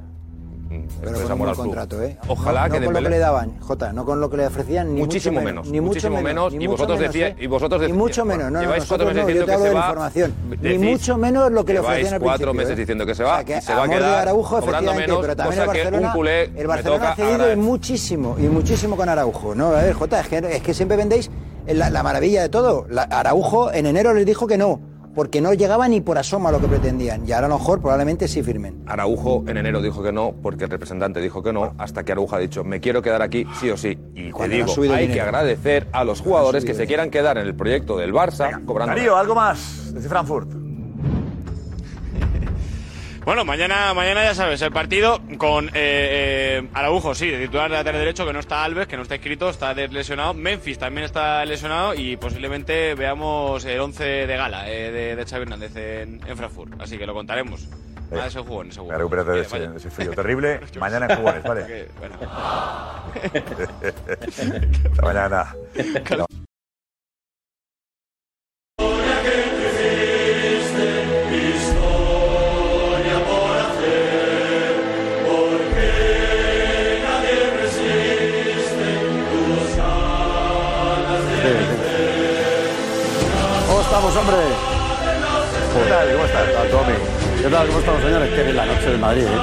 Pero con es un contrato, ¿eh? Ojalá no, que no con lo que le daban, Jota, no con lo que le ofrecían, ni muchísimo mucho menos, ni mucho muchísimo menos, ni y mucho vosotros menos, decía- ¿eh? y vosotros Ni decía- mucho menos, no, no, lleváis cuatro meses diciendo que se va, información. Ni mucho menos lo que le ofrecían al cuatro principio, meses ¿eh? diciendo que se va se va a quedar Araujo, efectivamente, menos, pero también el Barcelona, el Barcelona ha cedido y muchísimo, y muchísimo con Araujo. No, a ver, Jota, es que, es que siempre vendéis la, la maravilla de todo. La- Araujo en enero les dijo que no, porque no llegaba ni por asoma a lo que pretendían. Y ahora a lo mejor probablemente sí firmen. Araujo en enero dijo que no, porque el representante dijo que no, hasta que Araujo ha dicho, me quiero quedar aquí sí o sí. Y te cuando digo, hay dinero. que agradecer a los jugadores que se quieran quedar en el proyecto del Barça cobrando. Darío, algo más desde Frankfurt. Bueno, mañana, mañana ya sabes, el partido con eh, eh, Araujo, sí, de titular de lateral derecho, que no está Alves, que no está inscrito, está lesionado. Memphis también está lesionado y posiblemente veamos el 11 de gala eh, de, de Xavi Hernández en, en Frankfurt. Así que lo contaremos. Nada de esos jugones, seguro. Recupérate de ese, ese frío terrible. (laughs) Mañana en jugones, ¿vale? (laughs) Que, bueno. (laughs) Hasta mañana. Hombre? ¿Qué tal? ¿Cómo estás? ¿Qué tal, Tommy? ¿Qué tal? ¿Cómo estamos, señores? Qué bien la noche del Madrid, ¿eh?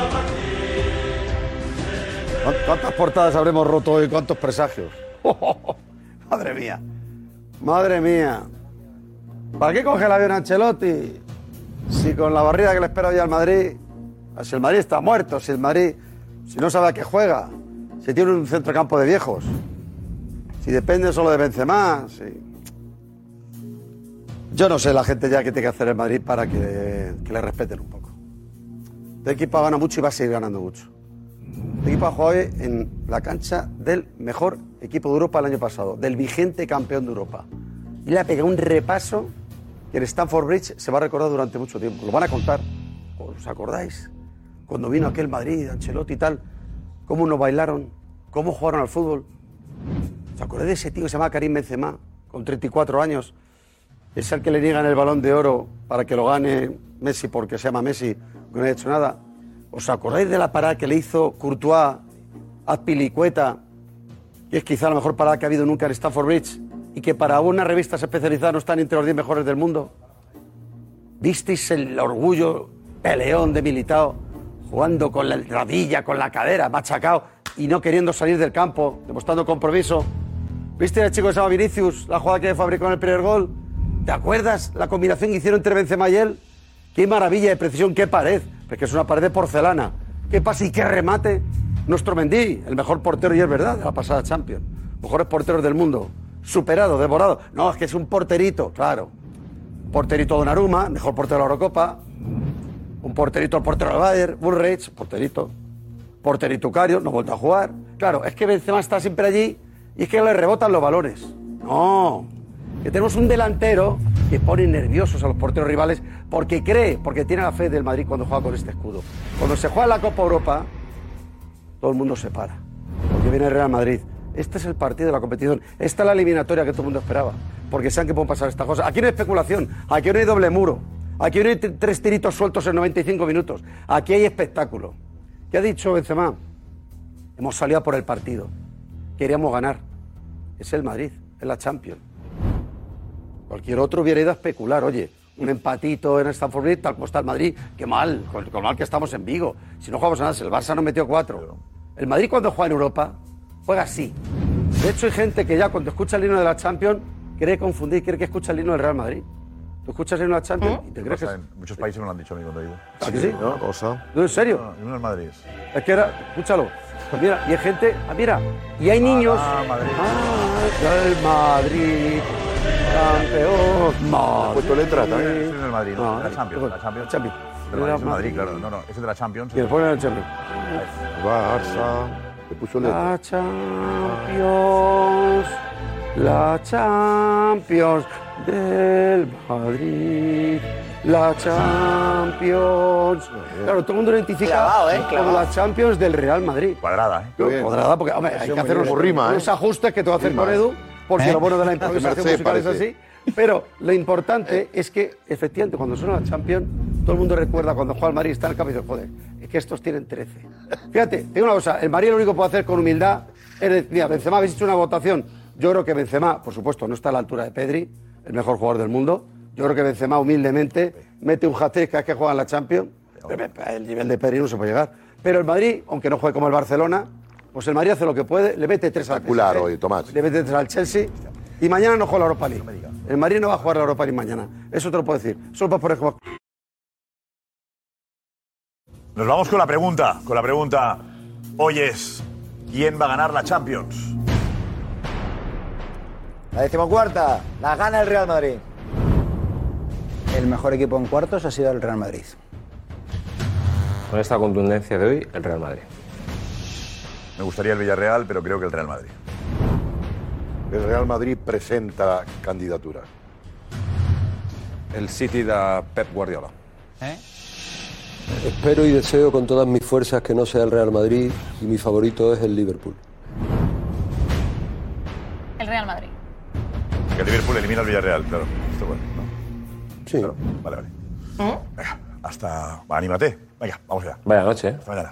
¿Cuán- ¿Cuántas portadas habremos roto hoy? ¿Cuántos presagios? (laughs) Madre mía. Madre mía. ¿Para qué coge el avión Ancelotti? Si con la barrida que le espera hoy al Madrid, si el Madrid está muerto, si el Madrid, si no sabe a qué juega, si tiene un centrocampo de viejos, si depende solo de Benzema, si... Yo no sé la gente ya que tiene que hacer el Madrid para que, que le respeten un poco. Este equipo ha ganado mucho y va a seguir ganando mucho. Este equipo ha jugado hoy en la cancha del mejor equipo de Europa el año pasado, del vigente campeón de Europa. Y le ha pegado un repaso que en Stamford Bridge se va a recordar durante mucho tiempo. Lo van a contar. ¿Os acordáis? Cuando vino aquel Madrid, Ancelotti y tal, cómo nos bailaron, cómo jugaron al fútbol. ¿Os acordáis de ese tío que se llama Karim Benzema, con 34 años? Es el que le niegan el balón de oro para que lo gane Messi porque se llama Messi, que no ha hecho nada. ¿Os acordáis de la parada que le hizo Courtois a Pilicueta, que es quizá la mejor parada que ha habido nunca en Stamford Bridge, y que para una revista especializada no están entre los 10 mejores del mundo? ¿Visteis el orgullo peleón de Militao jugando con la rodilla, con la cadera, machacado y no queriendo salir del campo, demostrando compromiso? ¿Viste al chico que se llama Vinicius, la jugada que fabricó en el primer gol? ¿Te acuerdas la combinación que hicieron entre Benzema y él? ¡Qué maravilla de precisión, qué pared! Porque es una pared de porcelana. ¡Qué pase y qué remate! Nuestro Mendy, el mejor portero, y es verdad, de la pasada Champions. Mejores porteros del mundo. Superado, devorado. No, es que es un porterito, claro. Porterito Donnarumma, mejor portero de la Eurocopa. Un porterito el portero del Bayern, Bullrich, porterito. Porterito Cario, no ha vuelto a jugar. Claro, es que Benzema está siempre allí y es que le rebotan los balones. No, que tenemos un delantero que pone nerviosos a los porteros rivales porque cree, porque tiene la fe del Madrid cuando juega con este escudo. Cuando se juega la Copa Europa, todo el mundo se para. Porque viene Real Madrid. Este es el partido de la competición. Esta es la eliminatoria que todo el mundo esperaba. Porque saben que pueden pasar estas cosas. Aquí no hay especulación. Aquí no hay doble muro. Aquí no hay tres tiritos sueltos en 95 minutos. Aquí hay espectáculo. ¿Qué ha dicho Benzema? Hemos salido por el partido. Queríamos ganar. Es el Madrid, es la Champions. Cualquier otro hubiera ido a especular. Oye, un empatito en Stamford Bridge, tal como está el Madrid. Qué mal, con con lo mal que estamos en Vigo. Si no jugamos a nada, si el Barça nos metió cuatro. El Madrid cuando juega en Europa, juega así. De hecho, hay gente que ya cuando escucha el himno de la Champions, cree confundir, cree que escucha el himno del Real Madrid. Tú escuchas en una Champions y te crees que es... en muchos países me lo han dicho a mí cuando he ido. ¿A que sí? ¿no? Cosa. ¿No, en serio? No, no es Madrid. Es que era, escúchalo. Mira, y hay gente, ah, mira, y hay niños. Ah, Madrid. Ah, el Madrid, campeón. Madrid. ¿Ha puesto letra también? Ese es del Madrid, no, de la. Champions. La Champions. Champions. Del Madrid, es Madrid, claro. No, no, ese es de la Champions. Y le ponen el Champions. Barça. Le puso letra. La Champions, la Champions del Madrid, la Champions. Claro, todo el mundo lo identifica Clavado, ¿eh? como la Champions del Real Madrid. Cuadrada, ¿eh? Cuadrada, porque hombre, hay que hacer unos, rima, ¿eh? unos ajustes que te va a hacer con ¿eh? Edu, porque ¿Eh? lo bueno de la (laughs) improvisación Merced musical es así. Pero lo importante es que, efectivamente, cuando suena la Champions, todo el mundo recuerda cuando juega el Madrid, está en el campo y dice, joder, es que estos tienen 13. Fíjate, te digo una cosa, el Madrid lo único que puede hacer con humildad es decir, mira, Benzema, habéis hecho una votación. Yo creo que Benzema, por supuesto, no está a la altura de Pedri, el mejor jugador del mundo. Yo creo que Benzema, humildemente, mete un hat-trick cada vez que juega en la Champions. El nivel de Pedri no se puede llegar. Pero el Madrid, aunque no juegue como el Barcelona, pues el Madrid hace lo que puede, le mete tres al Espectacular PSG, hoy, Tomás. le mete tres al Chelsea y mañana no juega la Europa League. El Madrid no va a jugar la Europa League mañana. Eso te lo puedo decir. Eso lo puedes poner como... Nos vamos con la pregunta. Con la pregunta. Hoy es. ¿Quién va a ganar la Champions? La decimocuarta, la gana el Real Madrid. El mejor equipo en cuartos ha sido el Real Madrid. Con esta contundencia de hoy, el Real Madrid. Me gustaría el Villarreal, pero creo que el Real Madrid. El Real Madrid presenta candidatura. El City da Pep Guardiola. Espero y deseo con todas mis fuerzas que no sea el Real Madrid y mi favorito es el Liverpool. El Real Madrid. Que el Liverpool elimina al Villarreal, claro. Esto bueno, ¿no? Sí. Claro, Vale, vale. Venga, hasta. Va, anímate. Venga, vamos allá. Vaya noche, ¿eh? Hasta mañana.